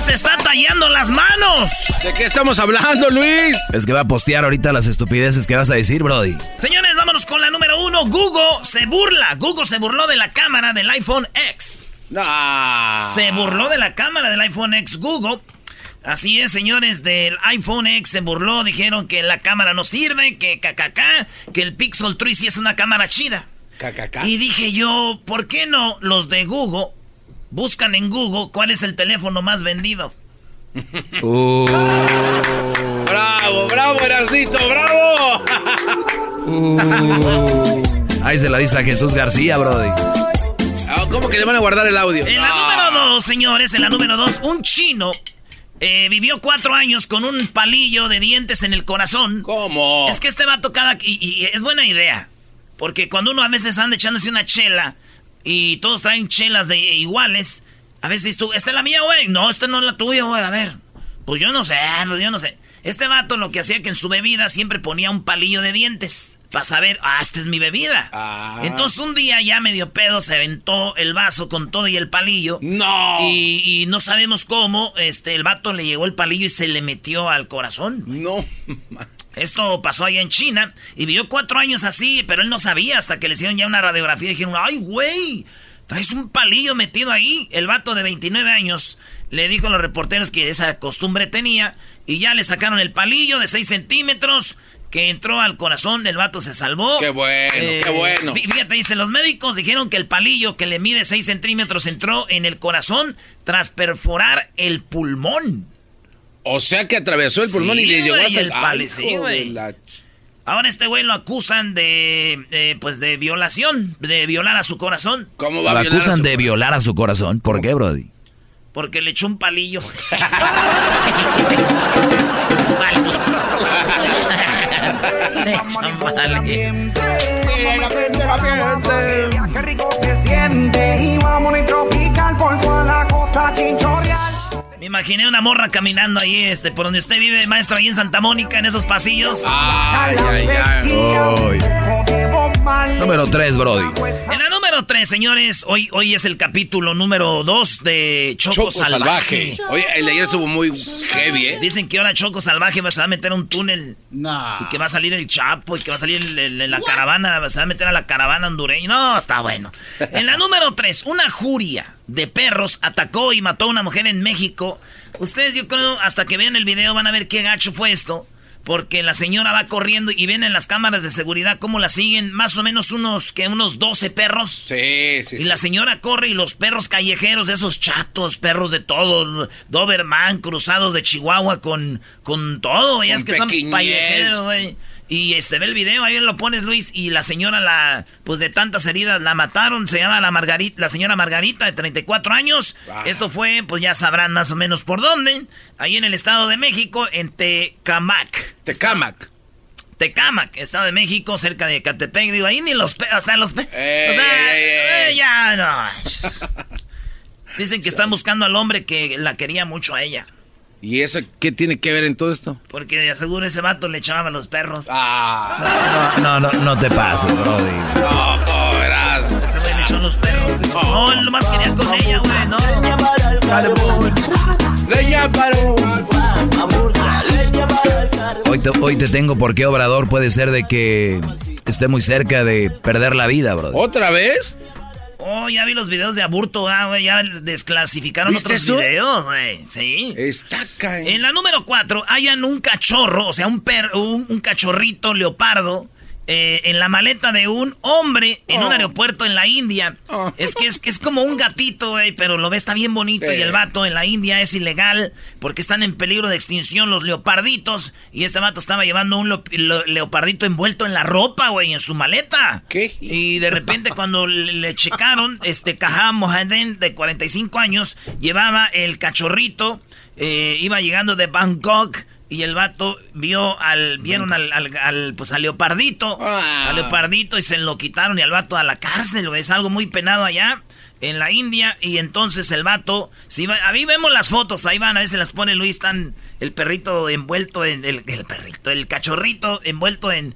Luis está tallando las manos. ¿De qué estamos hablando, Luis? Es que va a postear ahorita las estupideces que vas a decir, Brody. Señores, vámonos con la número uno. Google se burla. Google se burló de la cámara del iPhone X. Se burló de la cámara del iPhone X Google. Así es, señores, del iPhone X se burló, dijeron que la cámara no sirve, que cacaca, que el Pixel 3 sí es una cámara chida. Y dije yo, ¿por qué no los de Google buscan en Google cuál es el teléfono más vendido? Uh. bravo, bravo, Erasnito, bravo. Uh. Ahí se la dice a Jesús García, Brody. Ah, ¿Cómo que le van a guardar el audio? En la número dos, señores, en la número dos, un chino eh, vivió cuatro años con un palillo de dientes en el corazón. ¿Cómo? Es que este va a tocar y, y es buena idea. Porque cuando uno a veces anda echándose una chela y todos traen chelas de iguales, a veces tú, esta es la mía, güey. No, esta no es la tuya, güey. A ver. Pues yo no sé, pues yo no sé. Este vato lo que hacía que en su bebida siempre ponía un palillo de dientes. Para saber, ah, esta es mi bebida. Ah. Entonces un día ya medio pedo se aventó el vaso con todo y el palillo. ¡No! Y, y no sabemos cómo, este, el vato le llegó el palillo y se le metió al corazón. No. Esto pasó allá en China y vivió cuatro años así, pero él no sabía hasta que le hicieron ya una radiografía y dijeron, ¡ay, güey! Traes un palillo metido ahí. El vato de 29 años le dijo a los reporteros que esa costumbre tenía y ya le sacaron el palillo de 6 centímetros que entró al corazón, el vato se salvó. Qué bueno, Eh, qué bueno. fí- Fíjate, dice, los médicos dijeron que el palillo que le mide 6 centímetros entró en el corazón tras perforar el pulmón. O sea que atravesó el pulmón y le llegó hasta el la Ahora este güey lo acusan de, de, pues, de violación, de violar a su corazón, ¿Cómo Lo va a violar a acusan su- de violar a su corazón. ¿Por qué, Brody? porque le echó un palillo. Qué rico se siente. Y vamos a tropical por toda la costa chinchorreal. Imaginé una morra caminando ahí, este, por donde usted vive, maestro, ahí en Santa Mónica, en esos pasillos. Ay, ay, ay. Número 3, Brody. En la número 3, señores, hoy, hoy es el capítulo número 2 de Choco, Choco Salvaje. salvaje. Oye, el de ayer estuvo muy heavy, ¿eh? Dicen que ahora Choco Salvaje va- se va a meter a un túnel y que va a salir el Chapo y que va a salir el- el- la caravana, se va a meter a la caravana hondureña. No, está bueno. En la número 3, una juria de perros atacó y mató a una mujer en México. Ustedes, yo creo, hasta que vean el video van a ver qué gacho fue esto. Porque la señora va corriendo y ven en las cámaras de seguridad cómo la siguen más o menos unos, que unos 12 perros. Sí, sí, Y sí. la señora corre y los perros callejeros, esos chatos, perros de todos, Doberman, cruzados de Chihuahua con, con todo, ya es que son callejeros, güey. Y este ve el video, ahí lo pones, Luis, y la señora, la, pues de tantas heridas, la mataron, se llama la Margarita, la señora Margarita, de 34 años. Ah. Esto fue, pues ya sabrán más o menos por dónde, ahí en el Estado de México, en Tecamac. Tecamac. Tecamac, Estado de México, cerca de Catepec. Digo, ahí ni los pe hasta los pe Ey, O sea, ey, ey, ey. eh, ya no. Dicen que están buscando al hombre que la quería mucho a ella. ¿Y eso qué tiene que ver en todo esto? Porque de seguro ese vato le echaba a los perros. Ah. No, no, no, no te pases, Brody. No, no, verás. Ese güey le echó a los perros. No, él nomás quería con ella, güey, no. Leña para Hoy te, hoy te tengo por qué Obrador puede ser de que esté muy cerca de perder la vida, Brody. ¿Otra vez? Oh, ya vi los videos de aburto, ah, güey. Ya desclasificaron ¿Viste otros eso? videos, güey. Sí. Está caen. En la número 4, hayan un cachorro, o sea, un, per, un, un cachorrito leopardo eh, en la maleta de un hombre en un Oh. aeropuerto en la India. Oh. Es que es, es como un gatito, güey, pero lo ve, está bien bonito. Sí. Y el vato en la India es ilegal porque están en peligro de extinción los leoparditos. Y este vato estaba llevando un lo- lo- leopardito envuelto en la ropa, güey, en su maleta. ¿Qué? Y de repente cuando le, le checaron, este Kaha Mohaden de 45 años llevaba el cachorrito, eh, iba llegando de Bangkok y el vato vio al, vieron al, al- al, pues al leopardito, Ah. al leopardito y se lo quitaron y al vato a la cárcel, güey. es algo muy penado allá. En la India, y entonces el vato, si va, a mí vemos las fotos, ahí van, a veces las pone Luis, están el perrito envuelto en, el, el perrito, el cachorrito envuelto en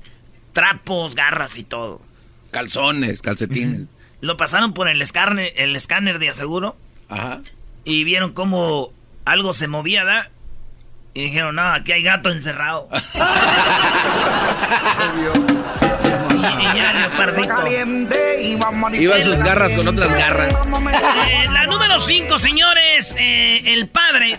trapos, garras y todo. Calzones, calcetines. Lo pasaron por el escáner, el escáner de aseguro Ajá. y vieron cómo algo se movía, ¿verdad? Y dijeron, no, aquí hay gato encerrado. y, y ya el leopardito. Caliente y vamos a Iba sus garras con otras garras. Eh, la número 5, señores. eh, el padre,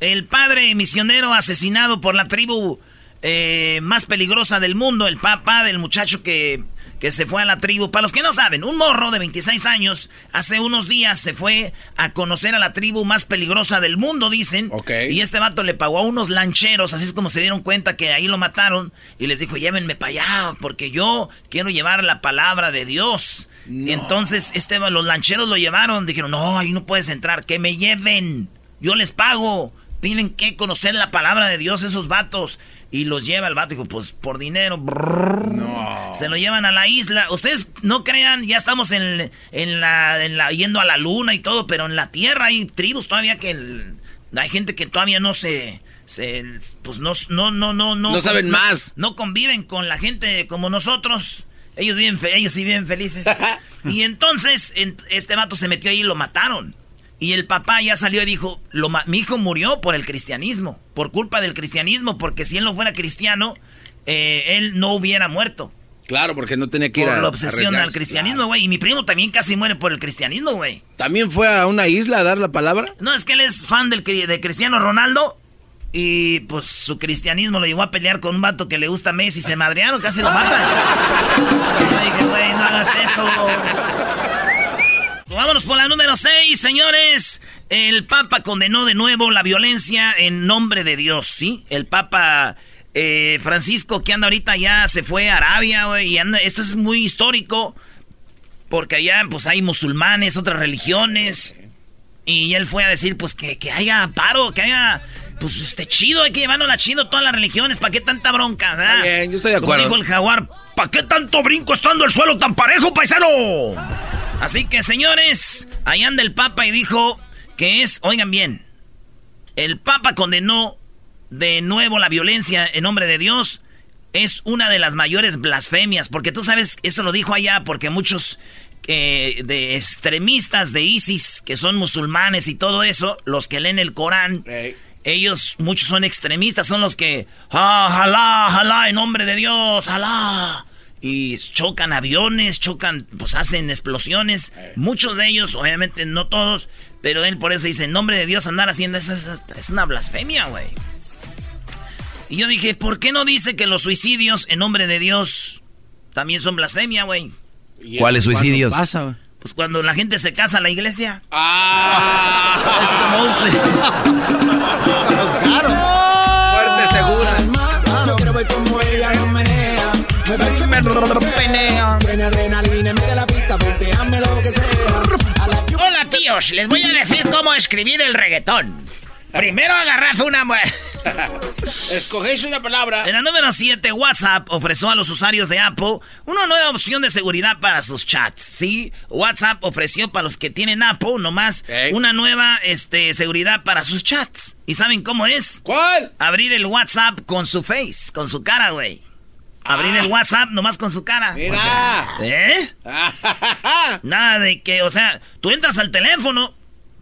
el padre misionero asesinado por la tribu eh, más peligrosa del mundo, el papá del muchacho que, que se fue a la tribu. Para los que no saben, un morro de 26 años hace unos días se fue a conocer a la tribu más peligrosa del mundo, dicen. Y este vato le pagó a unos lancheros, así es como se dieron cuenta que ahí lo mataron. Y les dijo, llévenme para allá, porque yo quiero llevar la palabra de Dios. Y entonces este, los lancheros lo llevaron, dijeron, no, ahí no puedes entrar, que me lleven, yo les pago. Tienen que conocer la palabra de Dios esos vatos. Y los lleva el vato, dijo, pues por dinero. Se lo llevan a la isla. Ustedes no crean, ya estamos en, en la, en la- yendo a la luna y todo, pero en la tierra hay tribus todavía que... el- hay gente que todavía no se... se pues no, no, no, no, no. No saben más. No conviven con la gente como nosotros. Ellos viven, ellos sí viven felices. y entonces en- este vato se metió ahí y lo mataron. Y el papá ya salió y dijo, lo mi hijo murió por el cristianismo, por culpa del cristianismo, porque si él no fuera cristiano, eh, él no hubiera muerto. Claro, porque no tenía que ir Por a la obsesión al cristianismo, güey. Y mi primo también casi muere por el cristianismo, güey. ¿También fue a una isla a dar la palabra? No, es que él es fan del, de Cristiano Ronaldo. Y pues su cristianismo lo llevó a pelear con un vato que le gusta a Messi. Se madrearon, casi lo matan. Y le dije, güey, no hagas eso. Vámonos por la número 6, señores. El Papa condenó de nuevo la violencia en nombre de Dios, ¿sí? El Papa eh, Francisco, que anda ahorita ya se fue a Arabia, güey, y anda, esto es muy histórico, porque allá pues hay musulmanes, otras religiones, y él fue a decir pues que, que haya paro, que haya, pues este chido, hay que llevarnos la chido todas las religiones, ¿para qué tanta bronca? verdad? Bien, yo estoy de Como acuerdo. dijo el jaguar, ¿para qué tanto brinco estando el suelo tan parejo, paisano? Así que, señores, ahí anda el Papa y dijo que es, oigan bien, el Papa condenó de nuevo la violencia en nombre de Dios. Es una de las mayores blasfemias, porque tú sabes, eso lo dijo allá, porque muchos eh, de extremistas de ISIS, que son musulmanes y todo eso, los que leen el Corán, ellos, muchos son extremistas, son los que, ah, jalá, jalá, en nombre de Dios, jalá. Y chocan aviones, chocan, pues hacen explosiones. Muchos de ellos, obviamente no todos, pero él por eso dice, en nombre de Dios andar haciendo eso es, es una blasfemia, güey. Y yo dije, ¿por qué no dice que los suicidios en nombre de Dios también son blasfemia, güey? ¿Y ¿Cuáles suicidios? pasa, güey? Pues cuando la gente se casa a la iglesia. ¡Ah! Es como un sui- Fuerte, segura. Yo Me parece. Tiene adrenalina de la pista, lo que sea. Hola tíos, les voy a decir cómo escribir el reggaetón. Primero agarras una. Escogéis una palabra. En la número 7, WhatsApp ofreció a los usuarios de Apple una nueva opción de seguridad para sus chats. Sí, WhatsApp ofreció para los que tienen Apple nomás Ey. una nueva este, seguridad para sus chats. ¿Y saben cómo es? ¿Cuál? Abrir el WhatsApp con su face, con su cara, güey. Abrir el WhatsApp nomás con su cara. Mira. ¿Eh? Nada de que, o sea, tú entras al teléfono,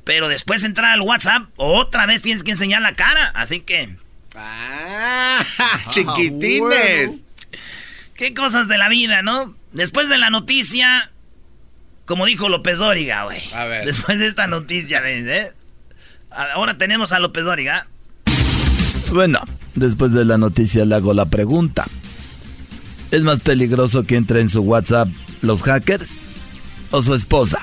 pero después de entrar al WhatsApp, otra vez tienes que enseñar la cara. Así que, Ah, chiquitines. qué cosas de la vida, ¿no? Después de la noticia, como dijo López Dóriga, güey. A ver. Después de esta noticia, ¿eh? Ahora tenemos a López Dóriga. Bueno, después de la noticia le hago la pregunta. ¿Es más peligroso que entre en su WhatsApp los hackers o su esposa?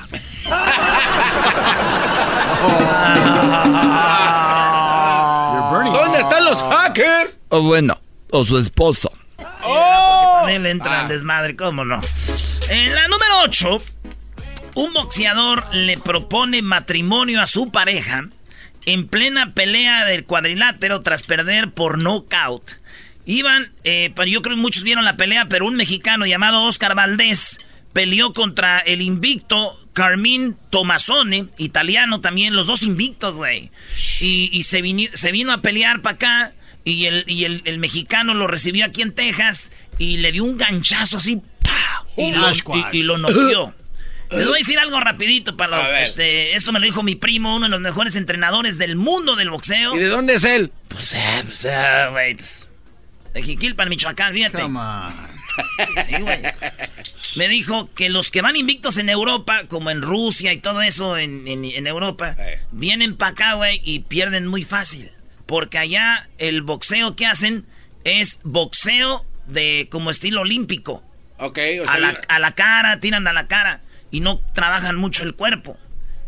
¿Dónde están los hackers? O bueno, o su esposo. También le entra Ah. desmadre, ¿cómo no? En la número 8, un boxeador le propone matrimonio a su pareja en plena pelea del cuadrilátero tras perder por nocaut. Iban, eh, yo creo que muchos vieron la pelea, pero un mexicano llamado Oscar Valdés peleó contra el invicto Carmín Tomasone, italiano también, los dos invictos, güey. Y, y se, vini- se vino a pelear para acá y, el, y el, el mexicano lo recibió aquí en Texas y le dio un ganchazo así. Y, lo, y- lo noqueó. Les voy a decir algo rapidito para los, este, esto me lo dijo mi primo, uno de los mejores entrenadores del mundo del boxeo. ¿Y de dónde es él? Pues, eh, pues, eh, güey, pues, de Jiquilpan, Michoacán, fíjate. Sí, güey. Me dijo que los que van invictos en Europa, como en Rusia y todo eso en, en- en Europa, Eh. vienen para acá, güey, y pierden muy fácil. Porque allá el boxeo que hacen es boxeo de como estilo olímpico. Ok, o A sea, la, a la cara, tiran a la cara y no trabajan mucho el cuerpo.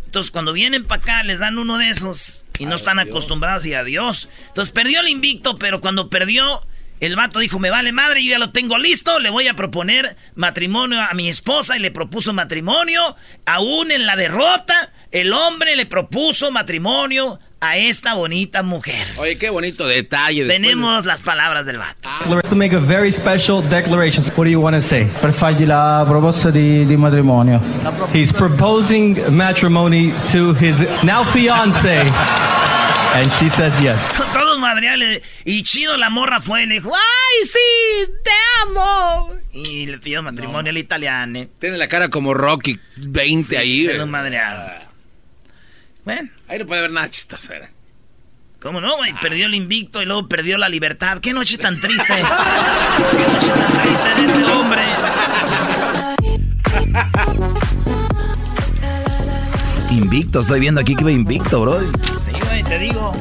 Entonces, cuando vienen para acá, les dan uno de esos y no están acostumbrados y adiós. Entonces, perdió el invicto, pero cuando perdió, el vato dijo: Me vale madre, yo ya lo tengo listo, le voy a proponer matrimonio a mi esposa y le propuso matrimonio. Aún en la derrota, el hombre le propuso matrimonio a esta bonita mujer. Oye, qué bonito detalle. de- Tenemos las palabras del vato. To make a very special declaration. What do you want to say? per fargli la proposta di, di matrimonio. He's proposing matrimony to his now fiance, and she says yes. Todos madreales. Y chido la morra fue y le dijo, ¡ay, sí! ¡Te amo! Y le pidió matrimonio al italiano. Tiene la cara como Rocky 20 ahí. Se eh. lo madrearon. Bueno, Ahí no puede haber nada chistoso. ¿verdad? ¿cómo no, güey? Perdió el invicto y luego perdió la libertad. ¡Qué noche tan triste! ¡Qué noche tan triste de este hombre! Invicto, estoy viendo aquí que va invicto, bro. Sí, güey, te digo.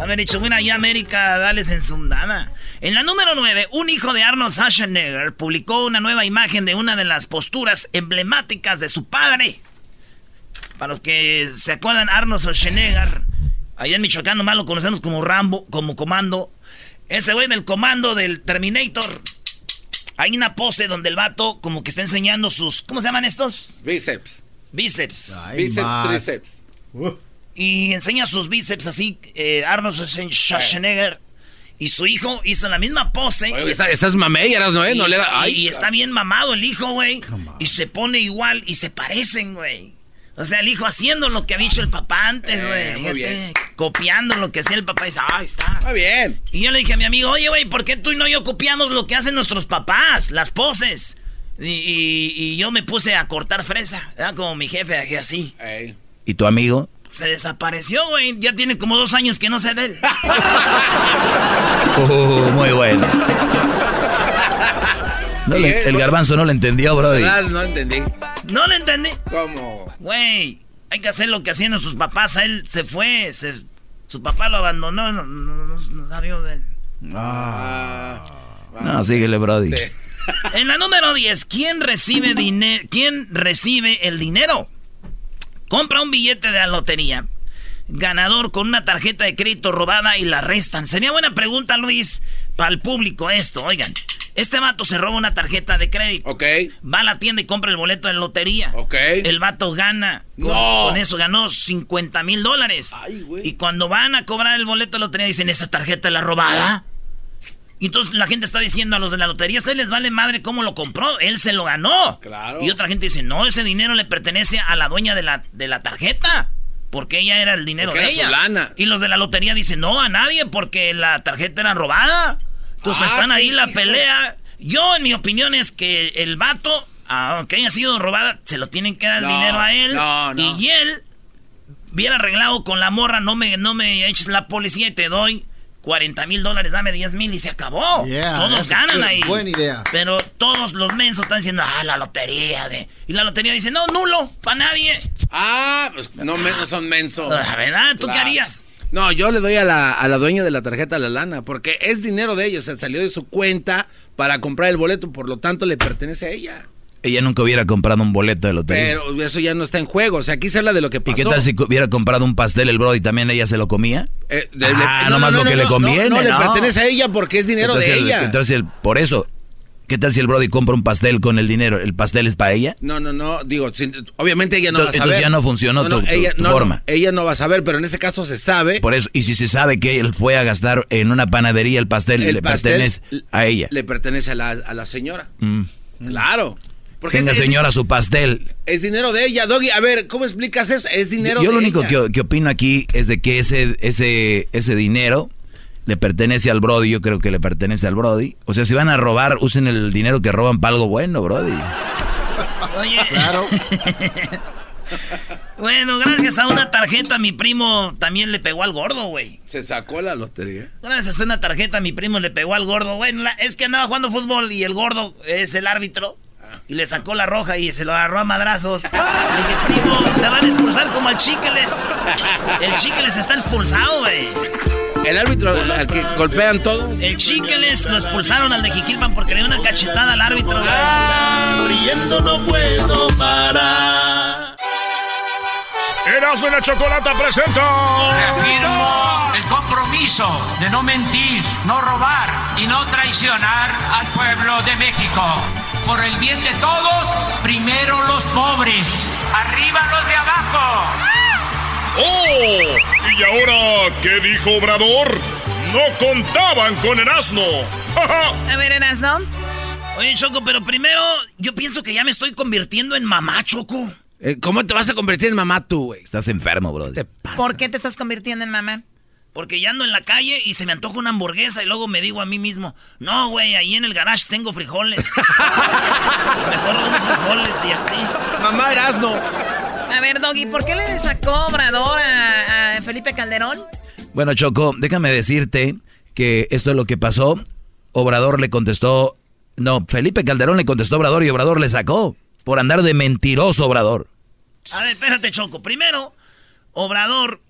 Haber dicho, bueno, ya América, dales en sundana. En la número 9, un hijo de Arnold Schwarzenegger publicó una nueva imagen de una de las posturas emblemáticas de su padre. Para los que se acuerdan, Arnold Schwarzenegger, allá en Michoacán nomás lo conocemos como Rambo, como comando. Ese güey del comando del Terminator. Hay una pose donde el vato como que está enseñando sus... ¿Cómo se llaman estos? Bíceps. Bíceps. Bíceps, tríceps. Y enseña sus bíceps así, eh, Arnold Schwarzenegger. Y su hijo hizo la misma pose. Oye, y, está- estás mamey, eras no, ¿eh? y No le Ay, y está bien mamado el hijo, güey. Y se pone igual y se parecen, güey. O sea, el hijo haciendo lo que había hecho el papá antes, Eh, güey. bien. Copiando lo que hacía el papá y dice, ahí está. Está bien. Y yo le dije a mi amigo, oye, güey, ¿por qué tú y no yo copiamos lo que hacen nuestros papás? Las poses. Y, y- y yo me puse a cortar fresa, ¿verdad? Como mi jefe, dejé así. Ey. ¿Y tu amigo? Se desapareció, güey. Ya tiene como dos años que no se ve. Uh, muy bueno. No le- el garbanzo no lo entendió, bro. ¿Verdad? No entendí. No le entendí. ¿Cómo? Güey, hay que hacer lo que hacían sus papás. Él se fue. se- su papá lo abandonó. No, no, no- no sabía de él. No, síguele, Brody. Sí. En la número 10, ¿quién recibe, ¿quién recibe el dinero? Compra un billete de la lotería. Ganador con una tarjeta de crédito robada y la restan. Sería buena pregunta, Luis, para el público esto. Oigan, Este vato se roba una tarjeta de crédito. Ok. Va a la tienda y compra el boleto de lotería. Ok. El vato gana. Con, No. con eso ganó 50 mil dólares. Y cuando van a cobrar el boleto de lotería dicen, ¿esa tarjeta es la robada? Y entonces la gente está diciendo a los de la lotería, ¿a ustedes les vale madre cómo lo compró? Él se lo ganó. Claro. Y otra gente dice, no, ese dinero le pertenece a la dueña de la, de la tarjeta. Porque ella era el dinero Porque de su ella. lana. Y los de la lotería dicen, no, a nadie, porque la tarjeta era robada. Entonces Ah, están ahí la pelea. Yo, en mi opinión, es que el vato, aunque haya sido robada, se lo tienen que dar el dinero a él. no, no. Y él hubiera arreglado con la morra, no me, no me eches la policía y te doy 40 mil dólares, dame 10 mil y se acabó. Yeah, todos ganan ahí. buena idea. Pero todos los mensos están diciendo, ah, la lotería de... Y la lotería dice, no, nulo, para nadie. Ah, pues no, no son mensos. Ah, ¿verdad? ¿Tú qué harías? No, yo le doy a la, a la dueña de la tarjeta la lana, porque es dinero de ellos, o sea, salió de su cuenta para comprar el boleto, por lo tanto le pertenece a ella. Ella nunca hubiera comprado un boleto de lotería. Pero eso ya no está en juego, o sea, aquí se habla de lo que ¿Y pasó. qué tal si hubiera comprado un pastel el Brody también ella se lo comía? Eh, ah, le- nomás lo que le conviene, No, ¿no? le pertenece a ella porque es dinero Entonces de el- ella. entonces el- por eso, ¿qué tal si el Brody compra un pastel con el dinero? ¿El pastel es para ella? No, no, no, digo, sin- obviamente ella no Entonces- va a saber. entonces ya no funcionó tu- tu- ella, tu no, no, forma. ella no va a saber, pero en este caso se sabe. Por eso, y si se sabe que él fue a gastar en una panadería el pastel, el le pastel pertenece a ella. Le pertenece a la, a la señora. Mm. Claro. Porque Tenga es- señora su pastel. es dinero de ella, Doggy. A ver, ¿cómo explicas eso? Es dinero Yo de lo único ella. que, que opino aquí es de que ese, ese, ese dinero le pertenece al Brody, yo creo que le pertenece al Brody. O sea, si van a robar, usen el dinero que roban para algo bueno, Brody. Oye. Claro. bueno, gracias a una tarjeta mi primo también le pegó al gordo, güey. Se sacó la lotería. Gracias a una tarjeta mi primo le pegó al gordo. Bueno, la- es que andaba jugando fútbol y el gordo es el árbitro. Y le sacó la roja y se lo agarró a madrazos. Le dije, primo, te van a expulsar como al Chiqueles. El Chiqueles está expulsado, güey. El árbitro al que golpean todos. El Chiqueles lo expulsaron al de Jiquilpan porque le dio una cachetada al árbitro, güey. Riendo no puedo parar. Erasmo y la Chocolata presenta. Reafirmo el compromiso de no mentir, no robar y no traicionar al pueblo de México. Por el bien de todos, primero los pobres, arriba los de abajo. ¡Oh! ¿Y ahora qué dijo Obrador? No contaban con Erasmo. A ver, Erasno. Oye, Choco, pero primero yo pienso que ya me estoy convirtiendo en mamá, Choco. Eh, ¿Cómo te vas a convertir en mamá tú, güey? Estás enfermo, Brody. ¿Por qué te estás convirtiendo en mamá? Porque ya ando en la calle y se me antoja una hamburguesa y luego me digo a mí mismo, no, güey, ahí en el garage tengo frijoles. Mejor unos frijoles y así. Mamá Erasno. A ver, Doggy, ¿por qué le sacó Obrador a, a Felipe Calderón? Bueno, Choco, déjame decirte que esto es lo que pasó. Obrador le contestó. No, Felipe Calderón le contestó a Obrador y Obrador le sacó. Por andar de mentiroso, Obrador. A ver, espérate, Choco. Primero, Obrador.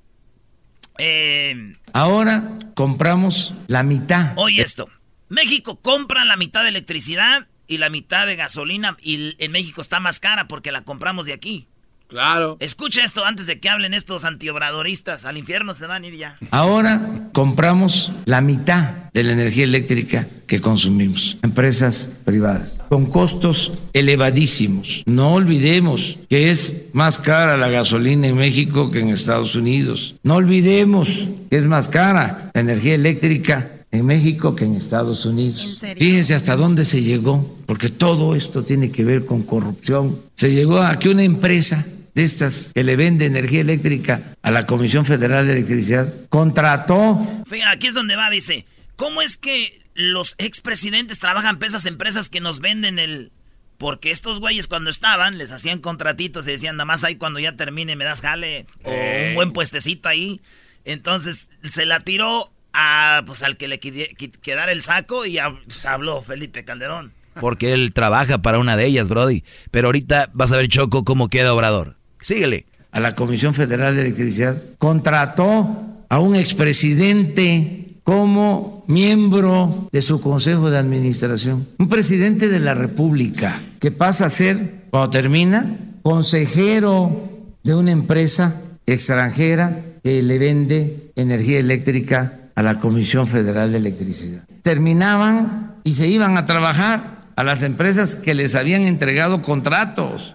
Eh, Ahora compramos la mitad. oye esto. México compra la mitad de electricidad y la mitad de gasolina y en México está más cara porque la compramos de aquí. Claro. Escucha esto antes de que hablen estos antiobradoristas. Al infierno se van a ir ya. Ahora compramos la mitad de la energía eléctrica que consumimos, empresas privadas, con costos elevadísimos. No olvidemos que es más cara la gasolina en México que en Estados Unidos. No olvidemos que es más cara la energía eléctrica en México que en Estados Unidos. ¿En serio? Fíjense hasta dónde se llegó, porque todo esto tiene que ver con corrupción. Se llegó a que una empresa de estas que le vende energía eléctrica a la Comisión Federal de Electricidad contrató Fíjate, aquí es donde va, dice. ¿Cómo es que los expresidentes trabajan para esas empresas que nos venden el... Porque estos güeyes cuando estaban les hacían contratitos y decían, nada más ahí cuando ya termine me das jale o un buen puestecito ahí. Entonces se la tiró a, pues, al que le quedara el saco y pues, habló Felipe Calderón. Porque él trabaja para una de ellas, Brody. Pero ahorita vas a ver, Choco, cómo queda Obrador. Síguele. a la Comisión Federal de Electricidad, contrató a un expresidente como miembro de su consejo de administración, un presidente de la República que pasa a ser, cuando termina, consejero de una empresa extranjera que le vende energía eléctrica a la Comisión Federal de Electricidad. Terminaban y se iban a trabajar a las empresas que les habían entregado contratos.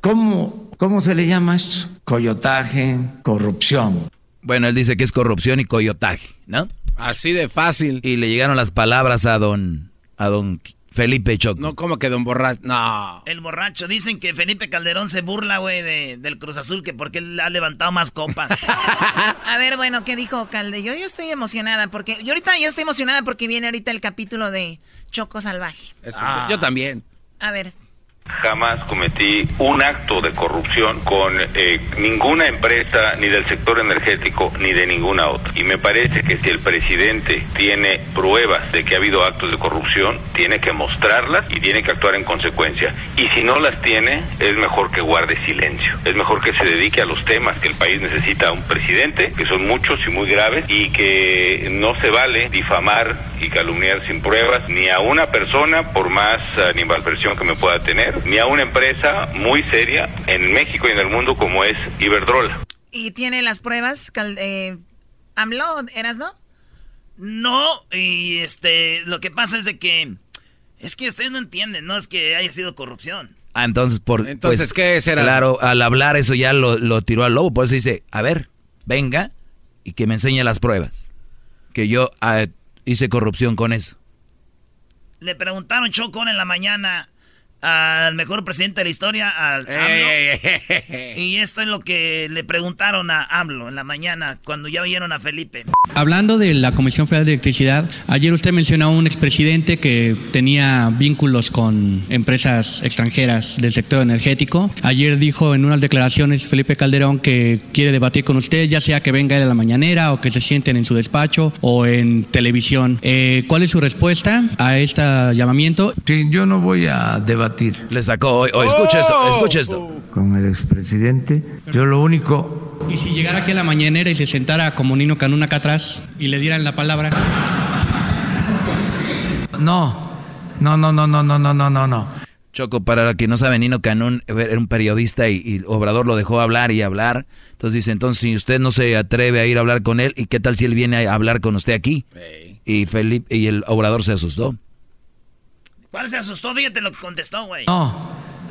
¿Cómo, cómo se le llama esto? Coyotaje, corrupción. Bueno, él dice que es corrupción y coyotaje, ¿no? Así de fácil. Y le llegaron las palabras a don, a don Felipe Choco. No, como que don borracho. No. El borracho. Dicen que Felipe Calderón se burla, güey, de, del Cruz Azul, que porque él ha levantado más copas. a ver, bueno, ¿qué dijo Calde? Yo, yo estoy emocionada porque. Yo ahorita yo estoy emocionada porque viene ahorita el capítulo de Choco Salvaje. Ah. Yo también. A ver, Jamás cometí un acto de corrupción con eh, ninguna empresa, ni del sector energético, ni de ninguna otra. Y me parece que si el presidente tiene pruebas de que ha habido actos de corrupción, tiene que mostrarlas y tiene que actuar en consecuencia. Y si no las tiene, es mejor que guarde silencio. Es mejor que se dedique a los temas que el país necesita a un presidente, que son muchos y muy graves, y que no se vale difamar y calumniar sin pruebas ni a una persona, por más animalversión que me pueda tener, ni a una empresa muy seria en México y en el mundo como es Iberdrola. ¿y tiene las pruebas? Eh, ¿AMLO, eras, no? No, y este, lo que pasa es de que, es que ustedes no entienden, no es que haya sido corrupción. Ah, entonces por Entonces, pues, ¿qué será? Claro, al hablar eso ya lo, lo tiró al lobo, por eso dice, a ver, venga y que me enseñe las pruebas. Que yo ah, hice corrupción con eso. Le preguntaron Chocón en la mañana al mejor presidente de la historia, al AMLO. Ey, ey, ey, ey. Y esto es lo que le preguntaron a AMLO en la mañana cuando ya oyeron a Felipe. Hablando de la Comisión Federal de Electricidad, ayer usted mencionó a un expresidente que tenía vínculos con empresas extranjeras del sector energético. Ayer dijo en unas declaraciones Felipe Calderón que quiere debatir con usted, ya sea que venga él a la mañanera o que se sienten en su despacho o en televisión. Eh, ¿Cuál es su respuesta a este llamamiento? Sí, yo no voy a debatir Le sacó hoy, escucha esto, escucha esto. con el expresidente. Yo lo único Y si llegara aquí a la mañanera y se sentara como Nino Canún acá atrás y le dieran la palabra. No, no, no, no, no, no, no, no, no, no. Choco, para que no sabe, Nino Canún era un periodista y, y Obrador lo dejó hablar y hablar. Entonces dice, entonces si usted no se atreve a ir a hablar con él, ¿y qué tal si él viene a hablar con usted aquí? Y Felipe y el Obrador se asustó. ¿Cuál se asustó? Fíjate lo que contestó, güey. No,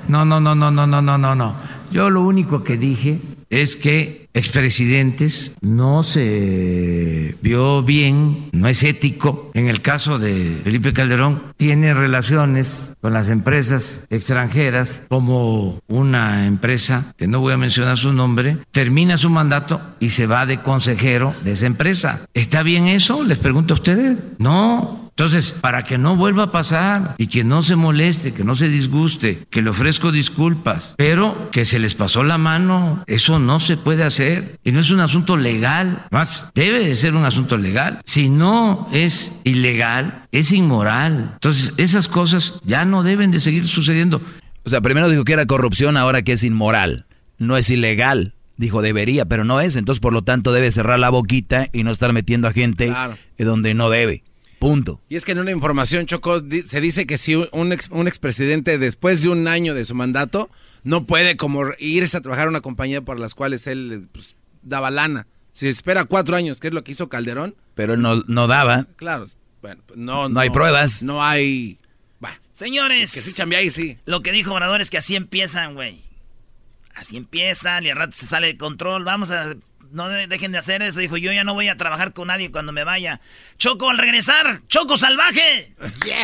no, no, no, no, no, no, no, no. Yo lo único que dije es que expresidentes no se vio bien, no es ético. En el caso de Felipe Calderón, tiene relaciones con las empresas extranjeras, como una empresa, que no voy a mencionar su nombre, termina su mandato y se va de consejero de esa empresa. ¿Está bien eso? Les pregunto a ustedes. No, entonces, para que no vuelva a pasar y que no se moleste, que no se disguste, que le ofrezco disculpas, pero que se les pasó la mano, eso no se puede hacer y no es un asunto legal, más debe de ser un asunto legal. Si no es ilegal, es inmoral. Entonces, esas cosas ya no deben de seguir sucediendo. O sea, primero dijo que era corrupción, ahora que es inmoral. No es ilegal. Dijo debería, pero no es. Entonces, por lo tanto, debe cerrar la boquita y no estar metiendo a gente Claro. donde no debe. Punto. Y es que en una información, Choco, di- se dice que si un, ex, un expresidente después de un año de su mandato no puede como irse a trabajar a una compañía por las cuales él pues, daba lana. Si espera cuatro años, que es lo que hizo Calderón, Pero él no, no daba. claro, bueno, pues, no, No hay pruebas. No hay... Bueno, Señores, que sí chambea y sí. lo que dijo Obrador es que así empiezan, güey. Así empiezan y al rato se sale de control. Vamos a... No de- dejen de hacer eso. Dijo, yo ya no voy a trabajar con nadie cuando me vaya. Choco al regresar. Choco salvaje. Oye,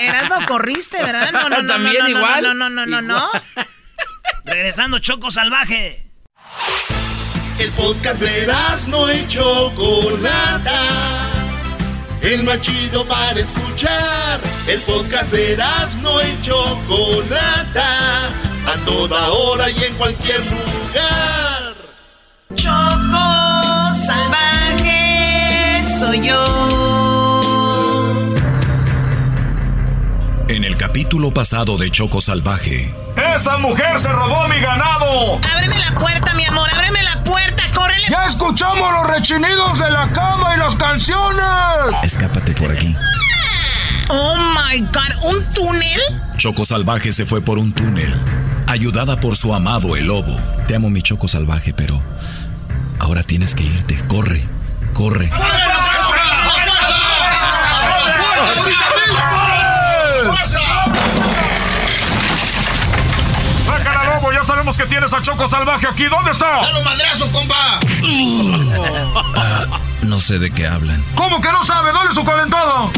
Eras no corriste, ¿verdad? No, no, no, También no, no, igual. No, no, no, no, no. Regresando, Choco salvaje. El podcast de no y Chocolata. El más chido para escuchar. El podcast de no y Chocolata. A toda hora y en cualquier lugar. Choco salvaje soy yo. En el capítulo pasado de Choco Salvaje, ¡Esa mujer se robó mi ganado! Ábreme la puerta, mi amor, ábreme la puerta, córrele. ¡Ya escuchamos los rechinidos de la cama y las canciones! escápate por aquí. Oh my god, ¿un túnel? Choco Salvaje se fue por un túnel, ayudada por su amado el lobo. Te amo mi Choco Salvaje, pero ahora tienes que irte. Corre, corre. Que tienes a Choco Salvaje aquí. ¿Dónde está? ¡Dale un madrazo, compa! Ah, no sé de qué hablan. ¿Cómo que no sabe? ¿Dónde su calentada?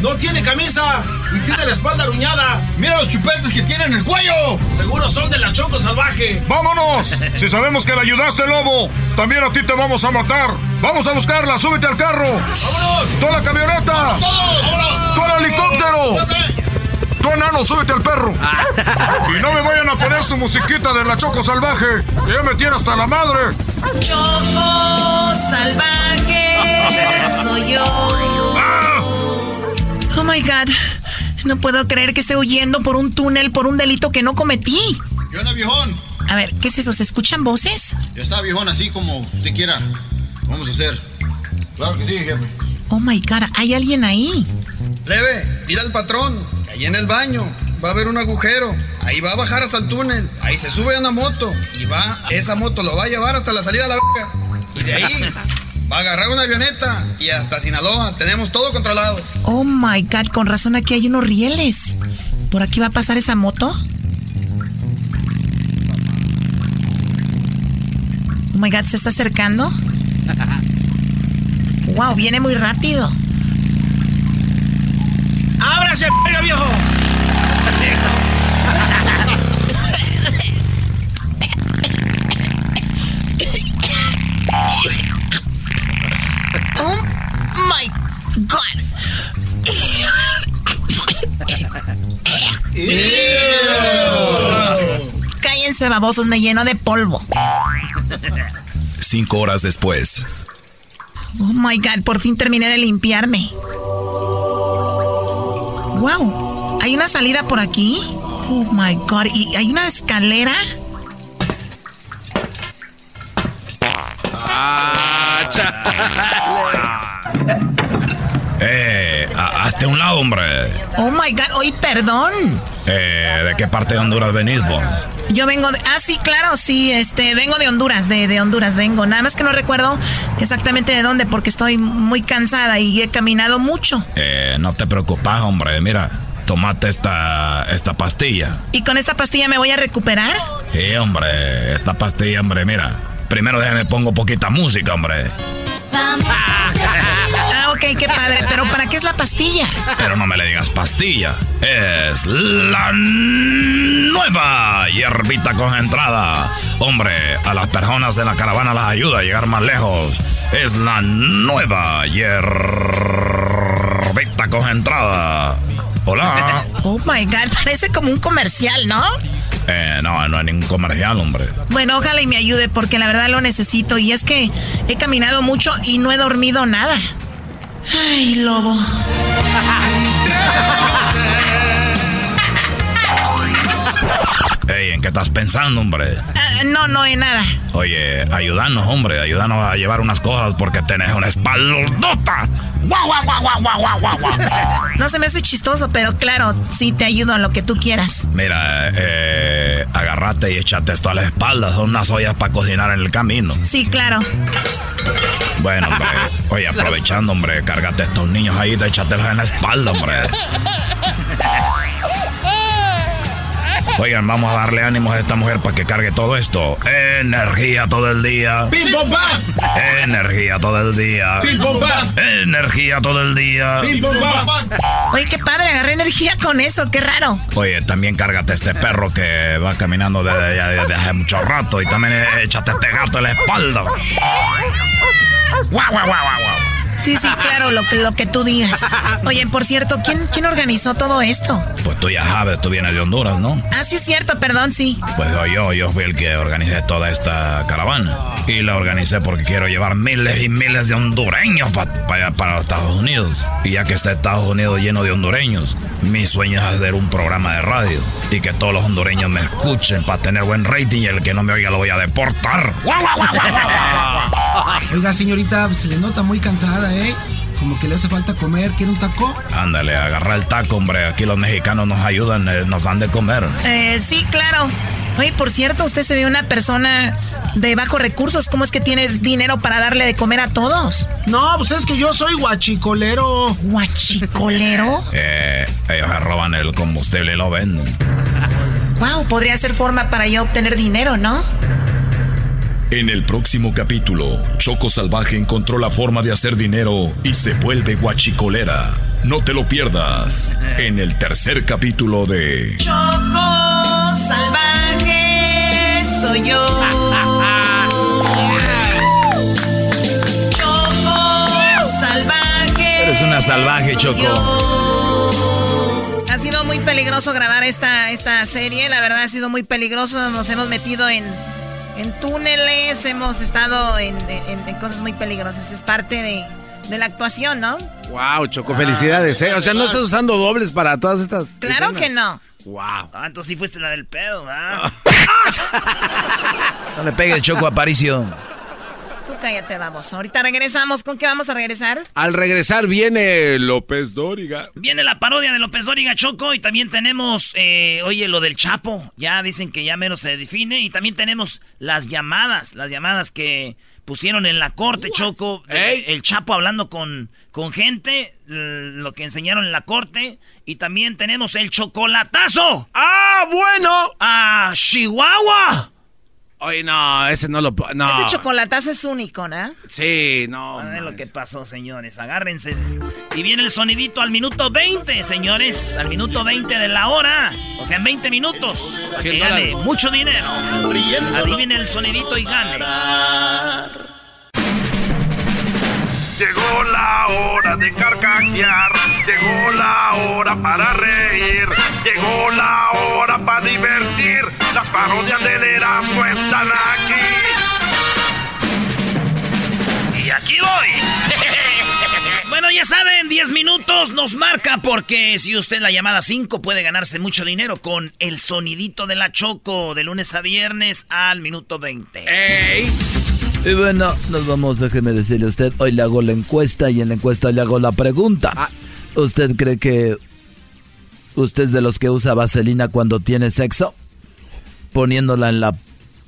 No tiene camisa y tiene la espalda aruñada. Mira los chupetes que tiene en el cuello. Seguro son de la Choco Salvaje. ¡Vámonos! Si sabemos que le ayudaste, lobo, también a ti te vamos a matar. Vamos a buscarla, súbete al carro. ¡Vámonos! ¡Toda la camioneta! ¡Vámonos! ¡Tú, enano, súbete al perro! Y no me vayan a poner su musiquita de la Choco Salvaje, que ya me tiene hasta la madre. Choco salvaje soy yo. Oh my god. No puedo creer que esté huyendo por un túnel por un delito que no cometí. ¿Qué onda, viejón? A ver, ¿qué es eso? ¿Se escuchan voces? Ya está, viejón, así como usted quiera. Vamos a hacer. Claro que sí, jefe. Oh my god, ¿hay alguien ahí? Leve, dile al patrón ahí en el baño va a haber un agujero. Ahí va a bajar hasta el túnel. Ahí se sube a una moto. Y va, esa moto lo va a llevar hasta la salida de la boca. Y de ahí va a agarrar una avioneta. Y hasta Sinaloa. Tenemos todo controlado. Oh my god, con razón aquí hay unos rieles. ¿Por aquí va a pasar esa moto? Oh my god, ¿se está acercando? Wow, viene muy rápido. ¡Ábrase, pega, viejo! Oh my god. Cállense, babosos, me lleno de polvo. Cinco horas después. Oh my god, por fin terminé de limpiarme. Wow, hay una salida por aquí. Oh my god, y hay una escalera. Ah, Eh, a- hazte un lado, hombre. Oh my god, hoy perdón. Eh, ¿de qué parte de Honduras venís vos? Yo vengo de. Ah, sí, claro, sí, este, vengo de Honduras, de, de Honduras vengo. Nada más que no recuerdo exactamente de dónde, porque estoy muy cansada y he caminado mucho. Eh, no te preocupes, hombre. Mira, tomate esta, esta pastilla. ¿Y con esta pastilla me voy a recuperar? Sí, hombre, esta pastilla, hombre, mira. Primero déjame pongo poquita música, hombre. Ah, ok, qué padre. Pero ¿para qué es la pastilla? Pero no me le digas pastilla. Es la nueva hierbita concentrada. Hombre, a las personas de la caravana las ayuda a llegar más lejos. Es la nueva hierbita concentrada. Hola. Oh my god, parece como un comercial, ¿no? Eh, no, no hay ningún comercial, hombre. Bueno, ojalá y me ayude porque la verdad lo necesito. Y es que he caminado mucho y no he dormido nada. Ay, lobo. Ey, ¿en qué estás pensando, hombre? Ah, no, no en nada. Oye, ayúdanos, hombre, ayúdanos a llevar unas cosas porque tenés una espaldota. ¡Guau, guau, guau, guau, guau, guau, guau! No se me hace chistoso, pero claro, sí te ayudo en lo que tú quieras. Mira, eh, agárrate y échate esto a la espalda. Son unas ollas para cocinar en el camino. Sí, claro. Bueno, hombre, oye, aprovechando, hombre, cárgate a estos niños ahí, te échatelos en la espalda, hombre. Oigan, vamos a darle ánimos a esta mujer para que cargue todo esto. Energía todo el día. ¡Pim, pom, pam! Energía todo el día. ¡Pim, pom, pam! Energía todo el día. ¡Pim, pom, pam! Oye, qué padre, agarré energía con eso, qué raro. Oye, también cárgate a este perro que va caminando desde, ya desde hace mucho rato y también échate a este gato en la espalda. ¡Guau, guau, guau, guau, guau! Sí, sí, claro, lo que, lo que tú digas. Oye, por cierto, ¿quién, ¿quién organizó todo esto? Pues tú ya sabes, tú vienes de Honduras, ¿no? Ah, sí es cierto, perdón, sí. Pues yo, yo fui el que organicé toda esta caravana. Y la organicé porque quiero llevar miles y miles de hondureños para allá, para Estados Unidos. Y ya que está Estados Unidos lleno de hondureños, mi sueño es hacer un programa de radio. Y que todos los hondureños me escuchen para tener buen rating y el que no me oiga lo voy a deportar. ¡Guau, guau, guau, guau, guau! Oiga, señorita, se le nota muy cansada, ¿eh? Como que le hace falta comer, ¿quiere un taco? Ándale, agarra el taco, hombre. Aquí los mexicanos nos ayudan, eh, nos dan de comer. Eh, sí, claro. Oye, por cierto, usted se ve una persona de bajos recursos. ¿Cómo es que tiene dinero para darle de comer a todos? No, pues es que yo soy guachicolero. ¿Guachicolero? Eh, ellos roban el combustible y lo venden. wow, podría ser forma para yo obtener dinero, ¿no? En el próximo capítulo, Choco Salvaje encontró la forma de hacer dinero y se vuelve guachicolera. No te lo pierdas en el tercer capítulo de Choco Salvaje soy yo. Choco Salvaje. Eres una salvaje, Choco. Ha sido muy peligroso grabar esta, esta serie, la verdad ha sido muy peligroso, nos hemos metido en en túneles, hemos estado en, cosas muy peligrosas. Es parte de, la actuación, ¿no? Wow, Choco, felicidades, ¿eh? O sea, no estás usando dobles para todas estas. Claro que no. Wow. Ah, entonces sí fuiste la del pedo, ¿ah? no le pegues, Choco Aparicio cállate, vamos. Ahorita regresamos. ¿Con qué vamos a regresar? Al regresar viene López Dóriga. Viene la parodia de López Dóriga, Choco. Y también tenemos, eh, oye, lo del Chapo. Ya dicen que ya menos se define. Y también tenemos las llamadas. Las llamadas que pusieron en la corte, Choco. El Chapo hablando con, con gente. Lo que enseñaron en la corte. Y también tenemos el chocolatazo. ¡Ah, bueno! ¡A Chihuahua! Oye, no, ese no lo... No. Ese chocolatazo es único, ¿no? Sí, no. A ver lo que pasó, señores. Agárrense. Y viene el sonidito al minuto 20, señores. Al minuto 20 de la hora. O sea, en 20 minutos. que gane mucho dinero. Adivinen el sonidito y gane. Llegó la hora de carcajear, llegó la hora para reír, llegó la hora para divertir. Las parodias del Erasmo están aquí. Y aquí voy. bueno, ya saben, 10 minutos nos marca porque si usted la llamada 5 puede ganarse mucho dinero con el sonidito de la Choco de lunes a viernes al minuto 20. ¡Ey! Y bueno, nos vamos, déjeme decirle a usted, hoy le hago la encuesta y en la encuesta le hago la pregunta. Ah. ¿Usted cree que usted es de los que usa vaselina cuando tiene sexo? Poniéndola en la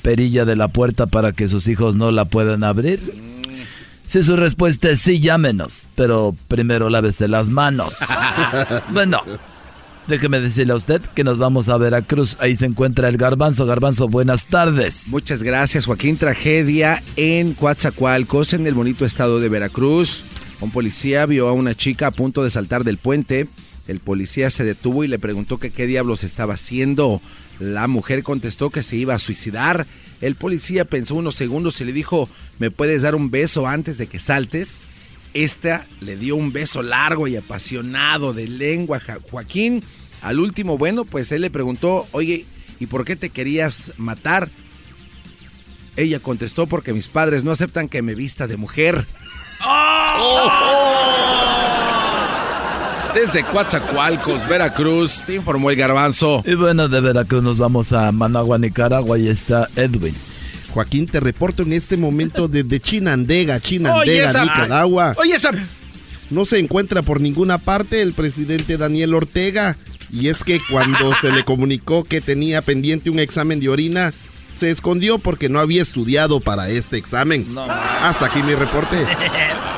perilla de la puerta para que sus hijos no la puedan abrir. Si su respuesta es sí, llámenos, pero primero lávese las manos. bueno, Déjeme decirle a usted que nos vamos a Veracruz. Ahí se encuentra el Garbanzo. Garbanzo, buenas tardes. Muchas gracias, Joaquín. Tragedia en Coatzacoalcos, en el bonito estado de Veracruz. Un policía vio a una chica a punto de saltar del puente. El policía se detuvo y le preguntó que qué diablos estaba haciendo. La mujer contestó que se iba a suicidar. El policía pensó unos segundos y le dijo, ¿me puedes dar un beso antes de que saltes? Esta le dio un beso largo y apasionado de lengua a Joaquín. Al último, bueno, pues él le preguntó, oye, ¿y por qué te querías matar? Ella contestó porque mis padres no aceptan que me vista de mujer. Desde Coatzacoalcos, Veracruz, te informó el garbanzo. Y bueno, de Veracruz nos vamos a Managua, Nicaragua, y está Edwin. Joaquín, te reporto en este momento desde Chinandega, Chinandega, Nicaragua. Oye, esa... No se encuentra por ninguna parte el presidente Daniel Ortega. Y es que cuando se le comunicó que tenía pendiente un examen de orina, se escondió porque no había estudiado para este examen. Hasta aquí mi reporte.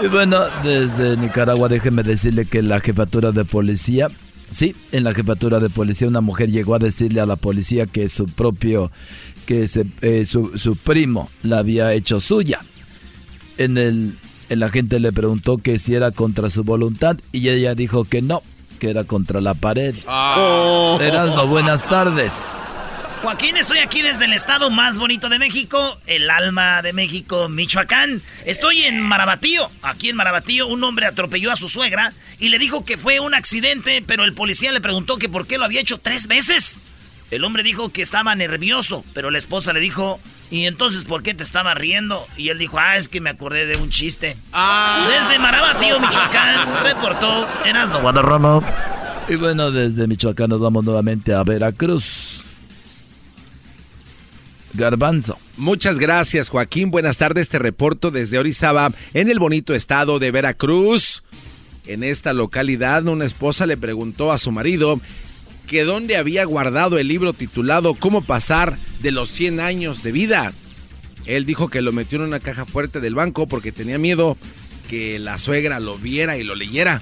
Y bueno, desde Nicaragua déjeme decirle que la jefatura de policía, sí, en la jefatura de policía una mujer llegó a decirle a la policía que su propio que eh, su, primo la había hecho suya. En el, el agente le preguntó que si era contra su voluntad y ella dijo que no, que era contra la pared. Oh. Erasmo, buenas tardes. Joaquín, estoy aquí desde el estado más bonito de México, el alma de México, Michoacán. Estoy en Marabatío. Aquí en Marabatío un hombre atropelló a su suegra y le dijo que fue un accidente, pero el policía le preguntó que por qué lo había hecho tres veces. El hombre dijo que estaba nervioso, pero la esposa le dijo, ¿y entonces por qué te estaba riendo? Y él dijo, ah, es que me acordé de un chiste. Ah. Desde Marabatío, Michoacán, reportó Erasmo Guadarramo. Y bueno, desde Michoacán nos vamos nuevamente a Veracruz. Garbanzo. Muchas gracias, Joaquín. Buenas tardes. Te reporto desde Orizaba, en el bonito estado de Veracruz. En esta localidad, una esposa le preguntó a su marido que dónde había guardado el libro titulado Cómo pasar de los 100 años de vida. Él dijo que lo metió en una caja fuerte del banco porque tenía miedo que la suegra lo viera y lo leyera.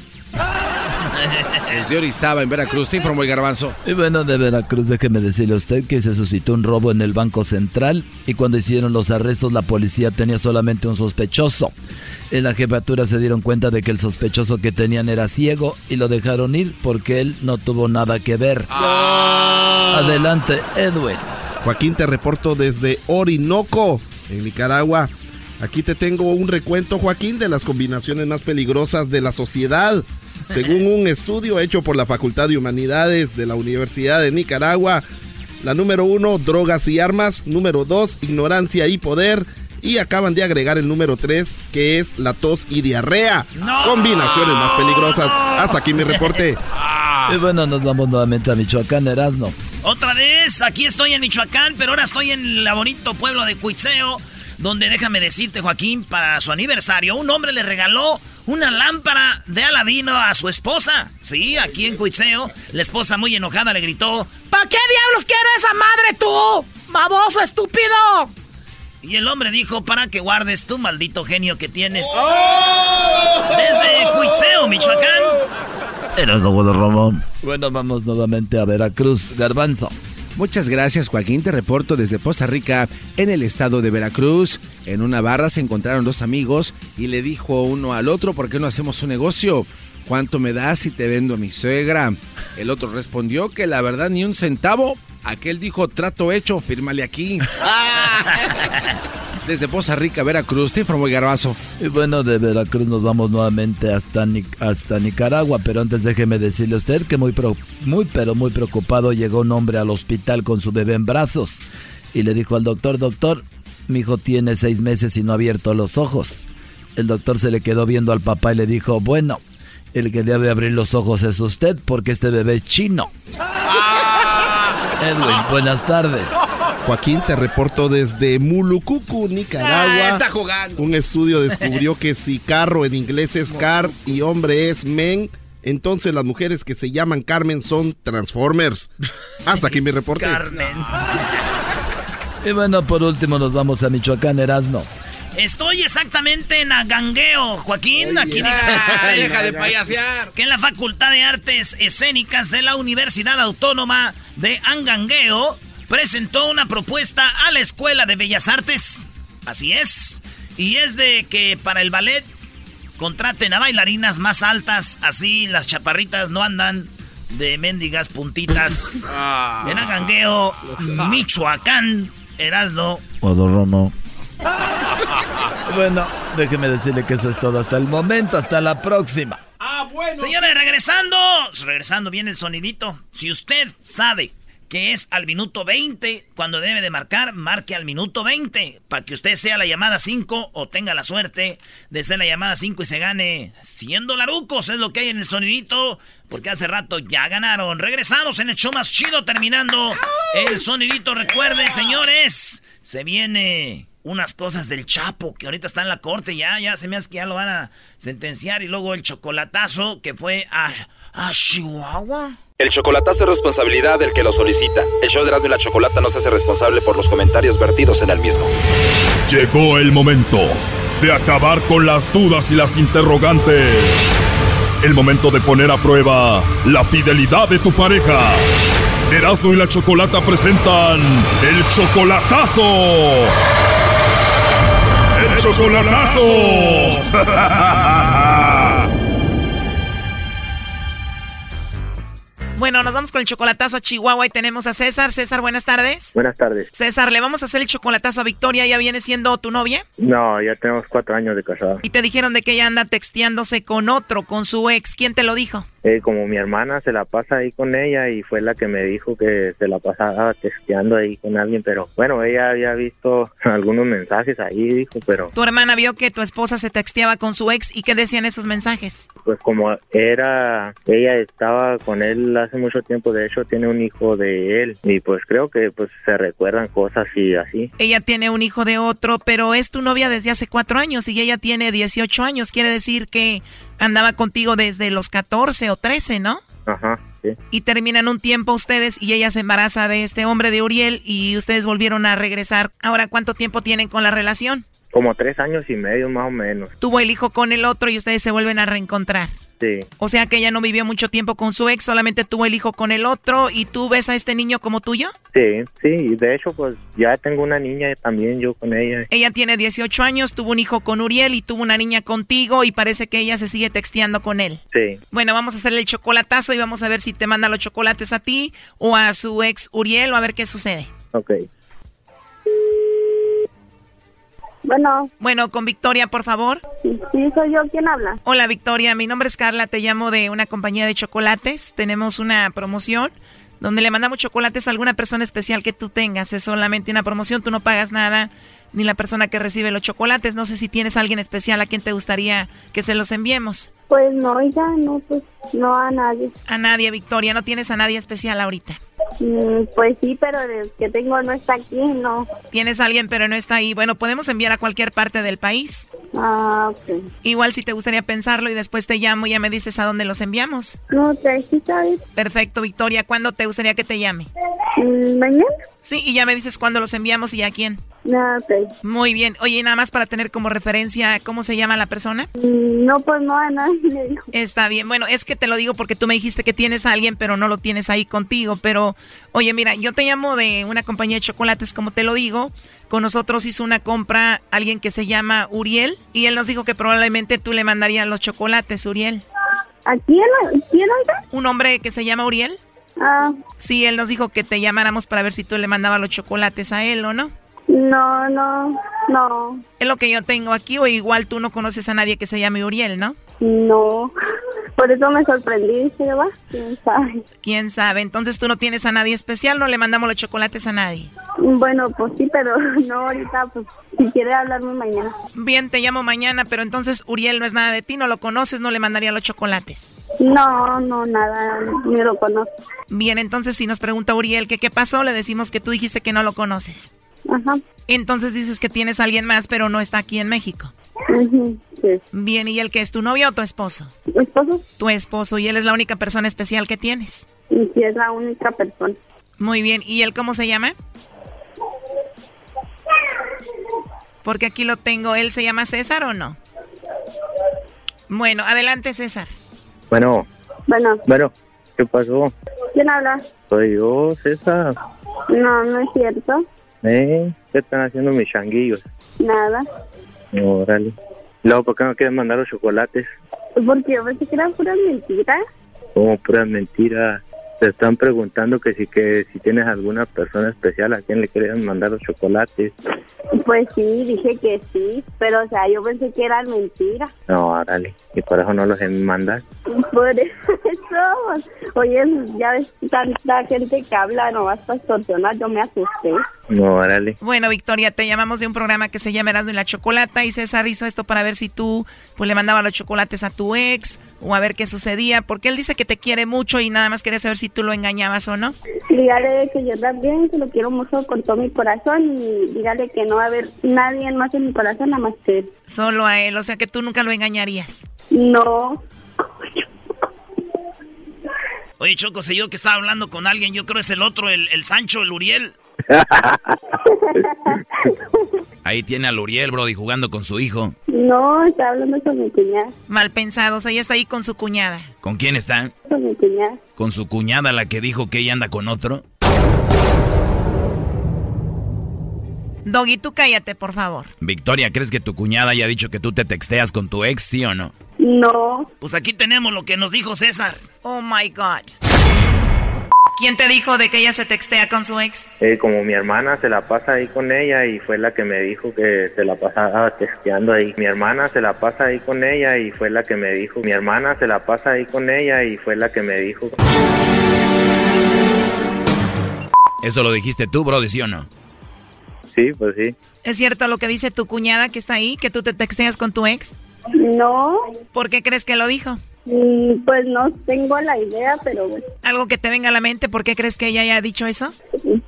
Desde Orizaba, en Veracruz, te informó el garbanzo. Y bueno, de Veracruz, déjeme decirle a usted que se suscitó un robo en el Banco Central y cuando hicieron los arrestos la policía tenía solamente un sospechoso. En la jefatura se dieron cuenta de que el sospechoso que tenían era ciego y lo dejaron ir porque él no tuvo nada que ver. Adelante, Edwin. Joaquín, te reporto desde Orinoco, en Nicaragua. Aquí te tengo un recuento, Joaquín, de las combinaciones más peligrosas de la sociedad. Según un estudio hecho por la Facultad de Humanidades de la Universidad de Nicaragua, la número uno, drogas y armas. Número dos, ignorancia y poder. Y acaban de agregar el número tres, que es la tos y diarrea. Combinaciones más peligrosas. Hasta aquí mi reporte. Y bueno, nos vamos nuevamente a Michoacán, Erasno. Otra vez, aquí estoy en Michoacán, pero ahora estoy en el bonito pueblo de Cuitzeo, donde déjame decirte, Joaquín, para su aniversario, un hombre le regaló una lámpara de Aladino a su esposa. Sí, aquí en Cuitzeo, la esposa muy enojada le gritó, ¿Para qué diablos quiere esa madre tú? ¡Baboso estúpido! Y el hombre dijo, para que guardes tu maldito genio que tienes. Desde Cuitzeo, Michoacán. Era el lobo de Ramón. Bueno, vamos nuevamente a Veracruz, Garbanzo. Muchas gracias, Joaquín. Te reporto desde Poza Rica, en el estado de Veracruz. En una barra se encontraron dos amigos y le dijo uno al otro, ¿por qué no hacemos un negocio? ¿Cuánto me das si te vendo a mi suegra? El otro respondió que la verdad ni un centavo. Aquel dijo, trato hecho, fírmale aquí. Desde Poza Rica, Veracruz, informó el garbazo. Y bueno, de Veracruz nos vamos nuevamente hasta, hasta Nicaragua, pero antes déjeme decirle a usted que muy, muy, pero muy preocupado llegó un hombre al hospital con su bebé en brazos y le dijo al doctor, doctor, mi hijo tiene seis meses y no ha abierto los ojos. El doctor se le quedó viendo al papá y le dijo, bueno, el que debe abrir los ojos es usted porque este bebé es chino. Edwin, buenas tardes. Joaquín, te reporto desde Mulucucu, Nicaragua. Ah, está jugando. Un estudio descubrió que si carro en inglés es car y hombre es men, entonces las mujeres que se llaman Carmen son Transformers. Hasta aquí mi reporte. Carmen. y bueno, por último nos vamos a Michoacán, Erasno. Estoy exactamente en Agangueo, Joaquín. aquí deja de payasear. Que en la Facultad de Artes Escénicas de la Universidad Autónoma de Angangueo presentó una propuesta a la Escuela de Bellas Artes. Así es. Y es de que para el ballet contraten a bailarinas más altas, así las chaparritas no andan de mendigas puntitas. Ah. En Agangueo, Michoacán, Erasno. Odorrono. bueno, déjeme decirle que eso es todo hasta el momento. Hasta la próxima. Ah, bueno. Señores, regresando. Regresando viene el sonidito. Si usted sabe que es al minuto 20, cuando debe de marcar, marque al minuto 20, para que usted sea la llamada 5 o tenga la suerte de ser la llamada 5 y se gane 100 dolarucos, es lo que hay en el sonidito, porque hace rato ya ganaron. Regresamos en el show más chido, terminando el sonidito. Recuerde, señores, se viene unas cosas del Chapo, que ahorita está en la corte, ya, ya se me hace que ya lo van a sentenciar, y luego el chocolatazo que fue a, a Chihuahua. El chocolatazo es responsabilidad del que lo solicita. El show de Erasmo y la Chocolata no se hace responsable por los comentarios vertidos en el mismo. Llegó el momento de acabar con las dudas y las interrogantes. El momento de poner a prueba la fidelidad de tu pareja. Erasmo y la Chocolata presentan el chocolatazo. ¡El chocolatazo! Bueno, nos vamos con el chocolatazo a Chihuahua y tenemos a César. César, buenas tardes. Buenas tardes. César, ¿le vamos a hacer el chocolatazo a Victoria? ¿Ya viene siendo tu novia? No, ya tenemos cuatro años de casada. Y te dijeron de que ella anda texteándose con otro, con su ex. ¿Quién te lo dijo? Eh, como mi hermana se la pasa ahí con ella y fue la que me dijo que se la pasaba texteando ahí con alguien, pero bueno, ella había visto algunos mensajes ahí, dijo, pero Tu hermana vio que tu esposa se texteaba con su ex y qué decían esos mensajes. pues como era, ella estaba con él hace mucho tiempo, de hecho tiene un hijo de él y pues creo que pues se recuerdan cosas y así. Ella tiene un hijo de otro, pero es tu novia desde hace cuatro años y ella tiene 18 años. Quiere decir que andaba contigo desde los 14 o 13, ¿no? Ajá, sí. Y terminan un tiempo ustedes y ella se embaraza de este hombre de Uriel y ustedes volvieron a regresar. Ahora, ¿cuánto tiempo tienen con la relación? Como tres años y medio más o menos. Tuvo el hijo con el otro y ustedes se vuelven a reencontrar. Sí. O sea que ella no vivió mucho tiempo con su ex, solamente tuvo el hijo con el otro y tú ves a este niño como tuyo. Sí, sí, y de hecho pues ya tengo una niña también yo con ella. Ella tiene 18 años, tuvo un hijo con Uriel y tuvo una niña contigo y parece que ella se sigue texteando con él. Sí. Bueno, vamos a hacerle el chocolatazo y vamos a ver si te manda los chocolates a ti o a su ex Uriel o a ver qué sucede. Ok. Bueno. Bueno, con Victoria, por favor. Sí, soy yo. ¿Quién habla? Hola, Victoria. Mi nombre es Carla. Te llamo de una compañía de chocolates. Tenemos una promoción donde le mandamos chocolates a alguna persona especial que tú tengas. Es solamente una promoción. Tú no pagas nada ni la persona que recibe los chocolates. No sé si tienes a alguien especial a quien te gustaría que se los enviemos. Pues no, ya no, pues no a nadie. A nadie, Victoria. No tienes a nadie especial ahorita. Mm, pues sí, pero el que tengo no está aquí, no. Tienes a alguien, pero no está ahí. Bueno, podemos enviar a cualquier parte del país. Ah, ok. Igual si te gustaría pensarlo y después te llamo y ya me dices a dónde los enviamos. No, te sabes. Perfecto, Victoria. ¿Cuándo te gustaría que te llame? Mm, ¿Mañana? Sí, y ya me dices cuándo los enviamos y a quién. No, ok. Muy bien. Oye, nada más para tener como referencia, ¿cómo se llama la persona? Mm, no, pues no a nadie. Está bien. Bueno, es que te lo digo porque tú me dijiste que tienes a alguien, pero no lo tienes ahí contigo. Pero, oye, mira, yo te llamo de una compañía de chocolates, como te lo digo. Con nosotros hizo una compra alguien que se llama Uriel y él nos dijo que probablemente tú le mandarías los chocolates, Uriel. ¿A quién? ¿Quién? Un hombre que se llama Uriel. Ah. Sí, él nos dijo que te llamáramos para ver si tú le mandabas los chocolates a él o no. No, no, no. Es lo que yo tengo aquí, o igual tú no conoces a nadie que se llame Uriel, ¿no? No, por eso me sorprendí, ¿se va? ¿Quién sabe? ¿Quién sabe? Entonces tú no tienes a nadie especial, no le mandamos los chocolates a nadie. Bueno, pues sí, pero no ahorita, pues si quiere hablarme mañana. Bien, te llamo mañana, pero entonces Uriel no es nada de ti, no lo conoces, no le mandaría los chocolates. No, no, nada, ni lo conozco. Bien, entonces si nos pregunta Uriel que qué pasó, le decimos que tú dijiste que no lo conoces. Ajá. Entonces dices que tienes a alguien más, pero no está aquí en México. sí. Bien, ¿y él que es tu novio o tu esposo? ¿Tu esposo? Tu esposo, y él es la única persona especial que tienes. Y sí, es la única persona. Muy bien, ¿y él cómo se llama? Porque aquí lo tengo, ¿él se llama César o no? Bueno, adelante César. Bueno. Bueno. Bueno, ¿qué pasó? ¿Quién habla? Soy yo, César. No, no es cierto. ¿Eh? ¿Qué están haciendo mis changuillos? Nada. Órale. Luego, ¿por qué no quieren mandar los chocolates? Porque yo pensé que eran puras mentiras. Como puras mentiras. Te están preguntando que si que si tienes alguna persona especial a quien le querían mandar los chocolates. Pues sí, dije que sí, pero o sea, yo pensé que eran mentiras. No, órale. Y por eso no los mandas. Por eso, oye, ya ves tanta gente que habla nomás para extorsionar, yo me asusté. No, órale. Bueno, Victoria, te llamamos de un programa que se llama Erasmo y la Chocolata y César hizo esto para ver si tú pues le mandabas los chocolates a tu ex o a ver qué sucedía, porque él dice que te quiere mucho y nada más quería saber si tú lo engañabas o no. Dígale que yo también, que lo quiero mucho con todo mi corazón y dígale que no va a haber nadie más en mi corazón nada más que él. Solo a él, o sea que tú nunca lo engañarías. No. Oye, Choco, sé yo que estaba hablando con alguien, yo creo es el otro, el, el Sancho, el Uriel. Ahí tiene al Uriel, Brody, jugando con su hijo. No, está hablando con mi cuñada. Mal pensado, o sea, ella está ahí con su cuñada. ¿Con quién está? Con mi cuñada. ¿Con su cuñada, la que dijo que ella anda con otro? Doggy, tú cállate, por favor. Victoria, ¿crees que tu cuñada haya dicho que tú te texteas con tu ex, sí o no? No. Pues aquí tenemos lo que nos dijo César. Oh my God. ¿Quién te dijo de que ella se textea con su ex? Eh, como mi hermana se la pasa ahí con ella y fue la que me dijo que se la pasaba texteando ahí. Mi hermana se la pasa ahí con ella y fue la que me dijo. Mi hermana se la pasa ahí con ella y fue la que me dijo. ¿Eso lo dijiste tú, Brody, sí o no? Sí, pues sí. ¿Es cierto lo que dice tu cuñada que está ahí, que tú te texteas con tu ex? No. ¿Por qué crees que lo dijo? Mm, Pues no tengo la idea, pero bueno. Algo que te venga a la mente, ¿por qué crees que ella haya dicho eso?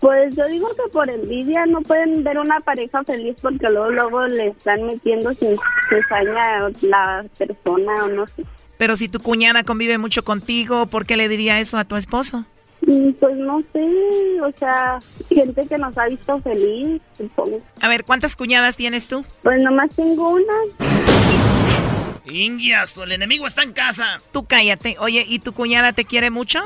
Pues yo digo que por envidia no pueden ver una pareja feliz porque luego luego le están metiendo sin cizaña la persona o no sé. Pero si tu cuñada convive mucho contigo, ¿por qué le diría eso a tu esposo? Mm, Pues no sé, o sea, gente que nos ha visto feliz, supongo. A ver, ¿cuántas cuñadas tienes tú? Pues nomás tengo una. Ingias, el enemigo está en casa. Tú cállate. Oye, ¿y tu cuñada te quiere mucho?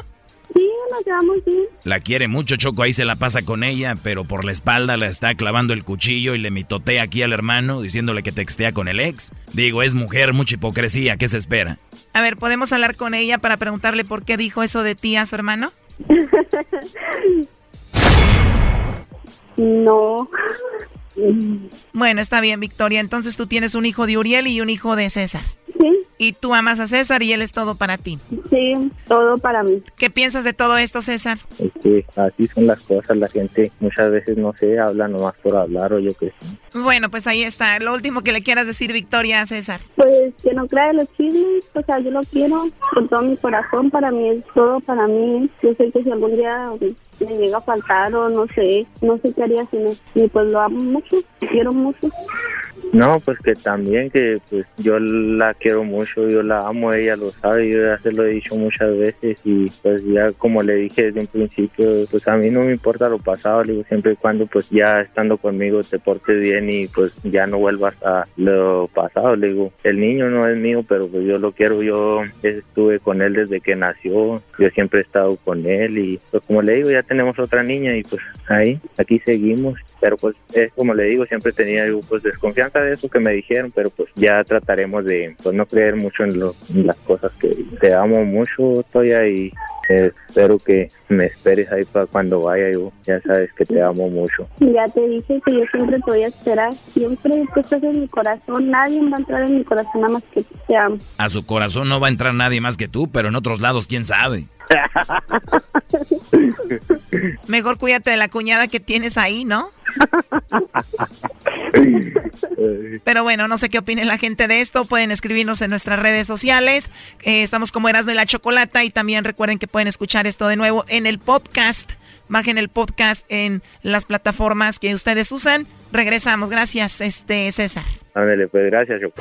Sí, nos llevamos bien. La quiere mucho, Choco, ahí se la pasa con ella, pero por la espalda le está clavando el cuchillo y le mitotea aquí al hermano diciéndole que textea con el ex. Digo, es mujer, mucha hipocresía, ¿qué se espera? A ver, ¿podemos hablar con ella para preguntarle por qué dijo eso de ti a su hermano? no. Bueno, está bien, Victoria. Entonces tú tienes un hijo de Uriel y un hijo de César. Sí. Y tú amas a César y él es todo para ti. Sí, todo para mí. ¿Qué piensas de todo esto, César? Es que así son las cosas, la gente muchas veces no sé, habla nomás por hablar o yo qué sé. Bueno, pues ahí está. Lo último que le quieras decir, Victoria, a César. Pues que no crea los chismes, o sea, yo lo quiero con todo mi corazón, para mí es todo para mí. Yo sé que si algún día me llega a faltar o no sé, no sé qué haría sin él. Y pues lo amo mucho, quiero mucho. No, pues que también que pues yo la quiero mucho, yo la amo, ella lo sabe, yo ya se lo he dicho muchas veces y pues ya como le dije desde un principio, pues a mí no me importa lo pasado, le digo siempre y cuando pues ya estando conmigo te portes bien y pues ya no vuelvas a lo pasado, le digo, el niño no es mío, pero pues yo lo quiero, yo estuve con él desde que nació, yo siempre he estado con él y pues como le digo, ya tenemos otra niña y pues ahí, aquí seguimos, pero pues es como le digo, siempre tenía yo pues desconfianza de eso que me dijeron, pero pues ya trataremos de pues no creer mucho en, lo, en las cosas que te amo mucho, Toya, y eh, espero que me esperes ahí para cuando vaya yo, ya sabes que te amo mucho. Ya te dije que yo siempre te voy a esperar, siempre tú estás en mi corazón, nadie va a entrar en mi corazón nada más que te amo. A su corazón no va a entrar nadie más que tú, pero en otros lados, quién sabe. Mejor cuídate de la cuñada que tienes ahí, ¿no? Pero bueno, no sé qué opine la gente de esto. Pueden escribirnos en nuestras redes sociales. Eh, estamos como Erasmo y la Chocolata. Y también recuerden que pueden escuchar esto de nuevo en el podcast. Bajen el podcast en las plataformas que ustedes usan. Regresamos. Gracias, este César. Ándale, pues gracias, Choco.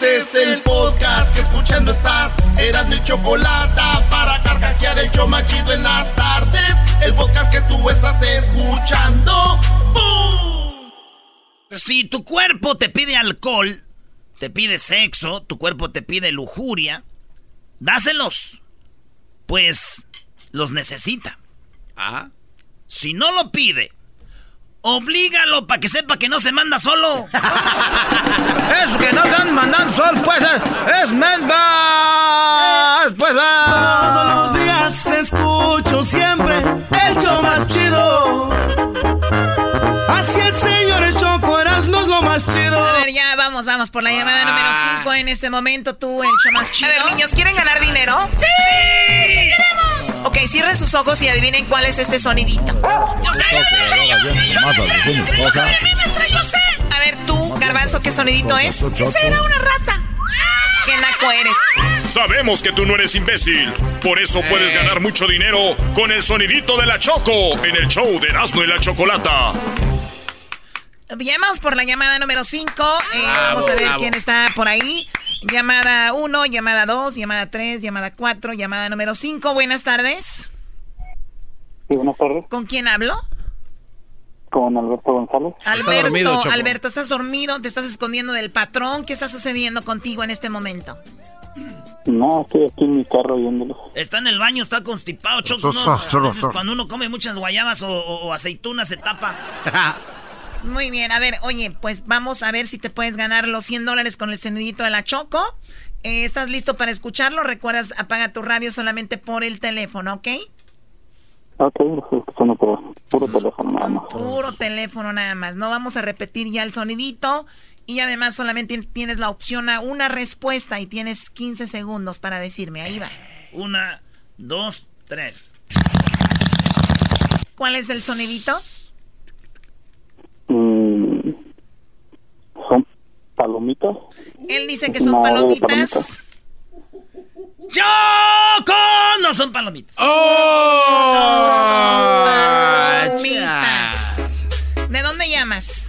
Este es el podcast que escuchando estás. Eran mi chocolate para carcajear el show machido en las tardes. El podcast que tú estás escuchando. ¡Bum! Si tu cuerpo te pide alcohol, te pide sexo, tu cuerpo te pide lujuria, dáselos. Pues los necesita. Ah. Si no lo pide, oblígalo para que sepa que no se manda solo. Es que no se han mandado sol, pues es, es Medvas, pues Todos los días escucho siempre el show más chido. Así es, señores, Choco, Erasmo es lo más chido. A ver, ya vamos, vamos por la llamada número 5 en este momento. Tú, el show más chido. A ver, niños, ¿quieren ganar dinero? ¡Sí! ¡Sí queremos! Ok, cierren sus ojos y adivinen cuál es este sonidito. ¡Yo sé! ¡Yo sé! A ver, tú, Garbanzo, ¿qué sonidito es? ¡Esa era una rata! ¡Qué naco eres! Sabemos que tú no eres imbécil. Por eso puedes ganar mucho dinero con el sonidito de la Choco en el show de Erasmo y la Chocolata. Llamamos por la llamada número 5. vamos a ver bravo. quién está por ahí. Llamada 1, llamada 2, llamada 3, llamada 4, llamada número 5. Buenas tardes. Sí, buenas tardes. ¿Con quién hablo? Con Alberto González. Alberto, dormido. Alberto, ¿estás dormido? ¿Te estás escondiendo del patrón? ¿Qué está sucediendo contigo en este momento? No, estoy aquí en mi carro viéndolo. Está en el baño, está constipado, Choco. ¿no? A veces cuando uno come muchas guayabas o, o- o aceitunas se tapa. Muy bien, a ver, oye, pues vamos a ver si te puedes ganar los 100 dólares con el sonidito de la Choco. Eh, ¿Estás listo para escucharlo? Recuerdas, apaga tu radio solamente por el teléfono, ¿ok? Ok, lo estoy escuchando por puro teléfono nada más. Puro teléfono nada más. No vamos a repetir ya el sonidito. Y además solamente tienes la opción a una respuesta y tienes 15 segundos para decirme. Ahí va. Una, dos, tres. ¿Cuál es el sonidito? Mm, ¿Son palomitas? Él dice que son No, palomitas. ¡Choco! No son son palomitas. ¡Oh! Palomitas. ¿De dónde llamas?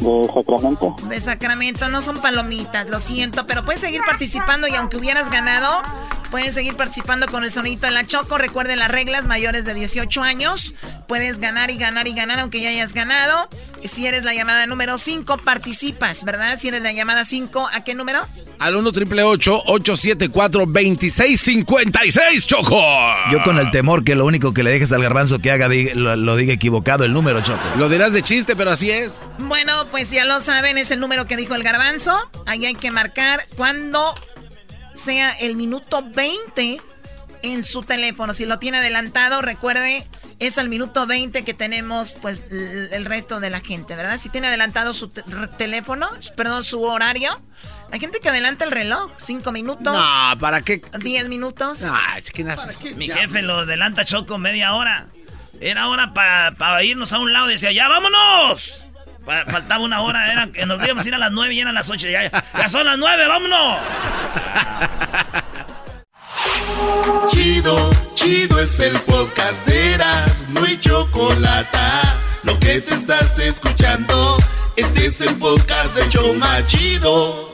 De Sacramento. De Sacramento, no son palomitas, lo siento, pero puedes seguir participando y aunque hubieras ganado, pueden seguir participando con el sonidito de la Choco. Recuerden las reglas, mayores de 18 años, puedes ganar y ganar y ganar aunque ya hayas ganado. Si eres la llamada número 5, participas, ¿verdad? Si eres la llamada 5, ¿a qué número? Al 1 triple 874 2656 Choco. Yo con el temor que lo único que le dejes al garbanzo que haga diga- lo, lo diga equivocado el número, Choco. Lo dirás de chiste, pero así es. Bueno, pues ya lo saben, es el número que dijo el garbanzo. Ahí hay que marcar cuando sea el minuto 20 en su teléfono. Si lo tiene adelantado, recuerde, es al minuto 20 que tenemos pues el resto de la gente, ¿verdad? Si tiene adelantado su te- teléfono, perdón, su horario. Hay gente que adelanta el reloj, 5 minutos. No, ¿para qué? 10 minutos. Ah, chiquinas. Mi jefe lo adelanta Choco media hora. Era hora para irnos a un lado. Decía, ya vámonos. Fa- Faltaba una hora, era que nos íbamos a ir a las nueve y eran las ocho. Ya, ya, ya son las nueve, vámonos. Chido, chido es el podcast de Eras, no hay chocolate. Lo que te estás escuchando, este es el podcast de Choma Chido.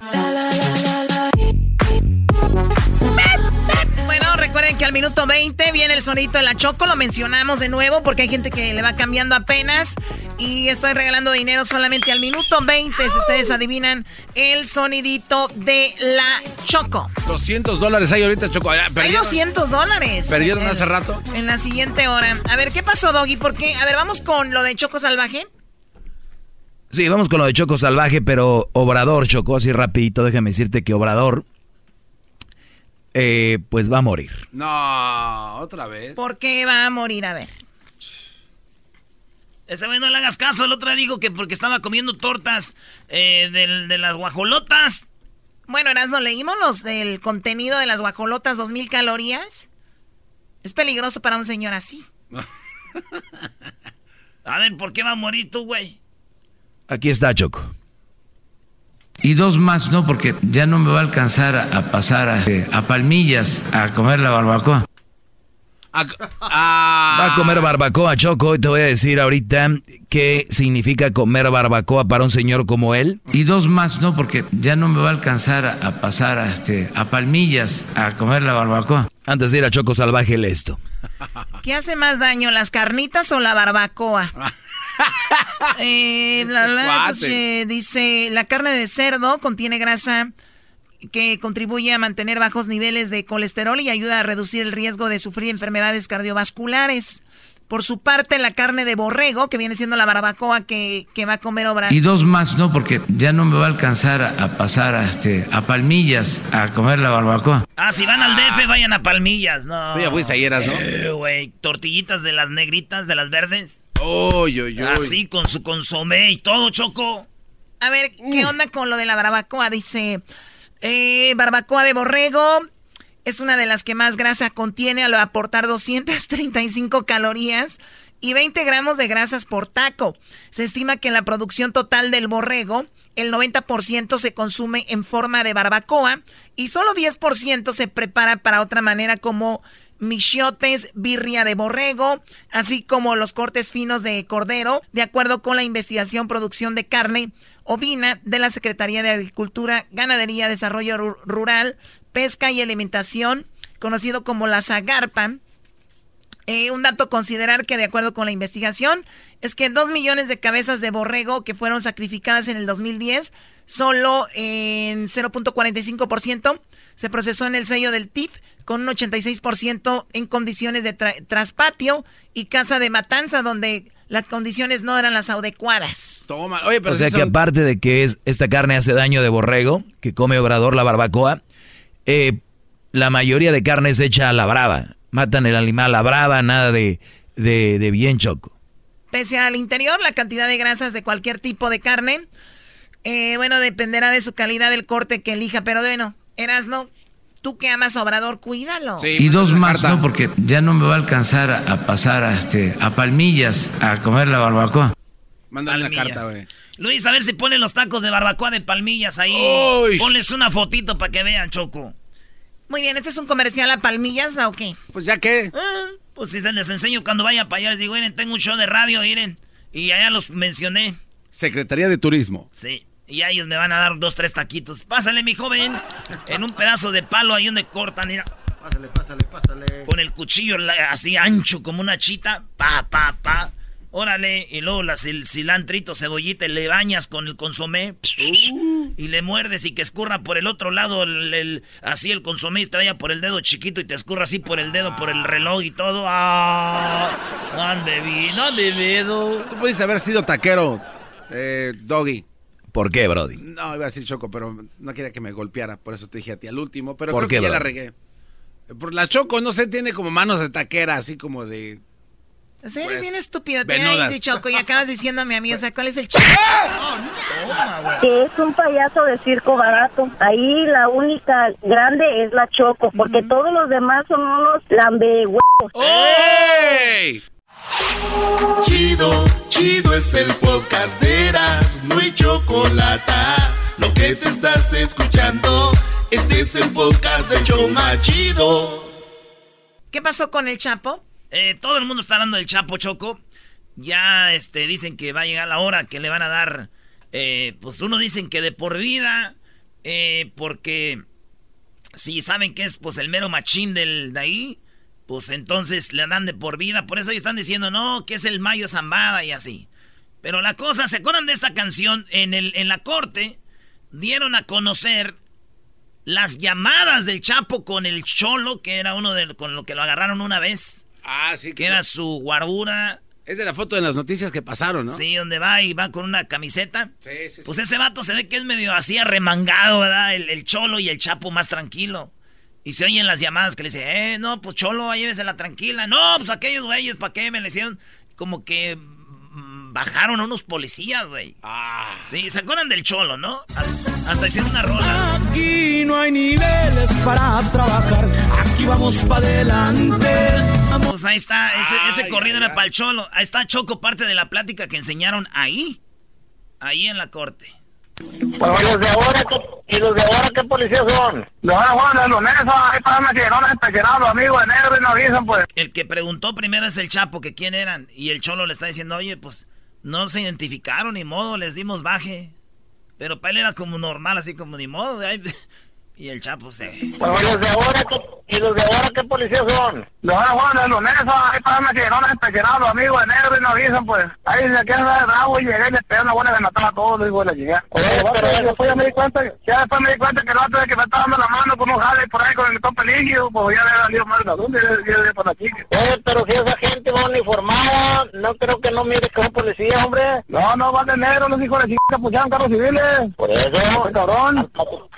Bueno, recuerden que al minuto 20 viene el sonidito de la Choco, lo mencionamos de nuevo porque hay gente que le va cambiando apenas y estoy regalando dinero solamente al minuto 20 si ustedes adivinan el sonidito de la Choco. 200 dólares hay ahorita, Choco. Ya, Hay perdieron. 200 dólares. ¿Perdieron hace rato? En la siguiente hora. A ver, ¿qué pasó, Doggy? ¿Por qué? A ver, vamos con lo de Choco Salvaje. Sí, vamos con lo de Choco Salvaje, pero Obrador, Choco, así rapidito, déjame decirte que Obrador, eh, pues va a morir. No, otra vez. ¿Por qué va a morir? A ver. Ese güey no le hagas caso. El otro día dijo que porque estaba comiendo tortas eh, del- de las guajolotas. Bueno, Erasmo, leímos los del contenido de las guajolotas, 2000 calorías. Es peligroso para un señor así. A ver, ¿por qué va a morir tú, güey? Aquí está Choco. Y dos más, no, porque ya no me va a alcanzar a, a pasar a, este, a Palmillas a comer la barbacoa. Va a comer barbacoa, Choco, y te voy a decir ahorita qué significa comer barbacoa para un señor como él. Y dos más, no, porque ya no me va a alcanzar a, a pasar a, este, a Palmillas a comer la barbacoa. Antes de ir a Choco Salvaje, esto. ¿Qué hace más daño, las carnitas o la barbacoa? Eh, bla, bla, Cuate. eso se dice, la carne de cerdo contiene grasa que contribuye a mantener bajos niveles de colesterol y ayuda a reducir el riesgo de sufrir enfermedades cardiovasculares. Por su parte, la carne de borrego, que viene siendo la barbacoa que, que va a comer obra. Y dos más, no, porque ya no me va a alcanzar a, a pasar a, este, a Palmillas a comer la barbacoa. Ah, si van al DF, vayan a Palmillas, no. Tú ya fuiste ayer, ¿no? Eh, tortillitas de las negritas, de las verdes. Así, con su consomé y todo, Choco. A ver, ¿qué onda con lo de la barbacoa? Dice, eh, barbacoa de borrego es una de las que más grasa contiene al aportar 235 calorías y 20 gramos de grasas por taco. Se estima que en la producción total del borrego, el 90% se consume en forma de barbacoa y solo 10% se prepara para otra manera como michiotes, birria de borrego, así como los cortes finos de cordero, de acuerdo con la investigación producción de carne ovina de la Secretaría de Agricultura, Ganadería, Desarrollo Ru- Rural, Pesca y Alimentación, conocido como la Zagarpa. Eh, un dato a considerar que de acuerdo con la investigación es que 2 millones de cabezas de borrego que fueron sacrificadas en el 2010, solo en 0.45% se procesó en el sello del TIF con un 86% en condiciones de tra- traspatio y casa de matanza donde las condiciones no eran las adecuadas. Toma, oye, pero o sea que aparte de que es esta carne hace daño de borrego, que come Obrador la barbacoa, eh, la mayoría de carne es hecha a la brava. Matan el animal a la brava, nada de, de, de bien choco. Pese al interior, la cantidad de grasas de cualquier tipo de carne, eh, bueno, dependerá de su calidad del corte que elija, pero bueno, Erasno, tú que amas a Obrador, cuídalo. y dos más, no, porque ya no me va a alcanzar a, a pasar a, este, a Palmillas a comer la barbacoa. Mándale Palmillas. carta, güey. Luis, a ver si ponen los tacos de barbacoa de palmillas ahí. Uy. Ponles una fotito para que vean, Choco. Muy bien, ¿este es un comercial a palmillas o qué? Pues ya que. Ah, pues si se les enseño cuando vaya para allá, les digo, miren, tengo un show de radio, miren. Y allá los mencioné. Secretaría de Turismo. Sí. Y a ellos me van a dar dos, tres taquitos. Pásale, mi joven. En un pedazo de palo ahí donde cortan, mira. Pásale, pásale, pásale. Con el cuchillo así ancho como una chita. Pa, pa, pa. Órale. Y luego las, el cilantrito, cebollita, y le bañas con el consomé. Y le muerdes y que escurra por el otro lado el, el- así el consomé y te vaya por el dedo chiquito y te escurra así por el dedo, por el reloj y todo. ¡Ah! ¡Ande bien, ande bebido! Tú pudiste haber sido taquero, eh, Doggy. ¿Por qué, Brody? No, iba a decir Choco, pero no quería que me golpeara, por eso te dije a ti al último, pero ¿Por creo qué, que ya la regué. Por la Choco, no sé, tiene como manos de taquera, así como de... O sea, eres Pues, bien estúpido. Te venudas. dice Choco y acabas diciéndome a mí, o sea, ¿cuál es el chiste? que es un payaso de circo barato. Ahí la única grande es la Choco, porque todos los demás son unos lambehuevos. ¡Ey! Chido, chido es el podcast de Eras, no hay chocolate. Lo que te estás escuchando, este es el podcast de Choma Chido. ¿Qué pasó con el Chapo? Eh, todo el mundo está hablando del Chapo Choco. Ya este, dicen que va a llegar la hora que le van a dar. eh, pues unos dicen que de por vida. eh, porque si saben que es pues el mero machín del de ahí. Pues entonces le dan de por vida. Por eso ellos están diciendo, no, que es el Mayo Zambada y así. Pero la cosa, ¿se acuerdan de esta canción? En, el, en la corte dieron a conocer las llamadas del Chapo con el Cholo, que era uno de con lo que lo agarraron una vez. Ah, sí. Que era su guardura. Es de la foto de las noticias que pasaron, ¿no? Sí, donde va y va con una camiseta. Sí, sí, Pues ese vato se ve que es medio así arremangado, ¿verdad? El, el Cholo y el Chapo más tranquilo. Y se oyen las llamadas que le dice, eh, no, pues Cholo, llévesela tranquila. No, pues aquellos güeyes, ¿para qué me le hicieron? Como que mm, bajaron a unos policías, güey. Ah. Sí, ¿se acuerdan del Cholo, no? Hasta, hasta hicieron una rola. Aquí no hay niveles para trabajar. Aquí vamos para adelante. Pues ahí está, ese, ese corrido era para el Cholo. Ahí está Choco, parte de la plática que enseñaron ahí. Ahí en la corte. Pues los de ahora, ¿qué- ¿y los de ahora qué policías son? Los de ahora, los negros, ahí para que no los amigos de negro y no avisan, pues. El que preguntó primero es el Chapo, que quién eran. Y el Cholo le está diciendo, oye, pues no se identificaron, ni modo, les dimos baje. Pero para él era como normal, así como ni modo. ay, Y el Chapo se... Pues los de ahora, ¿qué- ¿y los de ahora qué policías son? Los de ahora, los negros, ahí para que no les pequeñados, los amigos de negro y no avisan, pues. Ahí se quedan de bravo y llegué y les pegué una buena ganatada a todos, digo, la llegué. pero después ya me di cuenta, ya después me di cuenta que el otro de que me estaba dando la mano con un jale por ahí con el tope líquido, pues ya le había salido mal la dónde, ya le para la chica. Eh, pero si esa gente va uniformada, no creo que no mire que son policías, hombre. No, no, van de negro, los hijos de chica puchaban carros civiles. Por eso, cabrón. Al,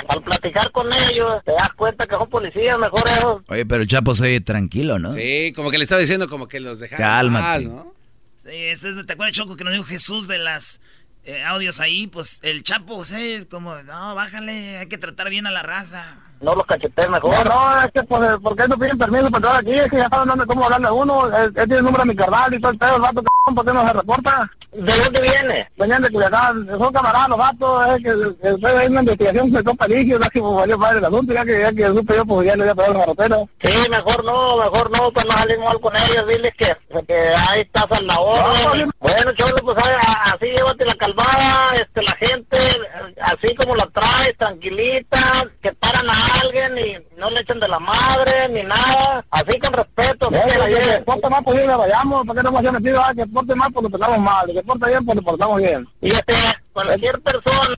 al platicar con ellos, te das cuenta que son policías, mejor eso. Oye, pero el Chapo se oye tranquilo, ¿no? Sí, como que le estaba diciendo como que los dejaron Cálmate. ¿no? Sí, este es de- ¿te acuerdas, Choco, que nos dijo Jesús de las eh, audios ahí? Pues el Chapo, sí, como, no, bájale, hay que tratar bien a la raza. No los cachetees mejor. No, no, es que pues, ¿por qué no piden permiso para entrar aquí? Es que ya saben dónde, cómo hablarle a uno. Él, él tiene el número de mi carnal y todo el pedo, el vato, c******, ¿por qué no se reporta? ¿De dónde viene? Venían de Culiacán, son camaradas los vatos, es que después hay una investigación de dos peligros, ya que pues, valió padre el asunto, ya que, ya que supe yo, pues ya le había pegado la carretera. Sí, mejor no, mejor no, pues no salimos mal con ellos, diles que, que ahí estás al la orden. bueno, cholo, pues así llévate la calmada, este, la gente, eh, así como la traes, tranquilita, que paran a alguien y no le echen de la madre, ni nada, así con respeto. que porte mal, pues le vayamos, ¿para qué no hemos metido? Ah, que porte mal, lo portamos mal, y que porte bien, lo portamos bien. Y este, cualquier persona,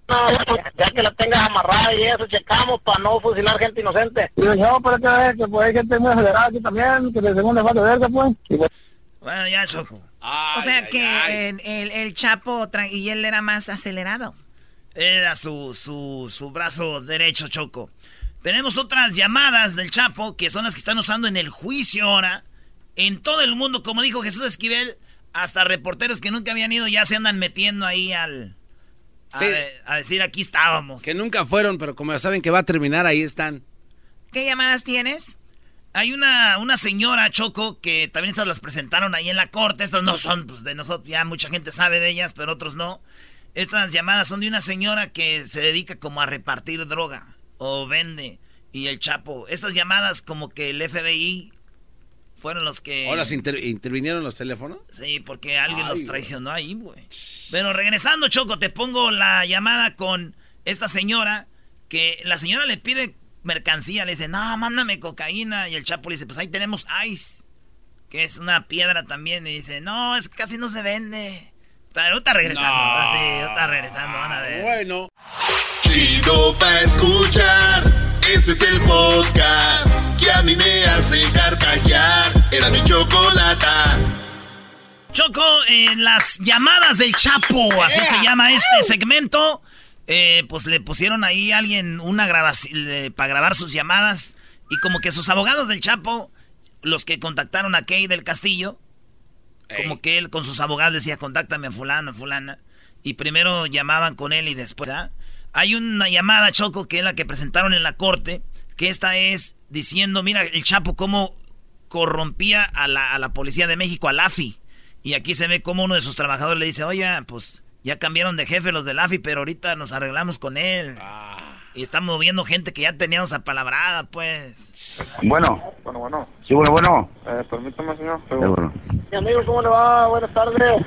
ya que la tengas amarrada y eso, checamos para no fusilar gente inocente. Y yo, pero que, que pues hay gente muy acelerada aquí también, que de segunda fase verga, pues. Y pues, Bueno, ya, Choco. o sea que El, el- el Chapo tra- y él era más acelerado. Era su, su, su brazo derecho, Choco. Tenemos otras llamadas del Chapo que son las que están usando en el juicio ahora. En todo el mundo, como dijo Jesús Esquivel, hasta reporteros que nunca habían ido ya se andan metiendo ahí al... A, Sí. de- a decir aquí estábamos. Que nunca fueron, pero como ya saben que va a terminar, ahí están. ¿Qué llamadas tienes? Hay una, una señora, Choco, que también estas las presentaron ahí en la corte. Estas no son pues, de nosotros, ya mucha gente sabe de ellas, pero otros no. Estas llamadas son de una señora que se dedica como a repartir droga o vende. Y el Chapo, estas llamadas como que el FBI fueron los que... ¿O las intervinieron los teléfonos? Sí, porque alguien los traicionó ahí, güey. Pero regresando, Choco, te pongo la llamada con esta señora, que la señora le pide mercancía, le dice, no, mándame cocaína. Y el Chapo le dice, pues ahí tenemos ice, que es una piedra también. Y dice, no, es que casi no se vende. Está regresando, no. está regresando, van a ver. Bueno. Chido pa' escuchar. Este es el podcast que a mí me hace carcajear. Era mi chocolata. Choco, en las llamadas del Chapo, así se llama este segmento. Eh, pues le pusieron ahí a alguien una grabación para grabar sus llamadas. Y como que sus abogados del Chapo, los que contactaron a Kay del Castillo, como que él con sus abogados decía, contáctame a fulano, a fulana. Y primero llamaban con él y después... ¿ah? Hay una llamada, Choco, que es la que presentaron en la corte, que esta es diciendo, mira, el Chapo cómo corrompía a la, a la policía de México, al AFI. Y aquí se ve como uno de sus trabajadores le dice, oye, pues ya cambiaron de jefe los del AFI, pero ahorita nos arreglamos con él. Ah. Y estamos moviendo gente que ya teníamos apalabrada, pues. Bueno. Bueno, bueno. Sí, bueno, bueno. Eh, permítame, señor. Sí, bueno. Mi amigo, ¿cómo le va? Buenas tardes.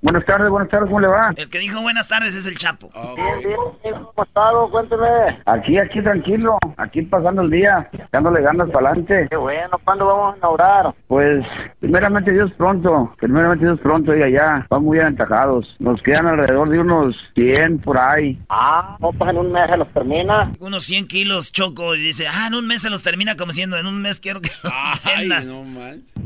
Buenas tardes, buenas tardes, ¿cómo le va? El que dijo buenas tardes es el Chapo. bien, bien, ¿cómo ha estado? Cuénteme. Aquí, aquí, tranquilo. Aquí pasando el día, dándole ganas para adelante. Qué bueno, ¿cuándo vamos a inaugurar? Pues, primeramente Dios pronto. Primeramente Dios pronto, y allá. Vamos muy aventajados. Nos quedan alrededor de unos 100 por ahí. Ah, no, pues en un mes se los Unos 100 kilos choco y dice, ah, en un mes se los termina como siendo, en un mes quiero que los Ay, no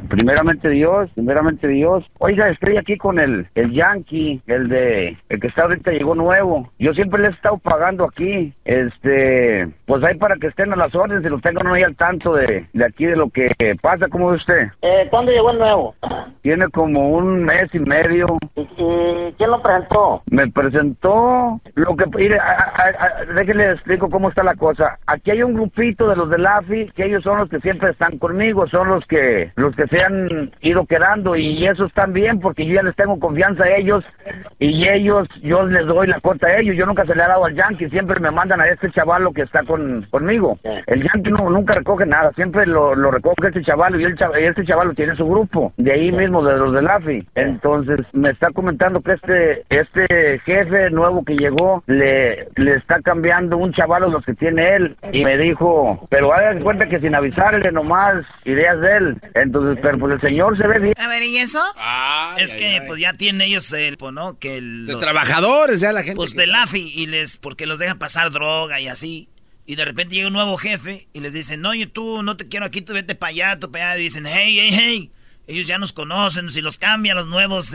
Primeramente Dios, primeramente Dios. Oiga, estoy aquí con el, el Yankee, el de, el que está ahorita llegó nuevo. Yo siempre le he estado pagando aquí. Este, pues ahí para que estén a las órdenes y lo tengan ahí al tanto de, de aquí de lo que pasa, ¿cómo ve usted? Eh, ¿cuándo llegó el nuevo? Tiene como un mes y medio. ¿Y, quién lo presentó? Me presentó lo que, mire, déjenle explico cómo está la cosa. Aquí hay un grupito de los del AFI que ellos son los que siempre están conmigo, son los que, los que se han ido quedando y eso están bien porque yo ya les tengo confianza a ellos y ellos, yo les doy la cuota a ellos. Yo nunca se le he dado al Yankee, siempre me mandan a este chaval que está con, conmigo. El Yankee no, nunca recoge nada, siempre lo, lo recoge este chaval y, el y este chaval tiene su grupo, de ahí mismo, de los del AFI. Entonces me está comentando que este, este jefe nuevo que llegó le, le está cambiando un chaval los que tiene él y me dijo, pero hagan cuenta que sin avisarle nomás ideas de él. Entonces, pero pues el señor se ve bien. A ver, ¿y eso? es que pues ya tienen ellos el, pues, ¿no? Que los, de trabajadores, ya la gente. Pues del AFI y les, porque los deja pasar droga y así. Y de repente llega un nuevo jefe y les dicen, no, oye, tú no te quiero aquí, tú vete para allá, tú para allá. Y dicen, hey, hey, hey. Ellos ya nos conocen, si los cambian los nuevos,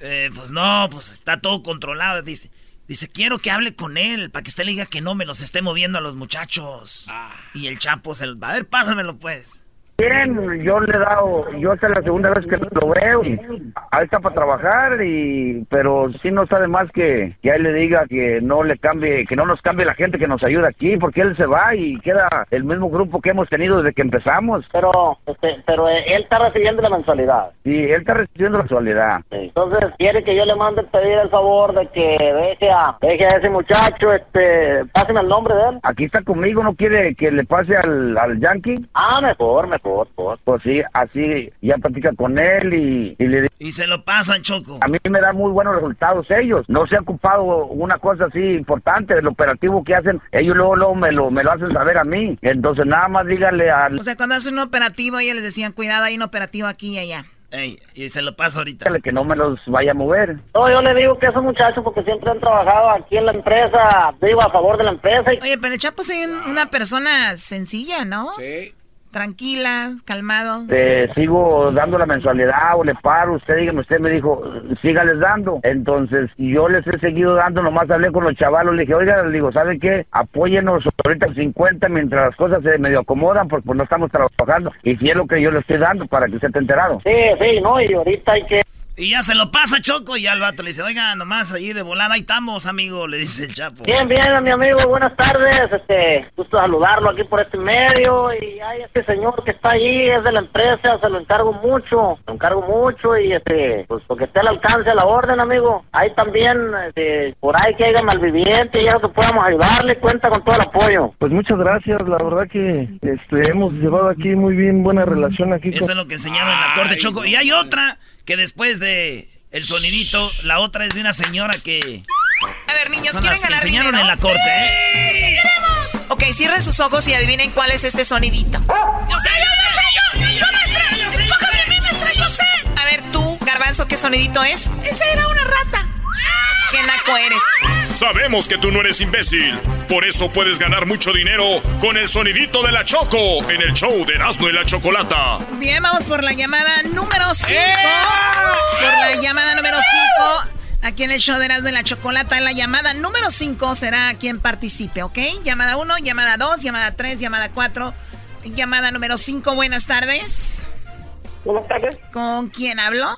eh, pues no, pues está todo controlado. Dice, Dice, quiero que hable con él para que usted le diga que no me los esté moviendo a los muchachos. Ah. Y el Chapo se va a ver, pásamelo pues. Bien, yo le he dado, yo esta es la segunda vez que lo veo, ahí está para trabajar, y pero sí no sabe más que, que él le diga que no le cambie, que no nos cambie la gente que nos ayuda aquí, porque él se va y queda el mismo grupo que hemos tenido desde que empezamos. Pero, este, pero él está recibiendo la mensualidad. Sí, él está recibiendo la mensualidad. Entonces, quiere que yo le mande pedir el favor de que deje a, deje a ese muchacho, este, pásenme el nombre de él. Aquí está conmigo, ¿no quiere que le pase al, al Yankee? Ah, mejor, mejor. Pues sí, así ya platica con él y, le Y se lo pasan, Choco. A mí me dan muy buenos resultados ellos. No se ha ocupado una cosa así importante del operativo que hacen. Ellos luego, luego me, lo, me lo hacen saber a mí. Entonces nada más díganle al... O sea, cuando hacen un operativo, ellos les decían, cuidado, hay un operativo aquí y allá. Ey, y se lo paso ahorita. Que no me los vaya a mover. No, yo le digo que esos muchachos, porque siempre han trabajado aquí en la empresa, digo, a favor de la empresa. Oye, pero el Chapo es una persona sencilla, ¿no? Sí tranquila, calmado. Te sigo dando la mensualidad o le paro, usted dígame, usted me dijo, sígales dando. Entonces, yo les he seguido dando, nomás hablé con los chavalos, le dije, oiga, le digo, ¿sabe qué? Apóyenos ahorita 50 mientras las cosas se medio acomodan, porque pues no estamos trabajando. Y si es lo que yo le estoy dando para que usted esté enterado. Sí, sí, no, y ahorita hay que Y ya se lo pasa Choco y ya el vato le dice, oiga, nomás ahí de volada, ahí estamos, amigo, le dice el Chapo. Bien, bien, mi amigo, buenas tardes. Este, gusto saludarlo aquí por este medio. Y hay este señor que está ahí, es de la empresa, se lo encargo mucho, lo encargo mucho y este, pues porque esté al alcance a la orden, amigo. Hay también, este, por ahí que haya malviviente y algo que podamos ayudarle, cuenta con todo el apoyo. Pues muchas gracias, la verdad que este, hemos llevado aquí muy bien buena relación aquí. Eso es lo que enseñaron en la corte, Choco. Y hay otra que después de el sonidito, la otra es de una señora que... A ver, niños, Son ¿quieren las que ganar enseñaron dinero? en la corte, ¿eh? ¡Sí, sí queremos! Ok, cierren sus ojos y adivinen cuál es este sonidito. Yo sé, yo sé, yo, yo, yo, maestra. Escójame a mí, maestra, yo sé. A ver, tú, Garbanzo, ¿qué sonidito es? Ese era una rata. ¡Qué naco eres! Sabemos que tú no eres imbécil. Por eso puedes ganar mucho dinero con el sonidito de la Choco en el show de Erasmo y la Chocolata. Bien, vamos por la llamada número 5. Por la llamada número 5. Aquí en el show de Erasmo y la Chocolata, la llamada número 5 será quien participe, ¿ok? Llamada 1, llamada 2, llamada 3, llamada 4, llamada número 5. Buenas tardes. Buenas tardes. ¿Con quién hablo?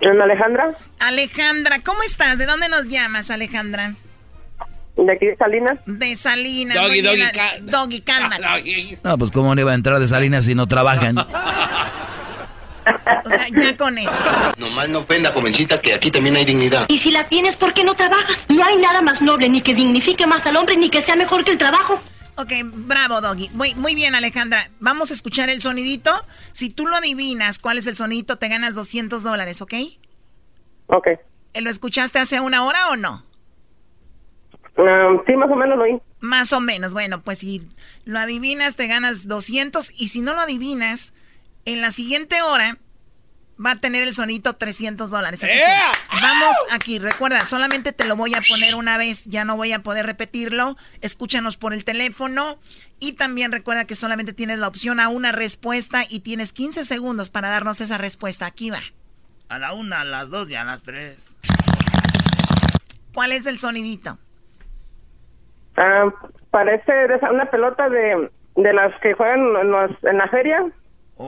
¿En Alejandra? Alejandra, ¿cómo estás? ¿De dónde nos llamas, Alejandra? De aquí de Salinas. De Salinas. Doggy, doggy, Doggy, cálmate. No, pues cómo no iba a entrar de Salinas si no trabajan. O sea, ya con esto. Nomás no ofenda, jovencita, que aquí también hay dignidad. Y si la tienes, ¿por qué no trabajas? No hay nada más noble, ni que dignifique más al hombre, ni que sea mejor que el trabajo. Ok, bravo, Doggy. Muy, muy bien, Alejandra. Vamos a escuchar el sonidito. Si tú lo adivinas cuál es el sonidito, te ganas 200 dólares, ¿ok? Ok. ¿Lo escuchaste hace una hora o no? Um, sí, más o menos lo oí. Más o menos. Bueno, pues si lo adivinas, te ganas 200. Y si no lo adivinas, en la siguiente hora va a tener el sonito 300 dólares. Así que vamos aquí. Recuerda, solamente te lo voy a poner una vez. Ya no voy a poder repetirlo. Escúchanos por el teléfono. Y también recuerda que solamente tienes la opción a una respuesta y tienes 15 segundos para darnos esa respuesta. Aquí va. A la una, a las dos y a las tres. ¿Cuál es el sonidito? Ah, parece de esa- una pelota de, de las que juegan en, los- en la feria,